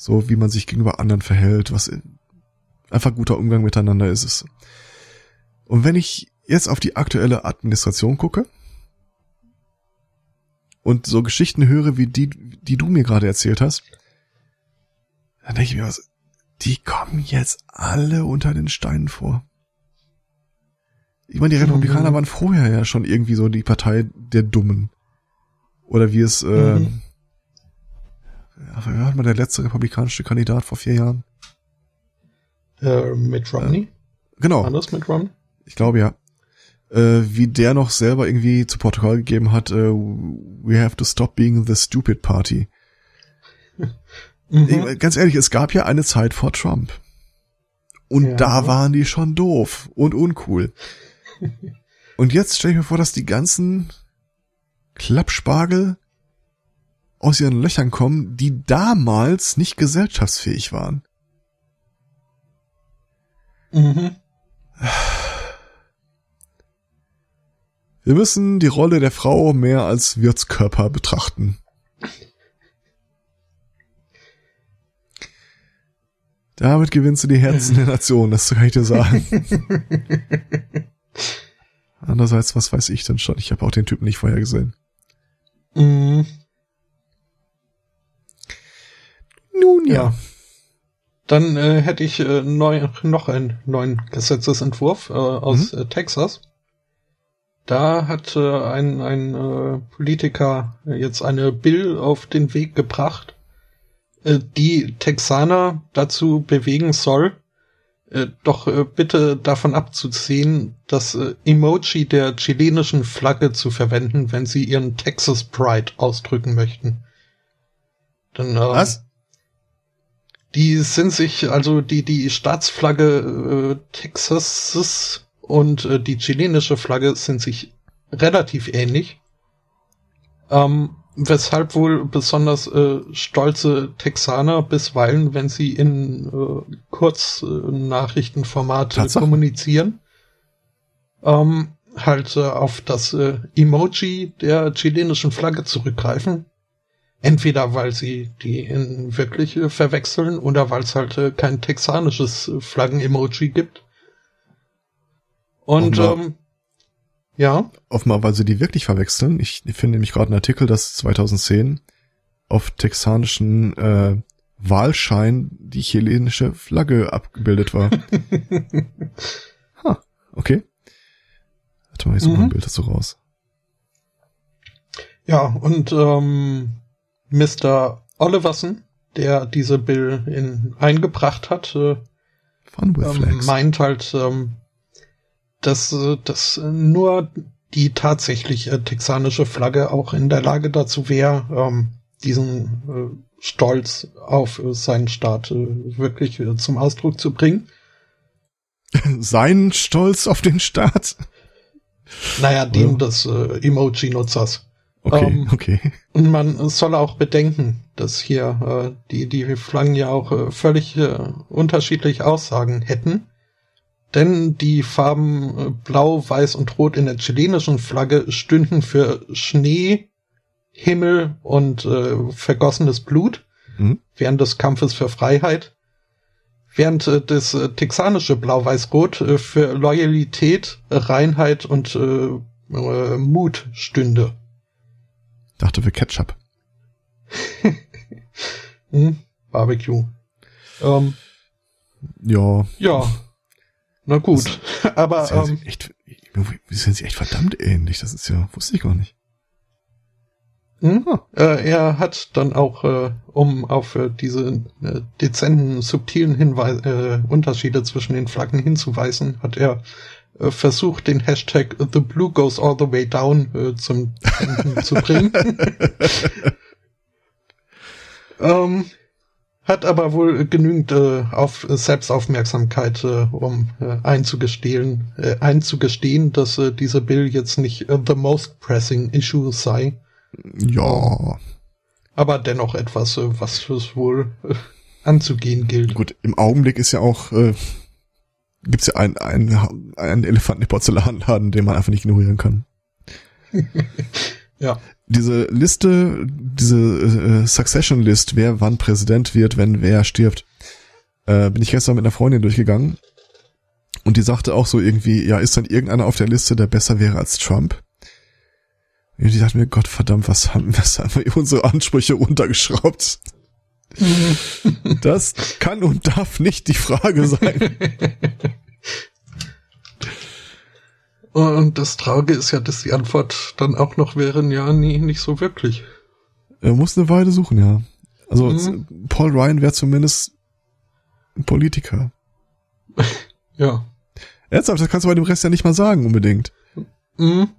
So wie man sich gegenüber anderen verhält, was einfach guter Umgang miteinander ist es. Und wenn ich jetzt auf die aktuelle Administration gucke und so Geschichten höre wie die, die du mir gerade erzählt hast, dann denke ich mir was, die kommen jetzt alle unter den Steinen vor. Ich meine, die Republikaner Mhm. waren vorher ja schon irgendwie so die Partei der Dummen. Oder wie es, äh, Mhm. Wer war mal der letzte republikanische Kandidat vor vier Jahren? Äh, mit Romney? Genau. Anders mit Romney? Ich glaube ja. Äh, wie der noch selber irgendwie zu Portugal gegeben hat, äh, we have to stop being the stupid party. Mhm. Ich, ganz ehrlich, es gab ja eine Zeit vor Trump. Und Ja. da waren die schon doof und uncool. und jetzt stelle ich mir vor, dass die ganzen Klappspargel aus ihren Löchern kommen, die damals nicht gesellschaftsfähig waren. Mhm. Wir müssen die Rolle der Frau mehr als Wirtskörper betrachten. Damit gewinnst du die Herzen der Nation, das kann ich dir sagen. Andererseits, was weiß ich denn schon? Ich habe auch den Typen nicht vorher gesehen. Mhm. Nun Ja. Dann äh, hätte ich äh, neu, noch einen neuen Gesetzesentwurf äh, aus äh, Texas. Da hat äh, ein, ein äh, Politiker jetzt eine Bill auf den Weg gebracht, die Texaner dazu bewegen soll, doch bitte davon abzuziehen, das Emoji der chilenischen Flagge zu verwenden, wenn sie ihren Texas Pride ausdrücken möchten. Dann, äh, Was? Die sind sich, also die, die Staatsflagge äh, Texas und äh, die chilenische Flagge sind sich relativ ähnlich. Ähm, weshalb wohl besonders äh, stolze Texaner bisweilen, wenn sie in äh, Kurznachrichtenformat äh, Tatsache. kommunizieren, ähm, halt äh, auf das äh, Emoji der chilenischen Flagge zurückgreifen. Entweder weil sie die in wirklich äh, verwechseln oder weil es halt äh, kein texanisches äh, Flaggen-Emoji gibt. Und Offenbar. ähm, ja, Offenbar, weil sie die wirklich verwechseln. Ich finde nämlich gerade einen Artikel, dass 2010 auf texanischen äh, Wahlschein die chilenische Flagge abgebildet war. ha, okay. Warte mal, ich suche mal ein Mhm. Bild dazu raus. ja, und ähm, Mr. Oliverson, der diese Bill in, eingebracht hat, äh, ähm, meint halt, ähm, dass, äh, dass nur die tatsächlich äh, texanische Flagge auch in der Lage dazu wäre, ähm, diesen äh, Stolz auf seinen Staat äh, wirklich zum Ausdruck zu bringen. Sein Stolz auf den Staat. Naja, dem Ja. des Emoji-Nutzers. Okay, Ähm, okay. Und man soll auch bedenken, dass hier äh, die, die Flaggen ja auch äh, völlig äh, unterschiedlich Aussagen hätten. Denn die Farben äh, Blau, Weiß und Rot in der chilenischen Flagge stünden für Schnee, Himmel und äh, vergossenes Blut Mhm. während des Kampfes für Freiheit. Während äh, das äh, texanische Blau-Weiß-Rot äh, für Loyalität, Reinheit und äh, äh, Mut stünde. Dachte für Ketchup. Hm, Barbecue. Ähm, Ja. ja. Na gut. Aber sind ähm, sie echt, wir sind sie echt verdammt ähnlich. Das ist ja, wusste ich gar nicht. hm, äh, er hat dann auch, äh, um auf äh, diese äh, dezenten, subtilen Hinweis äh, Unterschiede zwischen den Flaggen hinzuweisen, hat er versucht, den Hashtag The Blue Goes All the Way Down äh, zum zu bringen. ähm, Hat aber wohl genügend äh, auf Selbstaufmerksamkeit, äh, um äh, einzugestehen, äh, einzugestehen, dass äh, dieser Bill jetzt nicht äh, the most pressing issue sei. Ja. Aber dennoch etwas, äh, was es wohl äh, anzugehen gilt. Gut, im Augenblick ist ja auch, äh, gibt's ja einen, einen, einen Elefanten im Porzellanladen, den man einfach nicht ignorieren kann. ja. Diese Liste, diese äh, Succession List, wer wann Präsident wird, wenn wer stirbt, äh, bin ich gestern mit einer Freundin durchgegangen und die sagte auch so irgendwie, ja, ist dann irgendeiner auf der Liste, der besser wäre als Trump? Und die dachte mir, Gott verdammt, was haben, was haben wir unsere Ansprüche runtergeschraubt? das kann und darf nicht die Frage sein. Und das Traurige ist ja, dass die Antwort dann auch noch wäre, ja, nee, nicht so wirklich. Er muss eine Weile suchen, ja. Also mhm. Paul Ryan wäre zumindest ein Politiker. ja. Ernsthaft, das kannst du bei dem Rest ja nicht mal sagen, unbedingt. Mhm.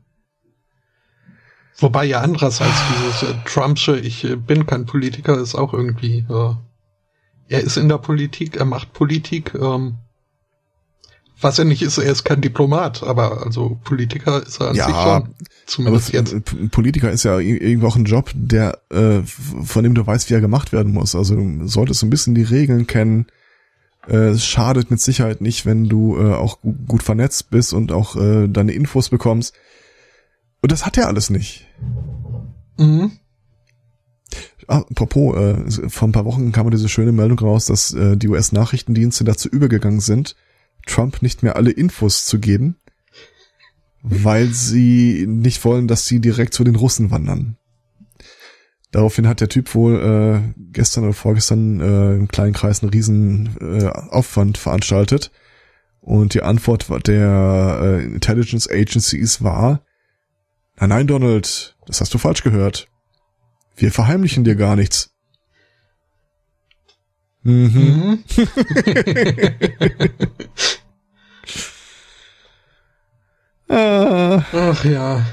Wobei ja andererseits dieses äh, Trumpsche, ich äh, bin kein Politiker, ist auch irgendwie, äh, er ist in der Politik, er macht Politik, ähm, was er nicht ist, er ist kein Diplomat, aber also Politiker ist er an ja, sich schon. Zumindest jetzt. Politiker ist ja irgendwo auch ein Job, der, äh, von dem du weißt, wie er gemacht werden muss. Also du solltest ein bisschen die Regeln kennen. Äh, es schadet mit Sicherheit nicht, wenn du äh, auch gut vernetzt bist und auch äh, deine Infos bekommst. Und das hat er alles nicht. Mhm. Ah, apropos, äh, vor ein paar Wochen kam diese schöne Meldung raus, dass äh, die US-Nachrichtendienste dazu übergegangen sind, Trump nicht mehr alle Infos zu geben, weil sie nicht wollen, dass sie direkt zu den Russen wandern. Daraufhin hat der Typ wohl äh, gestern oder vorgestern äh, im kleinen Kreis einen riesen äh, Aufwand veranstaltet. Und die Antwort der äh, Intelligence Agencies war, nein, nein, Donald, das hast du falsch gehört. Wir verheimlichen dir gar nichts. Mhm. mhm. Ah. Ach ja.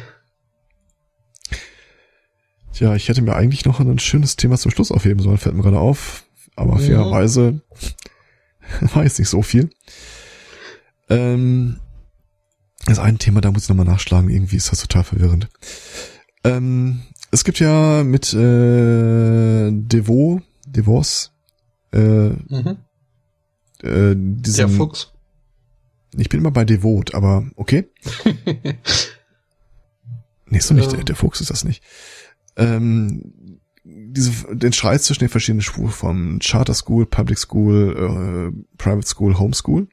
Tja, ich hätte mir eigentlich noch ein schönes Thema zum Schluss aufheben sollen, fällt mir gerade auf. Aber ja. fairerweise war jetzt nicht so viel. Ähm, das ein Thema, da muss ich nochmal nachschlagen, irgendwie ist das total verwirrend. Ähm, es gibt ja mit äh, Devo, Devos, äh, mhm. äh, diesen, Der Fuchs. Ich bin immer bei Devot, aber okay. nee, ist doch nicht, der, der Fuchs ist das nicht. Ähm, diese, den Streit zwischen den verschiedenen Schulformen, Charter School, Public School, äh, Private School, Homeschool.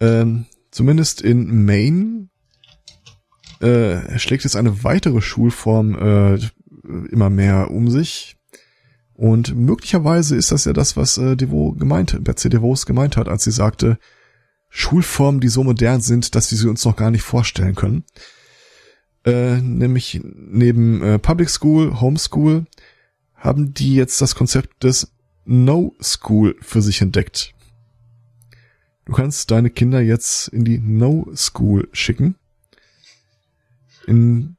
Ähm, zumindest in Maine äh, schlägt jetzt eine weitere Schulform äh, immer mehr um sich. Und möglicherweise ist das ja das, was äh, Devo gemeint, Betsy DeVos gemeint hat, als sie sagte, Schulformen, die so modern sind, dass wir sie uns noch gar nicht vorstellen können. Äh, nämlich neben äh, Public School, Homeschool haben die jetzt das Konzept des No School für sich entdeckt. Du kannst deine Kinder jetzt in die No School schicken. In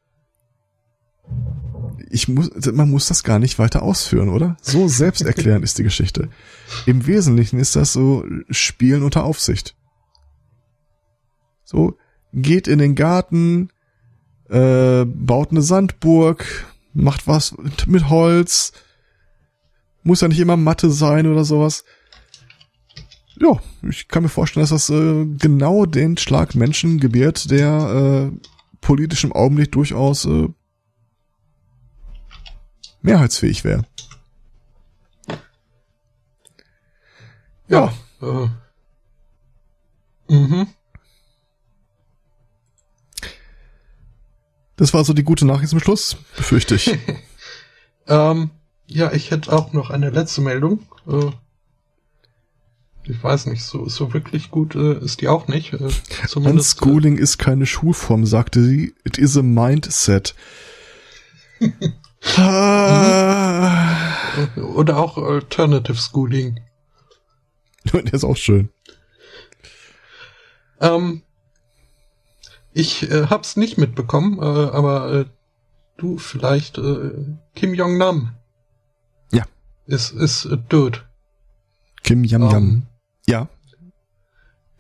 ich muss, man muss das gar nicht weiter ausführen, oder? So selbsterklärend ist die Geschichte. Im Wesentlichen ist das so Spielen unter Aufsicht. So, geht in den Garten, äh, baut eine Sandburg, macht was mit Holz, muss ja nicht immer Matte sein oder sowas. Ja, ich kann mir vorstellen, dass das äh, genau den Schlag Menschen gebiert, der äh, politisch im Augenblick durchaus äh, mehrheitsfähig wäre. Ja. ja. Äh. Mhm. Das war so die gute Nachricht zum Schluss, befürchte ich. ähm, ja, ich hätte auch noch eine letzte Meldung. Äh, ich weiß nicht, so, so wirklich gut äh, ist die auch nicht. Äh, zumindest, Unschooling äh, ist keine Schulform, sagte sie. It is a mindset. ah. Oder auch Alternative Schooling. Der ist auch schön. Ähm, ich äh, hab's nicht mitbekommen, äh, aber äh, du vielleicht äh, Kim Jong Nam. Ja. Ist ist äh, tot. Kim Yam Yam. Ähm, Ja,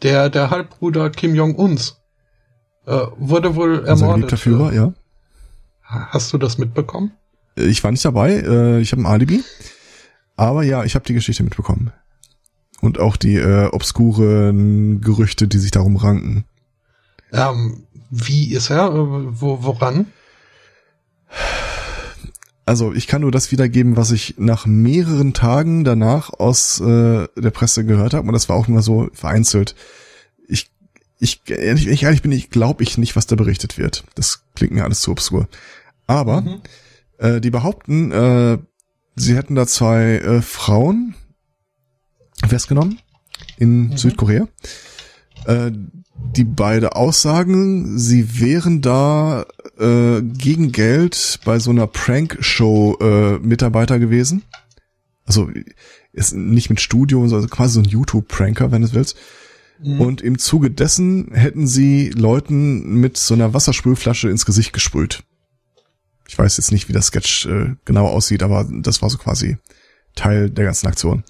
Der, der Halbbruder Kim Jong-uns äh, wurde wohl unser ermordet. geliebter Führer, ja. Hast du das mitbekommen? Ich war nicht dabei, äh, ich habe ein Alibi. Aber ja, ich habe die Geschichte mitbekommen. Und auch die äh, obskuren Gerüchte, die sich darum ranken. Ähm, wie ist er? Äh, Wo, woran? Also ich kann nur das wiedergeben, was ich nach mehreren Tagen danach aus äh, der Presse gehört habe. Und das war auch nur so vereinzelt. Ich, ich, ehrlich, ich ehrlich bin, ich glaube ich nicht, was da berichtet wird. Das klingt mir alles zu obskur. Aber Mhm. äh, die behaupten, äh, sie hätten da zwei äh, Frauen festgenommen in Mhm. Südkorea, äh, die beide aussagen, sie wären da äh, gegen Geld bei so einer Prank-Show äh, Mitarbeiter gewesen. Also ist nicht mit Studio, sondern quasi so ein YouTube-Pranker, wenn du es willst. Mhm. Und im Zuge dessen hätten sie Leuten mit so einer Wassersprühflasche ins Gesicht gesprüht. Ich weiß jetzt nicht, wie das Sketch äh, genau aussieht, aber das war so quasi Teil der ganzen Aktion.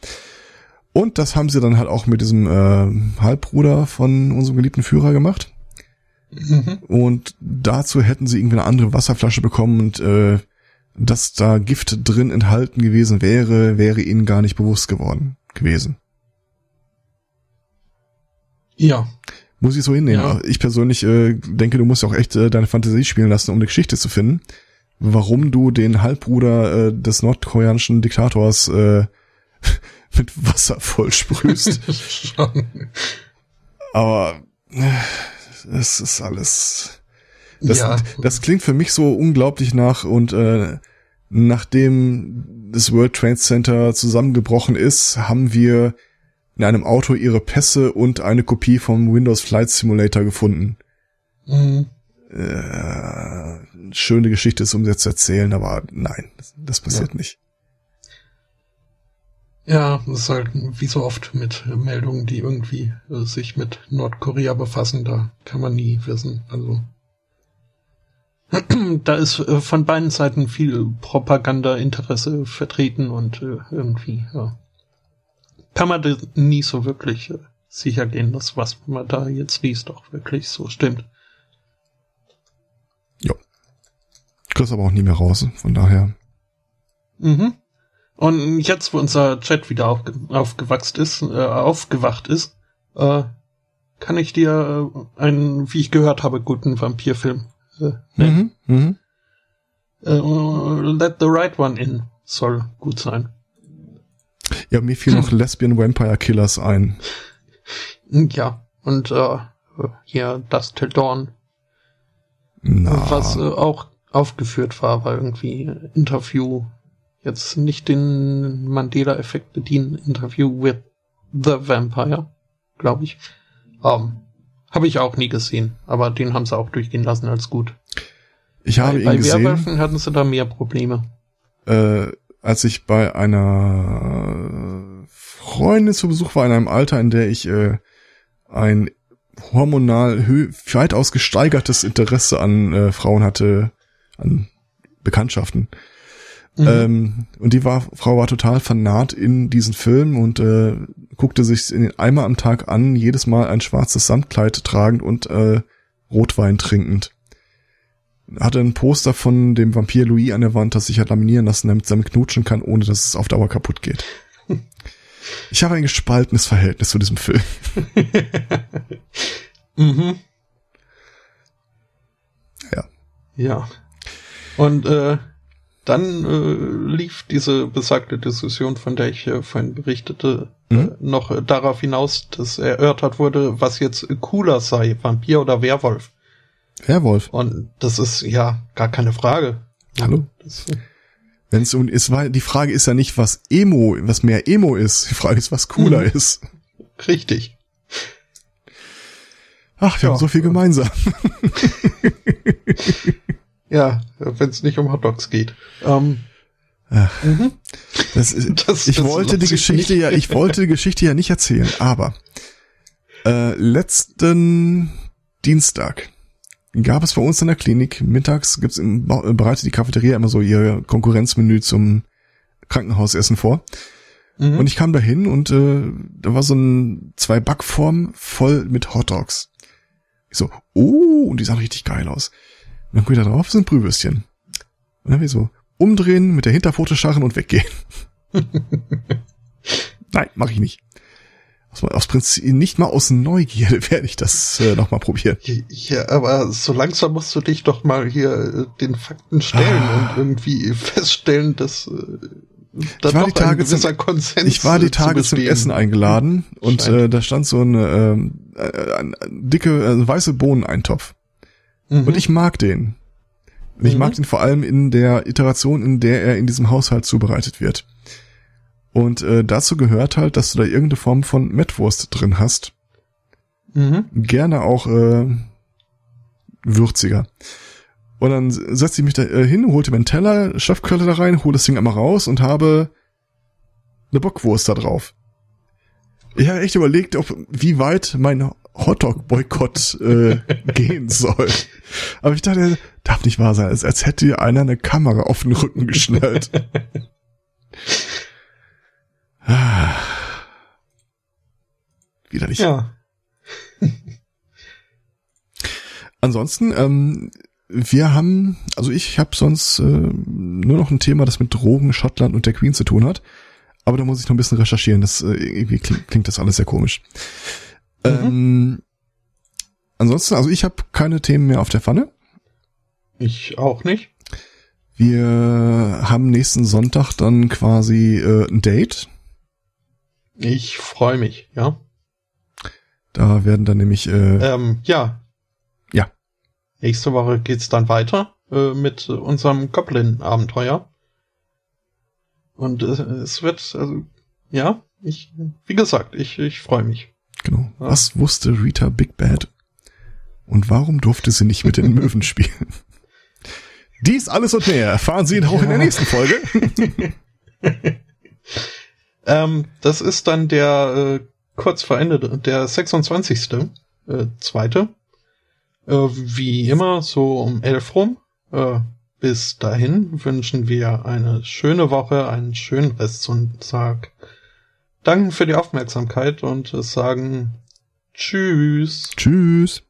Und das haben sie dann halt auch mit diesem äh, Halbbruder von unserem geliebten Führer gemacht. Mhm. Und dazu hätten sie irgendwie eine andere Wasserflasche bekommen und äh, dass da Gift drin enthalten gewesen wäre, wäre ihnen gar nicht bewusst geworden gewesen. Ja. Muss ich so hinnehmen. Ja. Ich persönlich äh, denke, du musst auch echt äh, deine Fantasie spielen lassen, um eine Geschichte zu finden, warum du den Halbbruder äh, des nordkoreanischen Diktators äh, mit Wasser vollsprühst. Aber äh, es ist alles. Das, Ja. das klingt für mich so unglaublich nach und äh, nachdem das World Trade Center zusammengebrochen ist, haben wir in einem Auto ihre Pässe und eine Kopie vom Windows Flight Simulator gefunden. Mhm. Äh, schöne Geschichte ist, um sie zu erzählen, aber nein, das, das passiert Ja. nicht. Ja, das ist halt wie so oft mit Meldungen, die irgendwie äh, sich mit Nordkorea befassen, da kann man nie wissen. Also da ist äh, von beiden Seiten viel Propaganda-Interesse vertreten und äh, irgendwie ja, kann man nie so wirklich äh, sicher gehen, dass was man da jetzt liest auch wirklich so stimmt. Ja. Ich krieg's aber auch nie mehr raus, von daher. Mhm. Und jetzt, wo unser Chat wieder aufge aufgewachst ist, äh, aufgewacht ist, äh, kann ich dir äh, einen, wie ich gehört habe, guten Vampirfilm äh, nennen. Mhm, mhm. Äh, Let the Right One In soll gut sein. Ja, mir fiel noch Lesbian Vampire Killers ein. Ja, und äh, hier das Till Dawn, Na, was äh, auch aufgeführt war, war irgendwie Interview, jetzt nicht den Mandela-Effekt bedienen, Interview with the Vampire, glaube ich. Ähm, habe ich auch nie gesehen, aber den haben sie auch durchgehen lassen als gut. ich habe bei ihn bei gesehen, Werwölfen hatten sie da mehr Probleme. äh, als ich bei einer Freundin zu Besuch war in einem Alter, in der ich äh, ein hormonal weitaus gesteigertes Interesse an äh, Frauen hatte, an Bekanntschaften. Mhm. Ähm, und die war, Frau war total fanat in diesen Film und äh, guckte sich in einmal am Tag an, jedes Mal ein schwarzes Samtkleid tragend und äh, Rotwein trinkend. Hatte ein Poster von dem Vampir Louis an der Wand, das sich hat laminieren lassen, damit es damit knutschen kann, ohne dass es auf Dauer kaputt geht. Ich habe ein gespaltenes Verhältnis zu diesem Film. Mhm. Ja. Ja. Und äh, dann äh, lief diese besagte Diskussion, von der ich äh, vorhin berichtete, Mhm. äh, noch äh, darauf hinaus, dass erörtert wurde, was jetzt cooler sei, Vampir oder Werwolf. Werwolf. Und das ist ja gar keine Frage. Hallo? Das, Wenn es um ist, weil die Frage ist ja nicht, was Emo, was mehr Emo ist. Die Frage ist, was cooler Mhm. ist. richtig. Ach, wir Ja. haben so viel gemeinsam. Ja, wenn es nicht um Hotdogs geht. Ähm, Ach. mhm. Das ist, Das- ich das wollte die Geschichte nicht. ja, ich wollte die Geschichte ja nicht erzählen, aber äh, letzten Dienstag gab es bei uns in der Klinik mittags gibt's im, äh, bereitet die Cafeteria immer so ihr Konkurrenzmenü zum Krankenhausessen vor Mhm. Und ich kam da hin und äh, da war so ein zwei Backformen voll mit Hotdogs. Ich so, oh, und die sahen richtig geil aus. Und dann guck ich da drauf, sind Brühwürstchen. Und dann wir so umdrehen, mit der Hinterpfote scharren und weggehen. Nein, mache ich nicht. Aus, aus Prinzip, nicht mal aus Neugierde werde ich das äh, nochmal probieren. Ja, aber so langsam musst du dich doch mal hier äh, den Fakten stellen ah. und irgendwie feststellen, dass äh, ich war, die Tage zum, Konsens ich war die Tage zum Essen eingeladen und äh, da stand so eine äh, äh, dicke äh, weiße Bohneneintopf. Mhm. Und ich mag den. Und ich mhm. mag den vor allem in der Iteration, in der er in diesem Haushalt zubereitet wird. Und äh, dazu gehört halt, dass du da irgendeine Form von Mettwurst drin hast. Mhm. Gerne auch äh, würziger. Und dann setze ich mich da äh, hin, holte mir einen Teller, Schöpfkölle da rein, hole das Ding einmal raus und habe eine Bockwurst da drauf. Ich habe echt überlegt, ob, wie weit mein Hotdog-Boykott äh, gehen soll. Aber ich dachte, darf nicht wahr sein, als, als hätte einer eine Kamera auf den Rücken geschnallt. ah. Widerlich. Ja. Ansonsten, ähm, wir haben, also ich habe sonst äh, nur noch ein Thema, das mit Drogen, Schottland und der Queen zu tun hat. Aber da muss ich noch ein bisschen recherchieren. Das äh, irgendwie klingt, klingt das alles sehr komisch. Mhm. Ähm, ansonsten, also ich habe keine Themen mehr auf der Pfanne. Ich auch nicht. Wir haben nächsten Sonntag dann quasi äh, ein Date. Ich freue mich, ja. Da werden dann nämlich äh, ähm, ja Nächste Woche geht's dann weiter äh, mit unserem Goblin-Abenteuer. Und äh, es wird, also, ja, ich, wie gesagt, ich, ich freue mich. Genau. Ja. Was wusste Rita Big Bad? Und warum durfte sie nicht mit den Möwen spielen? Dies alles und mehr erfahren Sie auch ja. in der nächsten Folge. ähm, das ist dann der äh, kurz vor Ende, der 26. Äh, zweite. Äh, wie immer, so um elf rum. Äh, bis dahin wünschen wir eine schöne Woche, einen schönen Restsonntag. Danken für die Aufmerksamkeit und sagen Tschüss. Tschüss.